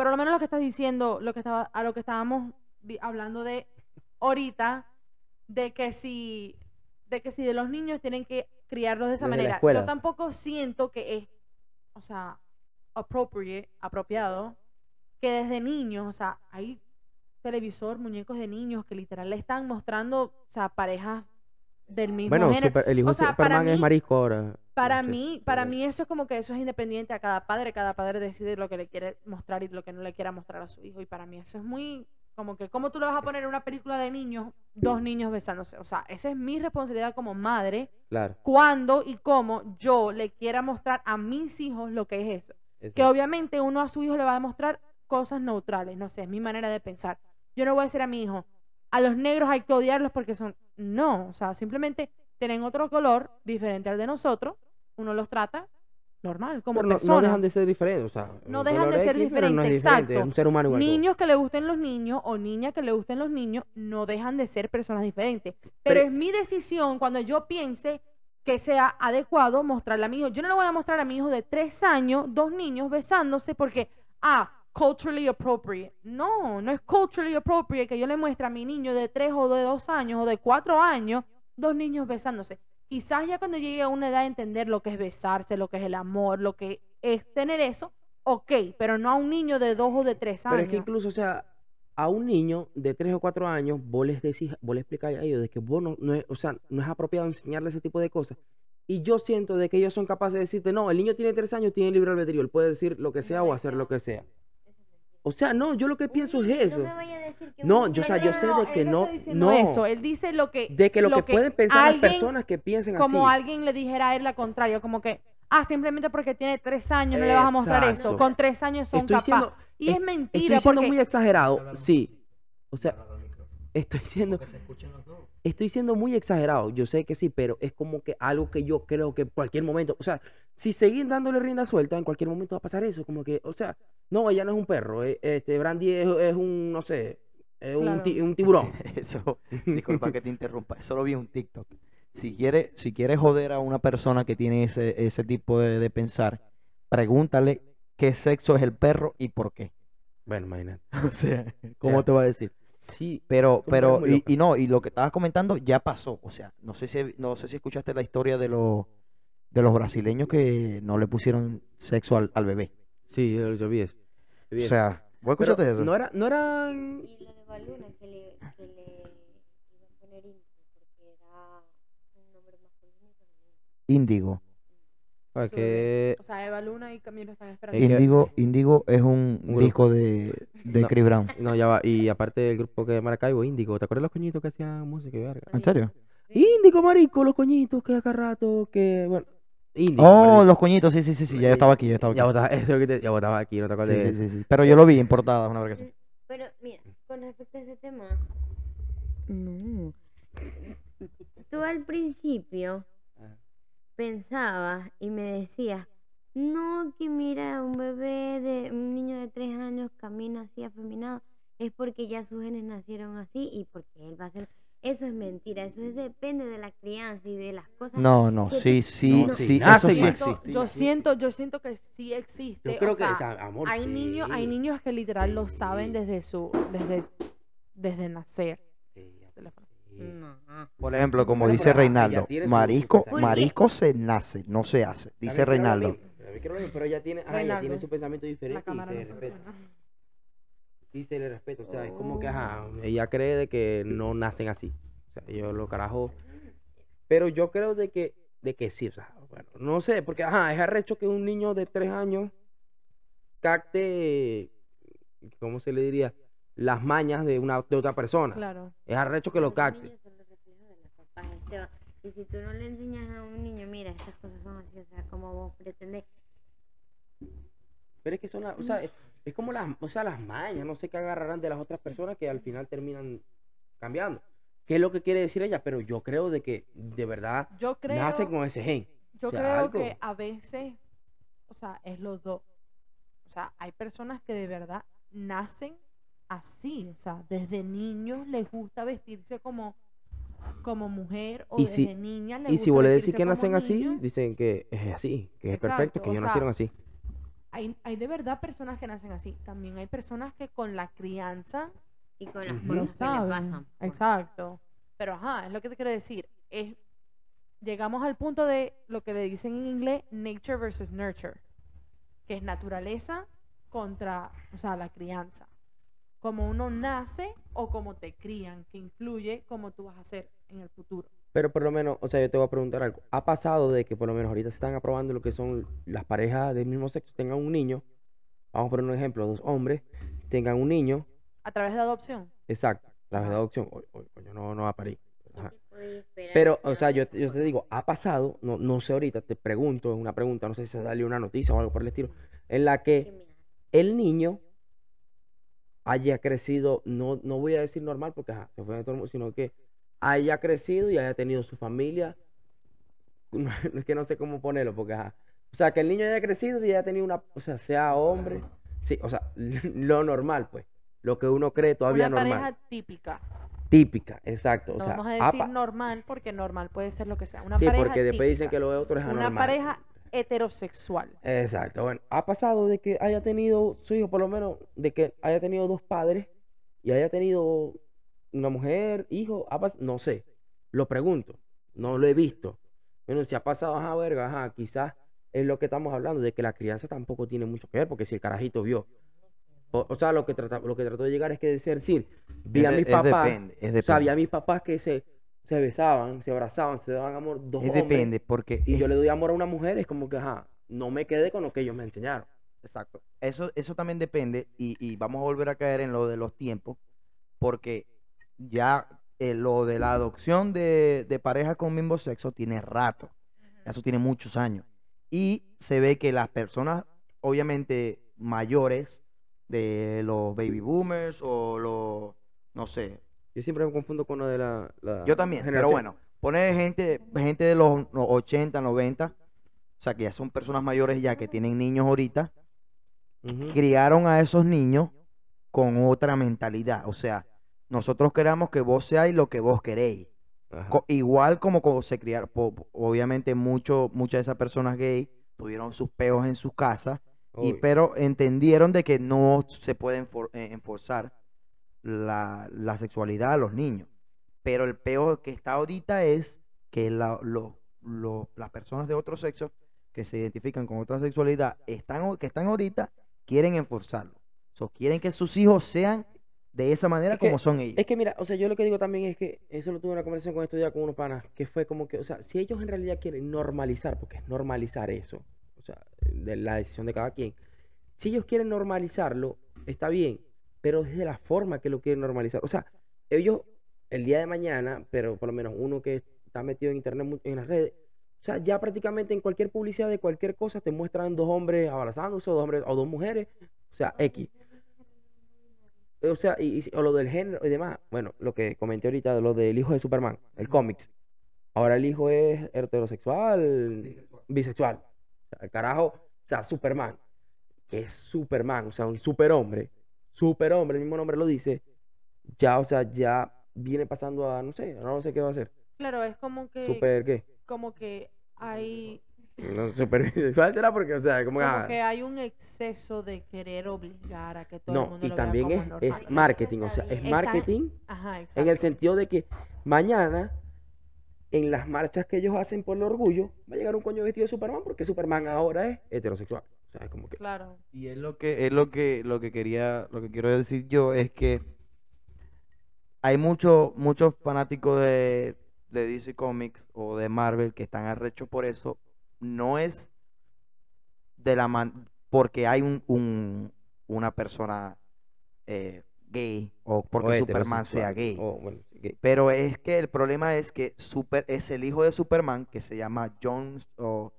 [SPEAKER 2] por lo menos lo que estás diciendo, lo que estaba, a lo que estábamos hablando de ahorita, de que si, de que si de los niños tienen que criarlos de esa
[SPEAKER 3] Desde
[SPEAKER 2] manera. Yo tampoco siento que es, o sea, appropriate, apropiado, que desde niños, o sea, hay televisor, muñecos de niños que literal le están mostrando, o sea, parejas del mismo
[SPEAKER 3] Bueno,
[SPEAKER 2] género.
[SPEAKER 3] super- el hijo
[SPEAKER 2] O sea,
[SPEAKER 3] Superman es
[SPEAKER 2] mí-
[SPEAKER 3] marisco ahora.
[SPEAKER 2] Para
[SPEAKER 3] no
[SPEAKER 2] mí, para mí eso es como que eso es independiente a cada padre, cada padre decide lo que le quiere mostrar y lo que no le quiera mostrar a su hijo y para mí eso es muy como que cómo tú le vas a poner en una película de niños dos niños besándose, o sea, esa es mi responsabilidad como madre
[SPEAKER 3] Claro.
[SPEAKER 2] cuando y cómo yo le quiera mostrar a mis hijos lo que es eso. Que
[SPEAKER 3] exacto.
[SPEAKER 2] obviamente uno a su hijo le va a demostrar cosas neutrales, no sé, es mi manera de pensar. Yo no voy a decir a mi hijo, a los negros hay que odiarlos porque son, no, o sea, simplemente tienen otro color diferente al de nosotros, uno los trata normal, como
[SPEAKER 3] no, no
[SPEAKER 2] personas.
[SPEAKER 3] dejan de ser diferentes, o sea.
[SPEAKER 2] No dejan de ser
[SPEAKER 3] X, no
[SPEAKER 2] diferentes,
[SPEAKER 3] diferente, es
[SPEAKER 2] exacto.
[SPEAKER 3] un ser humano igual. que vos.
[SPEAKER 2] Niños que le gusten los niños o niñas que le gusten los niños no dejan de ser personas diferentes. Pero,
[SPEAKER 3] Pero-
[SPEAKER 2] es mi decisión cuando yo piense que sea adecuado mostrarle a mi hijo. Yo no le voy a mostrar a mi hijo de tres años dos niños besándose porque, ah, culturally appropriate. No, no es culturally appropriate que yo le muestre a mi niño de tres o de dos años o de cuatro años dos niños besándose. Quizás ya cuando llegue a una edad de entender lo que es besarse, lo que es el amor, lo que es tener eso, ok, pero no a un niño de dos o de tres años.
[SPEAKER 3] Pero es que incluso, o sea, a un niño de 3 o 4 años, vos les decís, vos les explicáis a ellos de que vos no, no es, o sea, no es apropiado enseñarle ese tipo de cosas. Y yo siento de que ellos son capaces de decirte, no, el niño tiene 3 años, tiene libre albedrío, él puede decir lo que sea o hacer lo que sea. O sea, no, yo lo que pienso es eso.
[SPEAKER 4] No me vaya a decir que
[SPEAKER 3] No,
[SPEAKER 4] un
[SPEAKER 3] yo, o sea,
[SPEAKER 4] niño-
[SPEAKER 3] yo sé de que no,
[SPEAKER 2] diciendo
[SPEAKER 3] no,
[SPEAKER 2] eso, él dice lo que
[SPEAKER 3] de que lo, que, pueden pensar
[SPEAKER 2] alguien-
[SPEAKER 3] las personas que piensen
[SPEAKER 2] como
[SPEAKER 3] así.
[SPEAKER 2] alguien le dijera a él la contraria, como que ah, simplemente porque tiene tres años no le vas a mostrar eso. Con tres años son
[SPEAKER 3] Estoy
[SPEAKER 2] capaces.
[SPEAKER 3] siendo-
[SPEAKER 2] Y
[SPEAKER 3] es-
[SPEAKER 2] es mentira,
[SPEAKER 3] Estoy siendo
[SPEAKER 2] porque
[SPEAKER 3] muy exagerado, sí. O sea, estoy siendo,
[SPEAKER 1] Que se escuchen los dos.
[SPEAKER 3] Estoy siendo muy exagerado, yo sé que sí, pero es como que algo que yo creo que en cualquier momento, o sea, si seguir dándole rienda suelta, en cualquier momento va a pasar eso, como que, o sea, no, ella no es un perro, eh, este, Brandy es, es un, no sé, es un,
[SPEAKER 2] Claro.
[SPEAKER 3] ti- un tiburón.
[SPEAKER 1] Eso, disculpa que te interrumpa, solo vi un TikTok. Si quieres si quiere joder a una persona que tiene ese, ese tipo de, de pensar, pregúntale qué sexo es el perro y por qué.
[SPEAKER 3] Bueno, imagínate.
[SPEAKER 1] O sea, ¿cómo
[SPEAKER 3] sea,
[SPEAKER 1] te va a decir?
[SPEAKER 3] Sí,
[SPEAKER 1] Pero, pero, y, no, y lo que estabas comentando ya pasó. O sea, no sé si, no sé si escuchaste la historia de los, de los brasileños que no le pusieron sexo al, al bebé.
[SPEAKER 3] sí, yo, yo vi eso. yo vi
[SPEAKER 1] O sea, ¿vos
[SPEAKER 3] Pero
[SPEAKER 1] escuchaste eso?
[SPEAKER 3] No era, no eran...
[SPEAKER 4] Y lo de Baluna, que le, que le iban a poner Inti, porque era un nombre masculino.
[SPEAKER 1] Índigo.
[SPEAKER 2] O sea, Eva Luna y Camilo están esperando.
[SPEAKER 1] Índigo, Índigo es un disco de, de
[SPEAKER 3] No.
[SPEAKER 1] Chris Brown.
[SPEAKER 3] No, ya va. Y aparte del grupo que de Maracaibo, Índigo. ¿Te acuerdas los coñitos que hacían música y verga?
[SPEAKER 1] ¿En serio?
[SPEAKER 3] Índigo, marico, los coñitos que acá rato, que... Bueno, Índigo.
[SPEAKER 1] Oh,
[SPEAKER 3] marico.
[SPEAKER 1] los coñitos, sí, sí, sí, sí, ya yo estaba aquí, ya estaba
[SPEAKER 3] Ya
[SPEAKER 1] aquí.
[SPEAKER 3] votaba, eso es lo que te, ya votaba aquí, no te acuerdas
[SPEAKER 1] Sí,
[SPEAKER 3] de
[SPEAKER 1] sí, sí, sí. Pero yo lo vi en portada una vez que sí.
[SPEAKER 4] Pero mira, con respecto a ese tema, no. Tú al principio. Pensabas y me decías, no, que mira, un bebé de un niño de tres años camina así afeminado, es porque ya sus genes nacieron así y porque él va a ser. Eso es mentira, eso es, depende de la crianza y de las cosas.
[SPEAKER 1] No, no,
[SPEAKER 4] que
[SPEAKER 1] sí, sí,
[SPEAKER 3] No,
[SPEAKER 1] sí,
[SPEAKER 3] sí,
[SPEAKER 1] eso sí existe.
[SPEAKER 2] yo siento, yo siento que sí existe.
[SPEAKER 3] Yo creo
[SPEAKER 2] o sea,
[SPEAKER 3] que, está- amor,
[SPEAKER 2] hay niños, hay niños que literal lo saben desde su, desde, desde nacer.
[SPEAKER 4] No.
[SPEAKER 1] Por ejemplo, como
[SPEAKER 3] Bueno,
[SPEAKER 1] dice Reinaldo, marisco, marisco se nace, no se hace, dice Reinaldo.
[SPEAKER 3] Pero ella tiene, ajá, ella
[SPEAKER 2] Reinaldo,
[SPEAKER 3] tiene su pensamiento diferente y se le respeta. Y se le respeta. O sea, es como que, ajá, ella cree de que no nacen así. O sea, yo lo carajo. Pero yo creo de que, de que sí, o sea, bueno, no sé, porque, ajá, es arrecho que un niño de tres años capte, ¿cómo se le diría? Las mañas de una de otra persona.
[SPEAKER 2] Claro.
[SPEAKER 3] Es arrecho que lo
[SPEAKER 4] Los
[SPEAKER 3] capte.
[SPEAKER 4] niños son los reflejos de los papás, Esteban. Y si tú no le enseñas a un niño, mira, estas cosas son así, o sea, como vos pretendés.
[SPEAKER 3] Pero es que son las, o sea, es, es como las, o sea, las mañas, no sé qué agarrarán de las otras personas que al final terminan cambiando. ¿Qué es lo que quiere decir ella? Pero yo creo de que de verdad
[SPEAKER 2] Yo creo,
[SPEAKER 3] nace con ese gen.
[SPEAKER 2] yo
[SPEAKER 3] o sea,
[SPEAKER 2] creo
[SPEAKER 3] algo.
[SPEAKER 2] que a veces, o sea, es los dos. O sea, hay personas que de verdad nacen así, o sea, desde niños les gusta vestirse como como mujer o
[SPEAKER 3] Y
[SPEAKER 2] desde
[SPEAKER 3] si-
[SPEAKER 2] niña les
[SPEAKER 3] Y
[SPEAKER 2] gusta
[SPEAKER 3] si vos le decís que nacen así,
[SPEAKER 2] niño.
[SPEAKER 3] dicen que es así, que es
[SPEAKER 2] Exacto,
[SPEAKER 3] perfecto, que ellos
[SPEAKER 2] sea,
[SPEAKER 3] nacieron así.
[SPEAKER 2] Hay, hay de verdad personas que nacen así. También hay personas que con la crianza
[SPEAKER 4] Y con las cosas que le
[SPEAKER 2] saben.
[SPEAKER 4] pasan. pues.
[SPEAKER 2] Exacto. Pero ajá, es lo que te quiero decir. Es, llegamos al punto de lo que le dicen en inglés nature versus nurture, que es naturaleza contra, o sea, la crianza. Como uno nace o como te crían, que influye cómo tú vas a ser en el futuro.
[SPEAKER 3] Pero por lo menos, o sea, yo te voy a preguntar algo. ¿Ha pasado de que por lo menos ahorita se están aprobando lo que son las parejas del mismo sexo, tengan un niño? Vamos a poner un ejemplo, dos hombres tengan un niño,
[SPEAKER 2] A través de adopción.
[SPEAKER 3] exacto, a través de adopción. Coño, no, no va a parir.
[SPEAKER 4] ¿Qué
[SPEAKER 3] Ajá.
[SPEAKER 4] te podés esperar
[SPEAKER 3] Pero, o sea, yo, yo te digo, ha pasado, no, no sé ahorita, te pregunto, es una pregunta, no sé si salió una noticia o algo por el estilo, en la
[SPEAKER 4] que
[SPEAKER 3] el niño haya crecido, no, no voy a decir normal porque ajá, se fue de todo el mundo, sino que haya crecido y haya tenido su familia. No, es que no sé cómo ponerlo, porque ajá. O sea, que el niño haya crecido y haya tenido una, o sea, sea hombre, sí, o sea, lo normal, pues, lo que uno cree todavía
[SPEAKER 2] Una
[SPEAKER 3] normal.
[SPEAKER 2] pareja típica.
[SPEAKER 3] Típica, exacto. O sea,
[SPEAKER 2] vamos a decir normal porque normal puede ser lo que sea. Una
[SPEAKER 3] sí,
[SPEAKER 2] pareja
[SPEAKER 3] porque después dicen que lo otro es anormal.
[SPEAKER 2] Una pareja heterosexual.
[SPEAKER 3] Exacto, bueno, ha pasado de que haya tenido su hijo, por lo menos, de que haya tenido dos padres y haya tenido una mujer, hijo, ha pas- no sé, lo pregunto, no lo he visto. Bueno, si ha pasado, ajá, verga, ajá, quizás es lo que estamos hablando, de que la crianza tampoco tiene mucho que ver, porque si el carajito vio, o, o sea, lo que trata, lo que trató de llegar es que decir, vi a mis
[SPEAKER 1] es
[SPEAKER 3] papás,
[SPEAKER 1] depende, es
[SPEAKER 3] o sea, vi
[SPEAKER 1] depende.
[SPEAKER 3] a mis papás que se, se besaban, se abrazaban, se daban amor, dos
[SPEAKER 1] Es
[SPEAKER 3] hombres,
[SPEAKER 1] depende, porque
[SPEAKER 3] y
[SPEAKER 1] es-
[SPEAKER 3] yo le doy amor a una mujer, es como que, ajá, no me quedé con lo que ellos me enseñaron.
[SPEAKER 1] Exacto. Eso, eso también depende, y, y vamos a volver a caer en lo de los tiempos, porque ya eh, lo de la adopción de, de parejas con mismo sexo tiene rato. Eso tiene muchos años. Y se ve que las personas, obviamente, mayores de los baby boomers o los, no sé,
[SPEAKER 3] Yo siempre me confundo con lo de la, la
[SPEAKER 1] yo también, pero bueno, pone gente, gente de los no- 80, 90, o sea, que ya son personas mayores ya que tienen niños ahorita, criaron a esos niños con otra mentalidad. O sea, nosotros queramos que vos seáis lo que vos queréis. Co- igual como, como se criaron, obviamente mucho, muchas de esas personas gay tuvieron sus peos en sus casas, y, pero entendieron de que no se puede enfor- eh, enforzar la, la sexualidad a los niños. Pero el peo que está ahorita es que la- lo- lo- las personas de otro sexo que se identifican con otra sexualidad están, que están ahorita quieren enforzarlo. So, quieren que sus hijos sean de esa manera
[SPEAKER 3] Es que-
[SPEAKER 1] como son ellos.
[SPEAKER 3] Es que mira, o sea, yo lo que digo también es que eso lo tuve una conversación con estos días con unos panas, que fue como que, o sea, si ellos en realidad quieren normalizar, porque es normalizar eso, o sea, de la decisión de cada quien, si ellos quieren normalizarlo, está bien, pero desde la forma que lo quieren normalizar. O sea, ellos el día de mañana, pero por lo menos uno que está metido en internet, en las redes, o sea, ya prácticamente en cualquier publicidad de cualquier cosa te muestran dos hombres abrazándose, o dos hombres, o dos mujeres, o sea, X. O sea, y, y- o lo del género y demás. Bueno, lo que comenté ahorita, de lo del hijo de Superman, el cómics. Ahora el hijo es heterosexual, bisexual. O sea, el carajo, o sea, Superman, que es Superman, o sea, un superhombre, superhombre, el mismo nombre lo dice, ya, o sea, ya viene pasando a, no sé, no sé qué va a hacer.
[SPEAKER 2] Claro, es como que,
[SPEAKER 3] Super, ¿qué?
[SPEAKER 2] como que hay,
[SPEAKER 3] No, super bisexual será porque, o sea, como,
[SPEAKER 2] como
[SPEAKER 3] ah,
[SPEAKER 2] que hay un exceso de querer obligar a que todo el
[SPEAKER 3] no,
[SPEAKER 2] mundo
[SPEAKER 3] y
[SPEAKER 2] lo vea
[SPEAKER 3] también
[SPEAKER 2] como
[SPEAKER 3] es, marketing, o sea, es marketing
[SPEAKER 2] Ajá,
[SPEAKER 3] en el sentido de que mañana, en las marchas que ellos hacen por el orgullo, va a llegar un coño vestido de Superman porque Superman ahora es heterosexual. O sea, es como que...
[SPEAKER 2] Claro.
[SPEAKER 1] Y es lo que es lo que lo que quería lo que quiero decir yo es que hay muchos muchos fanáticos de, de DC Comics o de Marvel que están arrechos por eso. No es de la man porque hay un, un- una persona eh, gay o porque
[SPEAKER 3] o
[SPEAKER 1] Superman sea
[SPEAKER 3] heterosexual,
[SPEAKER 1] gay.
[SPEAKER 3] o, bueno, gay.
[SPEAKER 1] Pero es que el problema es que super, es el hijo de Superman que se llama Jones o,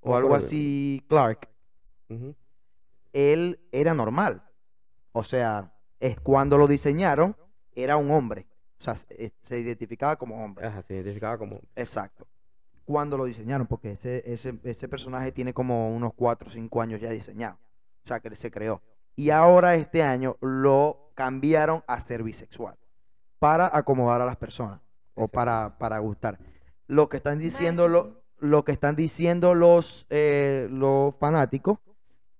[SPEAKER 1] o algo así, Clark Él era normal. O sea, es cuando lo diseñaron, era un hombre. O sea, se, se identificaba como hombre.
[SPEAKER 3] Ajá, se identificaba como...
[SPEAKER 1] Exacto. Cuando lo diseñaron, porque ese, ese, ese personaje tiene como unos 4 o 5 años ya diseñado. O sea, que se creó. Y ahora este año lo cambiaron a ser bisexual. Para acomodar a las personas. O para, para gustar. Lo que están diciendo, lo, lo que están diciendo los, eh, los fanáticos,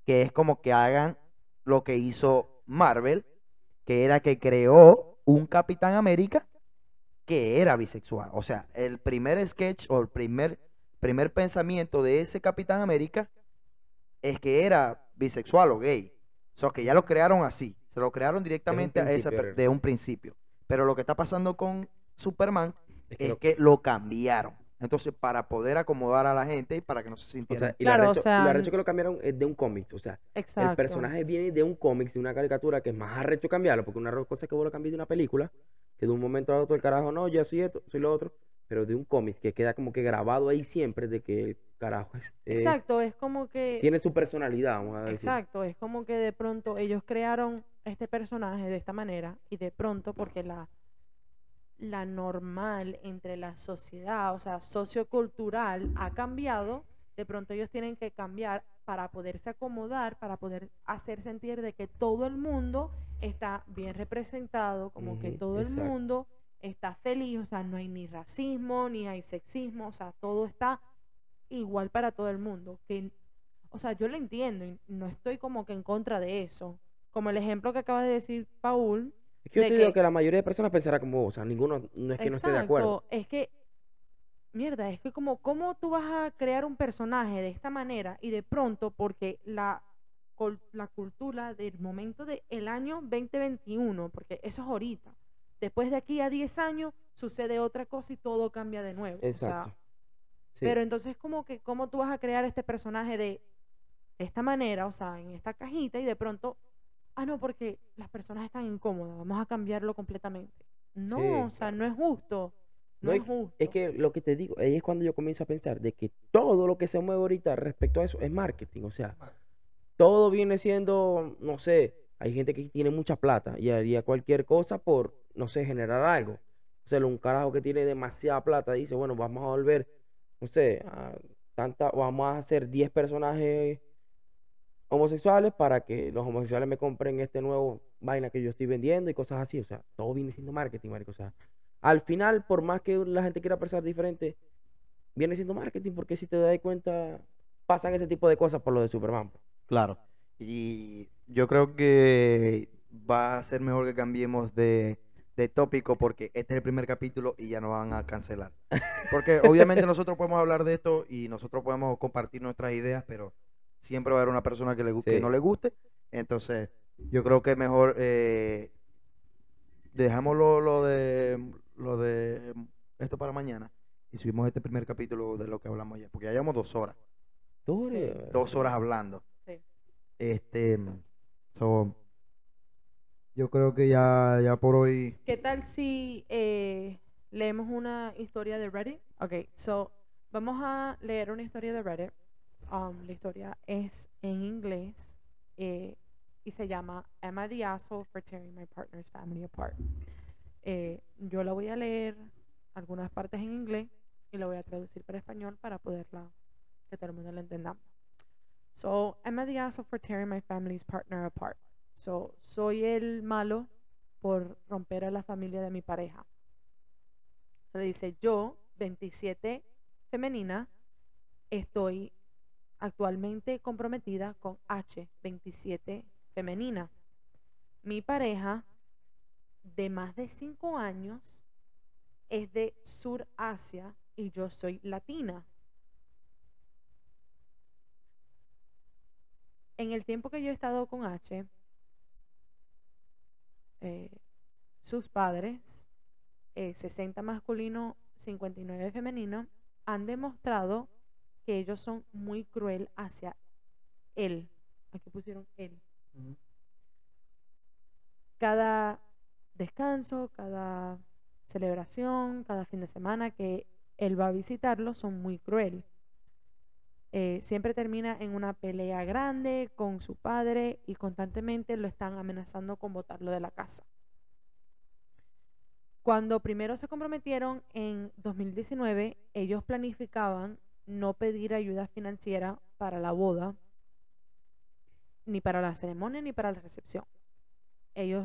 [SPEAKER 1] que es como que hagan lo que hizo Marvel, que era que creó un Capitán América que era bisexual. O sea, el primer sketch o el primer, primer pensamiento de ese Capitán América es que era bisexual o gay. O sea, que ya lo crearon así. Se lo crearon directamente a esa de un principio. Pero lo que está pasando con Superman
[SPEAKER 3] Es que
[SPEAKER 1] es
[SPEAKER 3] lo-
[SPEAKER 1] que lo cambiaron. Entonces, para poder acomodar a la gente y para que no se
[SPEAKER 3] o
[SPEAKER 1] sintieran...
[SPEAKER 3] sea, y
[SPEAKER 2] Claro,
[SPEAKER 3] lo
[SPEAKER 2] o
[SPEAKER 3] arrecho, y
[SPEAKER 2] sea,
[SPEAKER 3] lo arrecho que lo cambiaron es de un cómic. O sea,
[SPEAKER 2] Exacto.
[SPEAKER 3] el personaje viene de un cómic, de una caricatura, que es más arrecho cambiarlo, porque una cosa es que vos lo cambies de una película, que de un momento a otro el carajo, no, yo soy esto, soy lo otro. pero de un cómic que queda como que grabado ahí siempre de que el carajo es, eh,
[SPEAKER 2] Exacto, es como que...
[SPEAKER 3] tiene su personalidad, vamos a decir.
[SPEAKER 2] Exacto, es como que de pronto ellos crearon este personaje de esta manera y de pronto porque la, la normal entre la sociedad, o sea, sociocultural ha cambiado, de pronto ellos tienen que cambiar para poderse acomodar, para poder hacer sentir de que todo el mundo está bien representado, como que todo el mundo está feliz, o sea, no hay ni racismo, ni hay sexismo, o sea, todo está igual para todo el mundo, que o sea, yo lo entiendo y no estoy como que en contra de eso. Como el ejemplo que acaba de decir Paul.
[SPEAKER 3] Es que yo
[SPEAKER 2] de
[SPEAKER 3] te digo
[SPEAKER 2] que-
[SPEAKER 3] la mayoría de personas pensará como vos, o sea, ninguno, no es que no esté de acuerdo.
[SPEAKER 2] Es que, mierda, es que como, ¿cómo tú vas a crear un personaje de esta manera y de pronto, porque la, la cultura del momento del año 2021, porque eso es ahorita, después de aquí a 10 años sucede otra cosa y todo cambia de nuevo. o sea,
[SPEAKER 3] Exacto. Sí.
[SPEAKER 2] Pero entonces como que, ¿cómo tú vas a crear este personaje de esta manera, o sea, en esta cajita y de pronto, ah, no, porque las personas están incómodas, vamos a cambiarlo completamente. No,
[SPEAKER 3] Sí,
[SPEAKER 2] o sea, no es justo. No,
[SPEAKER 3] No,
[SPEAKER 2] es
[SPEAKER 3] es-
[SPEAKER 2] justo.
[SPEAKER 3] Es que lo que te digo, ahí es cuando yo comienzo a pensar de que todo lo que se mueve ahorita respecto a eso es marketing. O sea, todo viene siendo, no sé, hay gente que tiene mucha plata y haría cualquier cosa por, no sé, generar algo. O sea, un carajo que tiene demasiada plata dice, bueno, vamos a volver, no sé, a tanta, vamos a hacer 10 personajes homosexuales para que los homosexuales me compren este nuevo vaina que yo estoy vendiendo y cosas así. O sea, todo viene siendo marketing, marico. O sea, al final, por más que la gente quiera pensar diferente, viene siendo marketing, porque si te das cuenta, pasan ese tipo de cosas por lo de Superman. pues.
[SPEAKER 1] Claro. Y yo creo que va a ser mejor que cambiemos de, de tópico porque este es el primer capítulo y ya nos van a cancelar. Porque obviamente nosotros podemos hablar de esto y nosotros podemos compartir nuestras ideas, pero siempre va a haber una persona que, le, gu- que
[SPEAKER 3] Sí.
[SPEAKER 1] no le guste. Entonces, yo creo que mejor eh, dejamos lo, lo de lo de esto para mañana y subimos este primer capítulo de lo que hablamos ayer, porque ya llevamos dos horas,
[SPEAKER 2] Sí.
[SPEAKER 1] dos horas hablando.
[SPEAKER 2] Sí.
[SPEAKER 1] Este, so, yo creo que ya, ya por hoy,
[SPEAKER 2] ¿Qué tal si eh, leemos una historia de Reddit? Ok, so vamos a leer una historia de Reddit. Um, la historia es en inglés eh, y se llama Am I the asshole for tearing my partner's family apart? Eh, yo la voy a leer algunas partes en inglés y la voy a traducir para español para poderla, que todo el mundo la entendamos. So, am I the asshole for tearing my family's partner apart? So, soy el malo por romper a la familia de mi pareja. Se dice, yo, 27 femenina, estoy actualmente comprometida con H, 27 femenina. Mi pareja, de más de 5 años, es de Sur Asia y yo soy latina. En el tiempo que yo he estado con H, eh, sus padres, eh, 60 masculino, 59 femenino, han demostrado que ellos son muy cruel hacia él. Aquí pusieron él. Cada descanso, cada celebración, cada fin de semana que él va a visitarlo son muy cruel. Eh, siempre termina en una pelea grande con su padre y constantemente lo están amenazando con botarlo de la casa. Cuando primero se comprometieron en 2019, ellos planificaban no pedir ayuda financiera para la boda, ni para la ceremonia, ni para la recepción. Ellos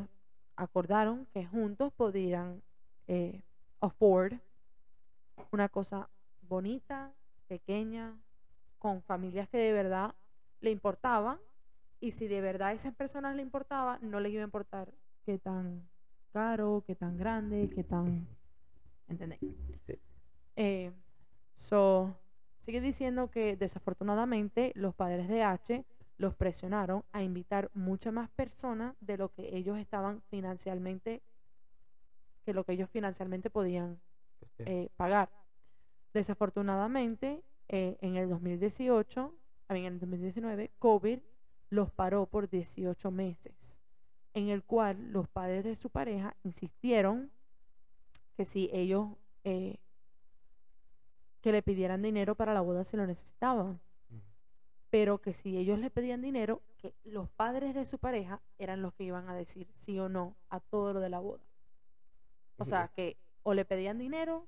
[SPEAKER 2] acordaron que juntos podrían eh, afford una cosa bonita, pequeña, con familias que de verdad le importaban. Y si de verdad a esas personas le importaba, no les iba a importar qué tan caro, qué tan grande, qué tan... ¿Entendéis?
[SPEAKER 3] Sí.
[SPEAKER 2] Eh, so, sigue diciendo que desafortunadamente los padres de H los presionaron a invitar muchas más personas de lo que ellos estaban financieramente, que lo que ellos financieramente podían eh, pagar. Desafortunadamente, eh, en el 2018, a mí, en el 2019, COVID los paró por 18 meses, en el cual los padres de su pareja insistieron que si ellos eh, que le pidieran dinero para la boda si lo necesitaban. Pero que si ellos le pedían dinero, que los padres de su pareja eran los que iban a decir sí o no a todo lo de la boda. O sea, que o le pedían dinero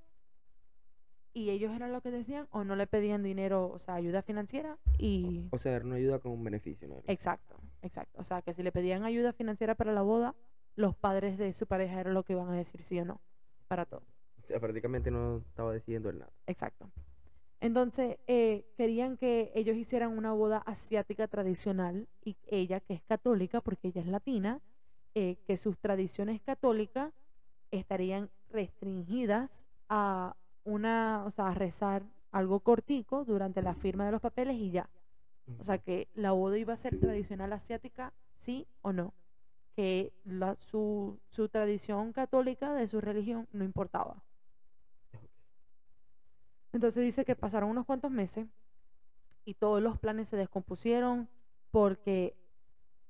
[SPEAKER 2] y ellos eran los que decían, o no le pedían dinero, o sea, ayuda financiera y...
[SPEAKER 3] O sea, era una ayuda con un beneficio, ¿no?
[SPEAKER 2] Exacto, exacto. O sea, que si le pedían ayuda financiera para la boda, los padres de su pareja eran los que iban a decir sí o no para todo.
[SPEAKER 3] O sea, prácticamente no estaba decidiendo el nada.
[SPEAKER 2] Exacto. Entonces, eh, querían que ellos hicieran una boda asiática tradicional y ella, que es católica, porque ella es latina, eh, que sus tradiciones católicas estarían restringidas a una, o sea, a rezar algo cortico durante la firma de los papeles y ya. O sea, que la boda iba a ser tradicional asiática, sí o no. Que la- su, su tradición católica de su religión no importaba. Entonces dice que pasaron unos cuantos meses y todos los planes se descompusieron porque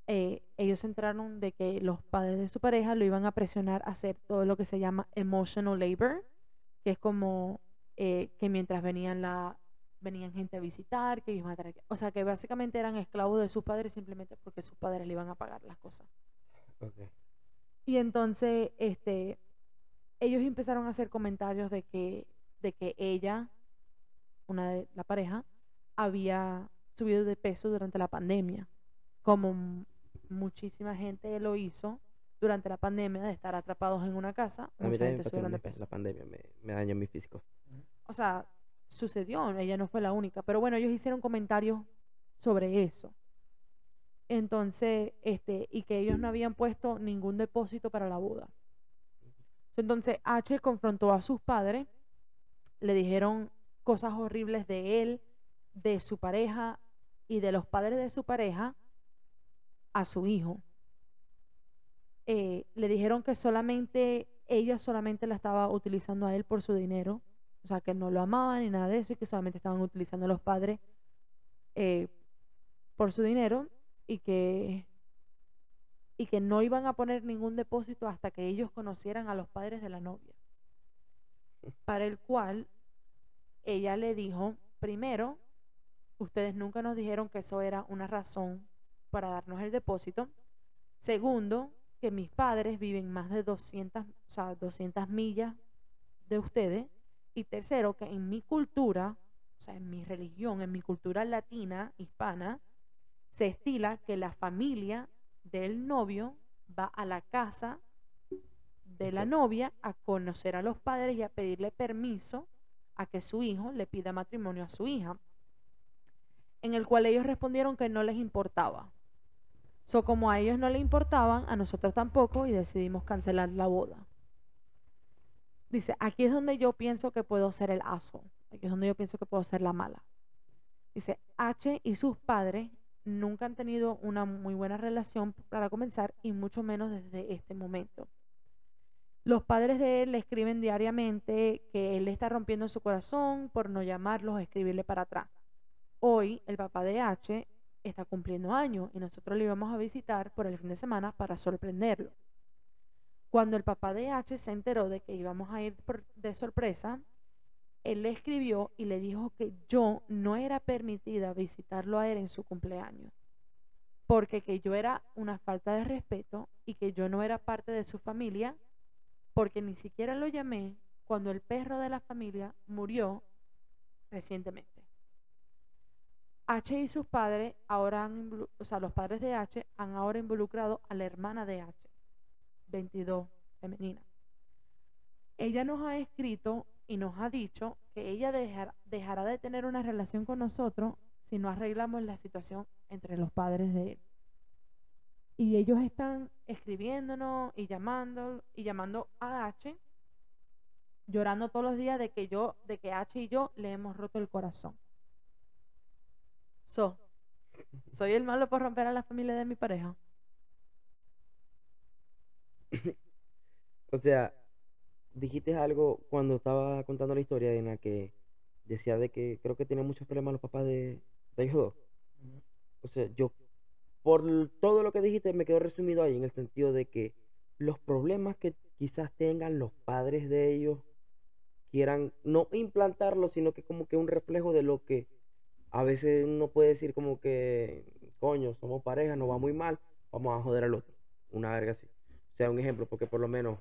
[SPEAKER 2] eh, ellos se enteraron de que los padres de su pareja lo iban a presionar a hacer todo lo que se llama emotional labor, que es como eh, que mientras venían la venían gente a visitar, que iban a que- o sea, que básicamente eran esclavos de sus padres simplemente porque sus padres le iban a pagar las cosas.
[SPEAKER 3] Ok.
[SPEAKER 2] Y entonces, este, ellos empezaron a hacer comentarios de que, de que ella, una de la pareja, había subido de peso durante la pandemia, como muchísima gente lo hizo durante la pandemia de estar atrapados en una casa,
[SPEAKER 3] A
[SPEAKER 2] mucha gente subieron de peso.
[SPEAKER 3] La pandemia me, me dañó mi físico.
[SPEAKER 2] O sea, sucedió, ella no fue la única, pero bueno, ellos hicieron comentarios sobre eso. Entonces, este, y que ellos no habían puesto ningún depósito para la boda. Entonces, H confrontó a sus padres, le dijeron cosas horribles de él, de su pareja y de los padres de su pareja a su hijo. Eh, le dijeron que solamente ella solamente la estaba utilizando a él por su dinero, o sea, que no lo amaban ni nada de eso y que solamente estaban utilizando a los padres eh, por su dinero y que y que no iban a poner ningún depósito hasta que ellos conocieran a los padres de la novia. Para el cual ella le dijo, primero, ustedes nunca nos dijeron que eso era una razón para darnos el depósito. Segundo, que mis padres viven más de 200, o sea, 200 millas de ustedes. Y tercero, que en mi cultura, o sea, en mi religión, en mi cultura latina, hispana, se estila que la familia del novio va a la casa de la novia a conocer a los padres y a pedirle permiso a que su hijo le pida matrimonio a su hija. En el cual ellos respondieron que no les importaba. So, como a ellos no les importaban, a nosotros tampoco, y decidimos cancelar la boda. Dice, aquí es donde yo pienso que puedo ser el aso. Aquí es donde yo pienso que puedo ser la mala. Dice, H y sus padres nunca han tenido una muy buena relación para comenzar y mucho menos desde este momento. Los padres de él le escriben diariamente que él está rompiendo su corazón por no llamarlos o escribirle para atrás. Hoy el papá de H está cumpliendo años y nosotros le íbamos a visitar por el fin de semana para sorprenderlo. Cuando el papá de H se enteró de que íbamos a ir por- de sorpresa, él le escribió y le dijo que yo no era permitida visitarlo a él en su cumpleaños, porque que yo era una falta de respeto y que yo no era parte de su familia, porque ni siquiera lo llamé cuando el perro de la familia murió recientemente. H y sus padres ahora han, o sea, los padres de H han ahora involucrado a la hermana de H, 22, femenina. Ella nos ha escrito y nos ha dicho que ella dejar- dejará de tener una relación con nosotros si no arreglamos la situación entre los padres de él. Y ellos están escribiéndonos y llamando y llamando a H, llorando todos los días de que yo, de que H y yo le hemos roto el corazón. So, soy el malo por romper a la familia de mi pareja.
[SPEAKER 3] O sea, dijiste algo cuando estaba contando la historia en la que decía de que creo que tienen muchos problemas los papás de, de ellos dos. O sea, yo, por todo lo que dijiste, me quedo resumido ahí en el sentido de que los problemas que quizás tengan los padres de ellos, quieran no implantarlo, sino que como que un reflejo de lo que a veces uno puede decir como que, coño, somos pareja, nos va muy mal, vamos a joder al otro. Una verga así. O sea, un ejemplo, porque por lo menos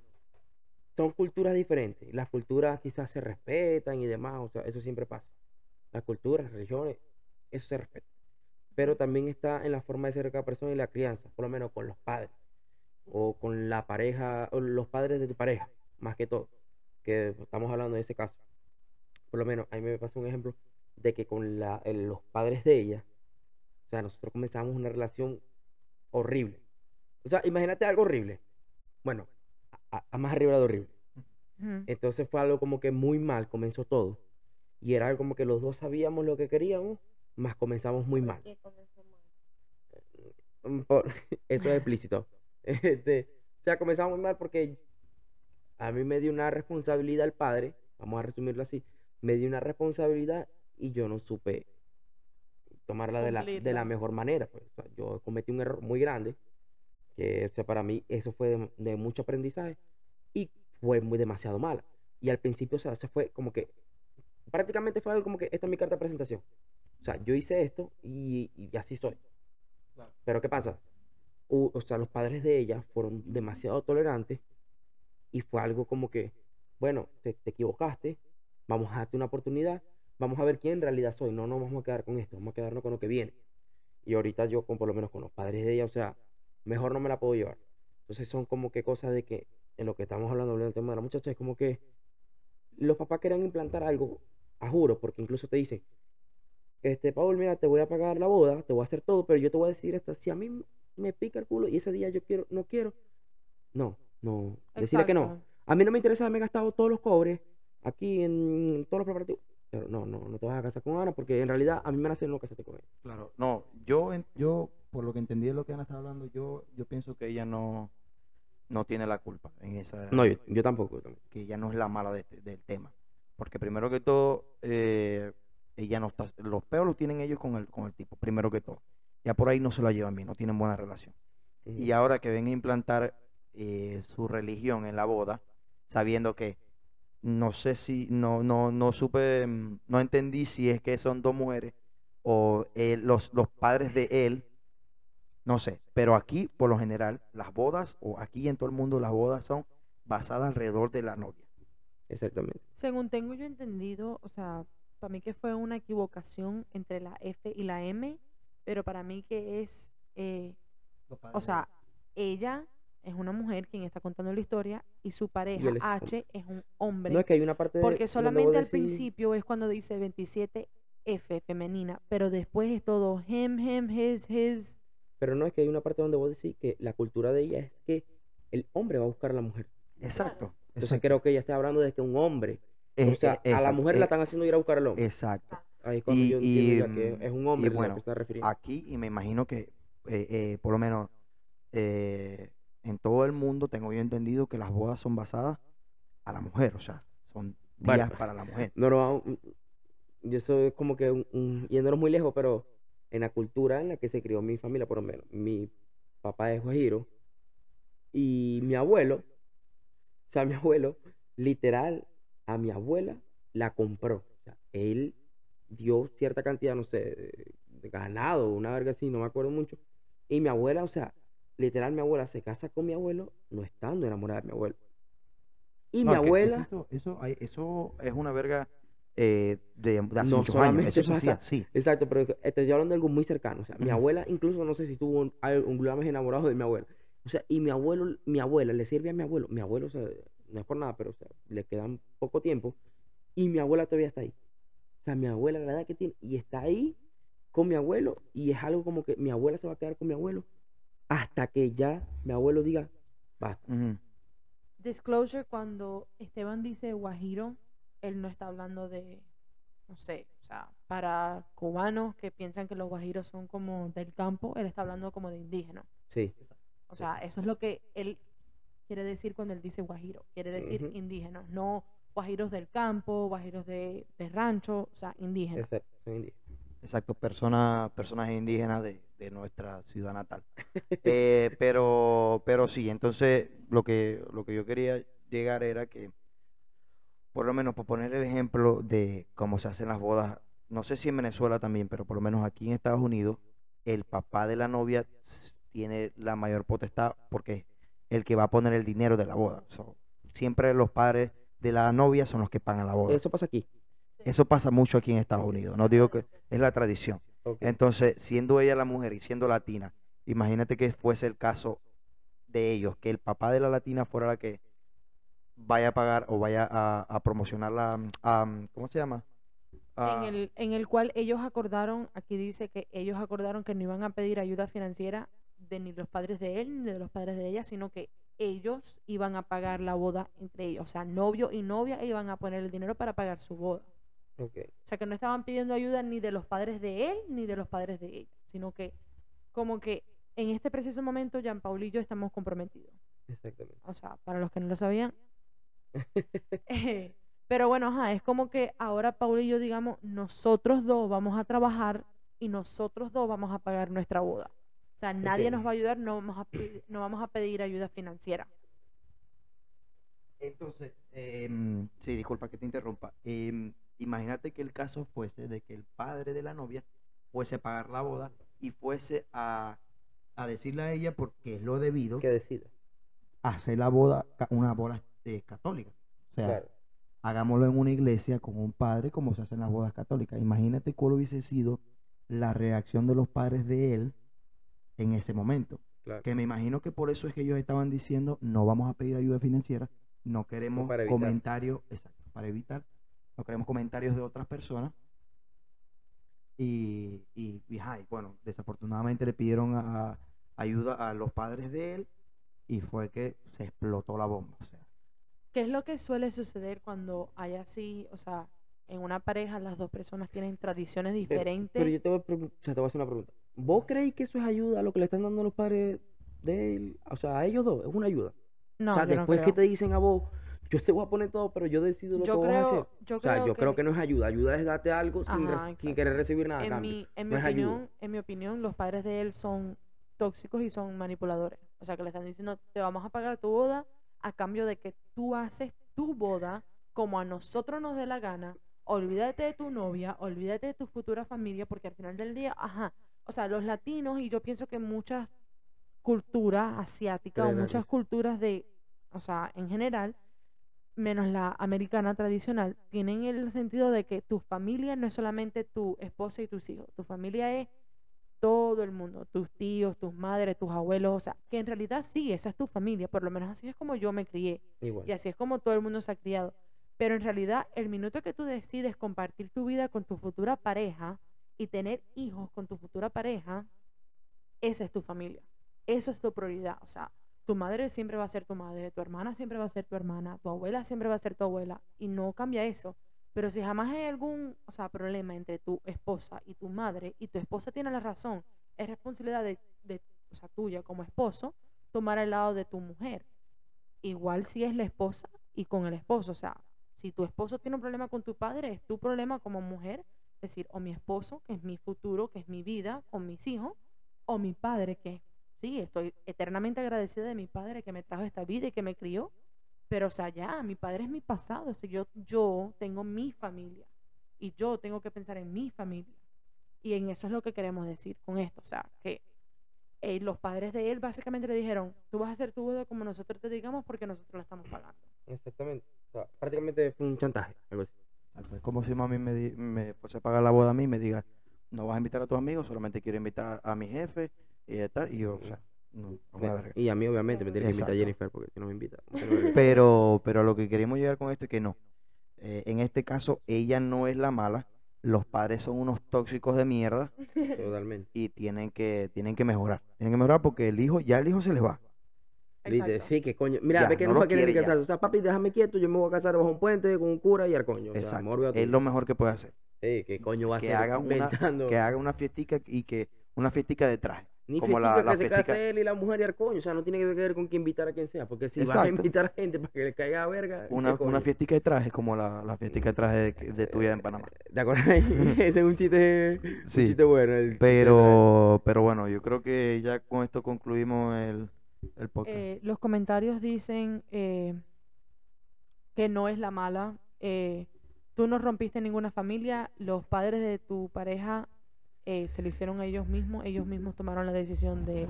[SPEAKER 3] son culturas diferentes. Las culturas quizás se respetan y demás, o sea, eso siempre pasa. Las culturas, las religiones, eso se respeta. Pero también está en la forma de ser de cada persona y la crianza, por lo menos con los padres o con la pareja, o los padres de tu pareja, más que todo, que estamos hablando de ese caso. Por lo menos a mí me pasó un ejemplo de que con la, los padres de ella, o sea, nosotros comenzamos una relación horrible. O sea, imagínate algo horrible. Bueno, a, más arriba de horrible. Entonces fue algo como que muy mal, comenzó todo. Y era algo como que los dos sabíamos lo que queríamos, más comenzamos muy mal.
[SPEAKER 4] ¿Qué comenzó mal?
[SPEAKER 3] Mm, por- eso es explícito. Este, o sea, comenzamos muy mal porque a mí me dio una responsabilidad el padre, vamos a resumirlo así, me dio una responsabilidad y yo no supe tomarla de la, de la mejor manera. Pues. O sea, yo cometí un error muy grande, que o sea, para mí eso fue de, de mucho aprendizaje y fue muy demasiado mala. Y al principio, o sea, eso fue como que, prácticamente fue algo como que esta es mi carta de presentación. O sea, yo hice esto y, y así soy. Pero ¿qué pasa? U- o sea, los padres de ella fueron demasiado tolerantes y fue algo como que, bueno, te, te equivocaste, vamos a darte una oportunidad, vamos a ver quién en realidad soy, no nos vamos a quedar con esto, vamos a quedarnos con lo que viene. Y ahorita yo, con, por lo menos con los padres de ella, o sea, mejor no me la puedo llevar. Entonces son como que cosas de que, en lo que estamos hablando, hablando del tema de la muchacha, es como que los papás querían implantar algo, a juro, porque incluso te dicen, este, Paul, mira, te voy a pagar la boda, te voy a hacer todo, pero yo te voy a decir hasta si a mí me pica el culo y ese día yo quiero, no quiero, no, no, decirle que no. A mí no me interesa haberme gastado todos los cobres aquí en todos los preparativos. Pero no, no, no te vas a casar con Ana porque en realidad a mí me nace no casarte con ella.
[SPEAKER 1] Claro, no, yo, en- yo, por lo que entendí de lo que Ana estaba hablando, yo, yo pienso que ella no, no tiene la culpa en esa,
[SPEAKER 3] No, yo, yo tampoco. yo tampoco.
[SPEAKER 1] que ella no es la mala de este- del tema. Porque primero que todo, eh, ella no está, los peos los tienen ellos con el, con el tipo, primero que todo. Ya por ahí no se la llevan bien, no tienen buena relación. Y ahora que ven a implantar eh, su religión en la boda, sabiendo que no sé si, no, no, no supe, mm, no entendí si es que son dos mujeres o él- los, los padres de él, no sé, pero aquí por lo general las bodas, o aquí en todo el mundo las bodas son basadas alrededor de la novia.
[SPEAKER 3] Exactamente.
[SPEAKER 2] Según tengo yo entendido, o sea, para mí que fue una equivocación entre la F y la M, pero para mí que es, eh, o sea, ella es una mujer quien está contando la historia y su pareja. H es un hombre.
[SPEAKER 3] No es que hay una parte de
[SPEAKER 2] Porque solamente al principio es cuando dice 27F femenina, pero después es todo him, him, his, his.
[SPEAKER 3] Pero no es que hay una parte donde vos decís que la cultura de ella es que el hombre va a buscar a la mujer.
[SPEAKER 1] Exacto.
[SPEAKER 3] Entonces creo que ella está hablando de que un hombre,
[SPEAKER 1] Eh,
[SPEAKER 3] o sea,
[SPEAKER 1] eh,
[SPEAKER 3] a la mujer
[SPEAKER 1] eh,
[SPEAKER 3] la están haciendo ir a buscar al hombre.
[SPEAKER 1] Exacto.
[SPEAKER 3] Ahí es cuando
[SPEAKER 1] y-
[SPEAKER 3] yo
[SPEAKER 1] y,
[SPEAKER 3] ya que es un
[SPEAKER 1] y
[SPEAKER 3] hombre lo
[SPEAKER 1] bueno,
[SPEAKER 3] que está refiriendo.
[SPEAKER 1] Aquí, y me imagino que eh, eh, por lo menos eh, en todo el mundo tengo yo entendido que las bodas son basadas a la mujer, o sea, son
[SPEAKER 3] Bueno.
[SPEAKER 1] días para la mujer.
[SPEAKER 3] No, no, mm, yo soy como que un, un- yéndonos muy lejos, pero en la cultura en la que se crió mi familia, por lo menos, mi papá es guajiro y mi abuelo, o sea, mi abuelo, literal, a mi abuela la compró. O sea, él dio cierta cantidad, no sé, de, ganado, una verga así, no me acuerdo mucho. Y mi abuela, o sea, literal, mi abuela se casa con mi abuelo no estando enamorada de mi abuelo. Y
[SPEAKER 1] No,
[SPEAKER 3] mi
[SPEAKER 1] es que
[SPEAKER 3] abuela...
[SPEAKER 1] eso, eso, es una verga eh, de, de hace
[SPEAKER 3] No
[SPEAKER 1] muchos años. Eso se hacía
[SPEAKER 3] pasa-
[SPEAKER 1] así.
[SPEAKER 3] Exacto, pero estoy hablando de algo muy cercano. O sea, mi abuela, incluso no sé si tuvo un, un enamorado de mi abuela. O sea, y mi abuelo, mi abuela le sirve a mi abuelo. Mi abuelo, o sea, no es por nada, pero o sea, le quedan poco tiempo. Y mi abuela todavía está ahí. O sea, mi abuela, la edad que tiene, y está ahí con mi abuelo. Y es algo como que mi abuela se va a quedar con mi abuelo hasta que ya mi abuelo diga, basta.
[SPEAKER 2] Disclosure, cuando Esteban dice guajiro, él no está hablando de, no sé, o sea, para cubanos que piensan que los guajiros son como del campo, él está hablando como de indígena.
[SPEAKER 3] Sí,
[SPEAKER 2] O sea, eso es lo que él quiere decir cuando él dice guajiro. Quiere decir
[SPEAKER 3] Ujú.
[SPEAKER 2] indígenas, no guajiros del campo, guajiros de, de rancho, o sea, indígenas.
[SPEAKER 3] exacto, soy indígena.
[SPEAKER 1] Exacto, personas, personas indígenas de, de nuestra ciudad natal. Eh, pero, pero sí, entonces lo que, lo que yo quería llegar era que por lo menos por poner el ejemplo de cómo se hacen las bodas, no sé si en Venezuela también, pero por lo menos aquí en Estados Unidos, el papá de la novia tiene la mayor potestad porque es el que va a poner el dinero de la boda. So, siempre los padres de la novia son los que pagan la boda.
[SPEAKER 3] Eso pasa aquí.
[SPEAKER 1] Eso pasa mucho aquí en Estados Unidos. No digo que es la tradición. Entonces, siendo ella la mujer y siendo latina, imagínate que fuese el caso de ellos, que el papá de la latina fuera la que vaya a pagar o vaya a, a promocionar la, mm, a, mm, ¿cómo se llama?
[SPEAKER 2] en el, en el cual ellos acordaron, aquí dice que ellos acordaron que no iban a pedir ayuda financiera de ni los padres de él ni de los padres de ella, sino que ellos iban a pagar la boda entre ellos. O sea, novio y novia iban a poner el dinero para pagar su boda. O sea, que no estaban pidiendo ayuda ni de los padres de él ni de los padres de ella, sino que como que en este preciso momento Jean Paul y yo estamos comprometidos.
[SPEAKER 3] Exactamente.
[SPEAKER 2] O sea, para los que no lo sabían. Eh, Pero bueno, ajá, es como que ahora Paul y yo digamos, nosotros dos vamos a trabajar y nosotros dos vamos a pagar nuestra boda. O sea, nadie nos va a ayudar, no vamos a, no vamos a pedir ayuda financiera.
[SPEAKER 1] Entonces, em, sí, disculpa que te interrumpa. Em, imagínate que el caso fuese de que el padre de la novia fuese a pagar la boda y fuese a, a decirle a ella porque es lo debido
[SPEAKER 3] Que decida.
[SPEAKER 1] hacer la boda, una boda eh, católica. O sea,
[SPEAKER 3] Claro.
[SPEAKER 1] hagámoslo en una iglesia con un padre como se hacen las bodas católicas. Imagínate cuál hubiese sido la reacción de los padres de él en ese momento.
[SPEAKER 3] Claro.
[SPEAKER 1] Que me imagino que por eso es que ellos estaban diciendo, no vamos a pedir ayuda financiera, no queremos
[SPEAKER 3] para
[SPEAKER 1] comentarios, exacto, para evitar, no queremos comentarios de otras personas. Y, y, y, ay, bueno, desafortunadamente le pidieron a- a- ayuda a los padres de él y fue que se explotó la bomba. O sea,
[SPEAKER 2] ¿Qué es lo que suele suceder cuando hay así, o sea, en una pareja las dos personas tienen tradiciones
[SPEAKER 3] Pero-
[SPEAKER 2] diferentes?
[SPEAKER 3] Pero, yo te voy, a te voy a hacer una pregunta. ¿Vos creéis que eso es ayuda a lo que le están dando los padres de él? O sea, a ellos dos, es una ayuda.
[SPEAKER 2] no,
[SPEAKER 3] o sea,
[SPEAKER 2] yo no
[SPEAKER 3] después que
[SPEAKER 2] creo.
[SPEAKER 3] te dicen a vos, yo te voy a poner todo, pero yo decido lo
[SPEAKER 2] Yo
[SPEAKER 3] que vos vas a hacer.
[SPEAKER 2] creo, yo
[SPEAKER 3] O sea,
[SPEAKER 2] creo
[SPEAKER 3] yo creo que no es ayuda. Ayuda es darte algo sin, querer recibir nada
[SPEAKER 2] en
[SPEAKER 3] cambio.
[SPEAKER 2] mi, en
[SPEAKER 3] no
[SPEAKER 2] mi
[SPEAKER 3] es ayuda.
[SPEAKER 2] en mi opinión, los padres de él son tóxicos y son manipuladores. O sea, que le están diciendo, te vamos a pagar tu boda a cambio de que tú haces tu boda como a nosotros nos dé la gana. Olvídate de tu novia, olvídate de tu futura familia, porque al final del día, ajá, o sea, los latinos y yo pienso que muchas culturas asiáticas o muchas culturas de, o sea, en general, menos la americana tradicional, tienen el sentido de que tu familia no es solamente tu esposa y tus hijos, tu familia es todo el mundo, tus tíos, tus madres, tus abuelos, o sea, que en realidad sí, esa es tu familia, por lo menos así es como yo me crié
[SPEAKER 3] Igual.
[SPEAKER 2] y así es como todo el mundo se ha criado. Pero en realidad, el minuto que tú decides compartir tu vida con tu futura pareja y tener hijos con tu futura pareja, esa es tu familia. Esa es tu prioridad. O sea, tu madre siempre va a ser tu madre, tu hermana siempre va a ser tu hermana, tu abuela siempre va a ser tu abuela. Y no cambia eso. Pero si jamás hay algún o sea, problema entre tu esposa y tu madre, y tu esposa tiene la razón, es responsabilidad de, de o tuya como esposo tomar el lado de tu mujer. Igual si es la esposa y con el esposo. O sea, si tu esposo tiene un problema con tu padre, es tu problema como mujer. Decir, o mi esposo, que es mi futuro, que es mi vida, con mis hijos, o mi padre, que sí, estoy eternamente agradecida de mi padre que me trajo esta vida y que me crió. Pero, o sea, ya, mi padre es mi pasado. O sea, yo, yo tengo mi familia y yo tengo que pensar en mi familia. Y en eso es lo que queremos decir con esto. O sea, que eh, los padres de él básicamente le dijeron, tú vas a hacer tu boda como nosotros te digamos porque nosotros la estamos pagando.
[SPEAKER 3] Exactamente. Prácticamente fue un chantaje, algo así.
[SPEAKER 1] Es como si mami me, di- me fuese a pagar la boda a mí y me diga, no vas a invitar a tus amigos, solamente quiero invitar a mi jefe y está. Y yo, o sea, no, una.
[SPEAKER 3] Y a mí, obviamente, me tiene que invitar a. Jennifer, porque si no me invita.
[SPEAKER 1] Pero, pero a lo que queremos llegar con esto es que no. Eh, en este caso, ella no es la mala. Los padres son unos tóxicos de mierda
[SPEAKER 3] Totalmente.
[SPEAKER 1] y tienen que, tienen que mejorar. Tienen que mejorar porque el hijo, ya el hijo se les va.
[SPEAKER 3] Dice, sí, que coño. Mira,
[SPEAKER 1] Ya,
[SPEAKER 3] ve que
[SPEAKER 1] no
[SPEAKER 3] no,
[SPEAKER 1] lo
[SPEAKER 3] va a querer casarse. O sea, papi, déjame quieto, yo me voy a casar bajo un puente con un cura y arcoño. O sea,
[SPEAKER 1] Exacto.
[SPEAKER 3] amor,
[SPEAKER 1] Es lo mejor que puede hacer.
[SPEAKER 3] Sí, que coño va a
[SPEAKER 1] Que
[SPEAKER 3] hacer
[SPEAKER 1] haga una-
[SPEAKER 3] inventando.
[SPEAKER 1] Que haga una fiestica y que una fiestica de traje.
[SPEAKER 3] Ni
[SPEAKER 1] como
[SPEAKER 3] fiestica
[SPEAKER 1] la-
[SPEAKER 3] que
[SPEAKER 1] la
[SPEAKER 3] se case él y la mujer y arcoño. O sea, no tiene que ver con que invitar a quien sea. Porque si vas a invitar a gente para que le caiga a verga. ¿qué
[SPEAKER 1] Una,
[SPEAKER 3] coño?
[SPEAKER 1] una fiestica de traje como la, la fiestica de traje de, de tuya en Panamá.
[SPEAKER 3] ¿Te acuerdas? Ese es un chiste,
[SPEAKER 1] Sí.
[SPEAKER 3] un chiste bueno. el
[SPEAKER 1] Pero, pero bueno, yo creo que ya con esto concluimos el, el podcast.
[SPEAKER 2] Eh, los comentarios dicen eh, que no es la mala eh, tú no rompiste ninguna familia, los padres de tu pareja eh, se lo hicieron a ellos mismos, ellos mismos tomaron la decisión de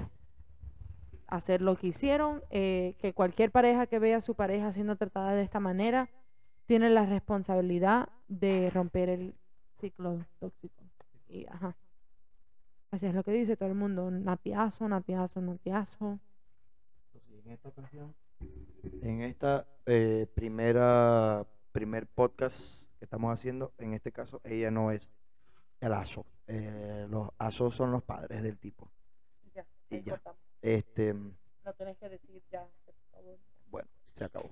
[SPEAKER 2] hacer lo que hicieron, eh, que cualquier pareja que vea a su pareja siendo tratada de esta manera tiene la responsabilidad de romper el ciclo tóxico. Y, ajá. Así es lo que dice todo el mundo, natiazo, natiazo, natiazo.
[SPEAKER 6] En esta ocasión,
[SPEAKER 1] En esta eh, primera primer podcast que estamos haciendo, en este caso ella no es el aso. Eh, los asos son los padres del tipo.
[SPEAKER 2] Ya,
[SPEAKER 1] Y ya.
[SPEAKER 2] cortamos.
[SPEAKER 1] Este,
[SPEAKER 2] No tenés que decir ya. por favor.
[SPEAKER 1] bueno, se acabó.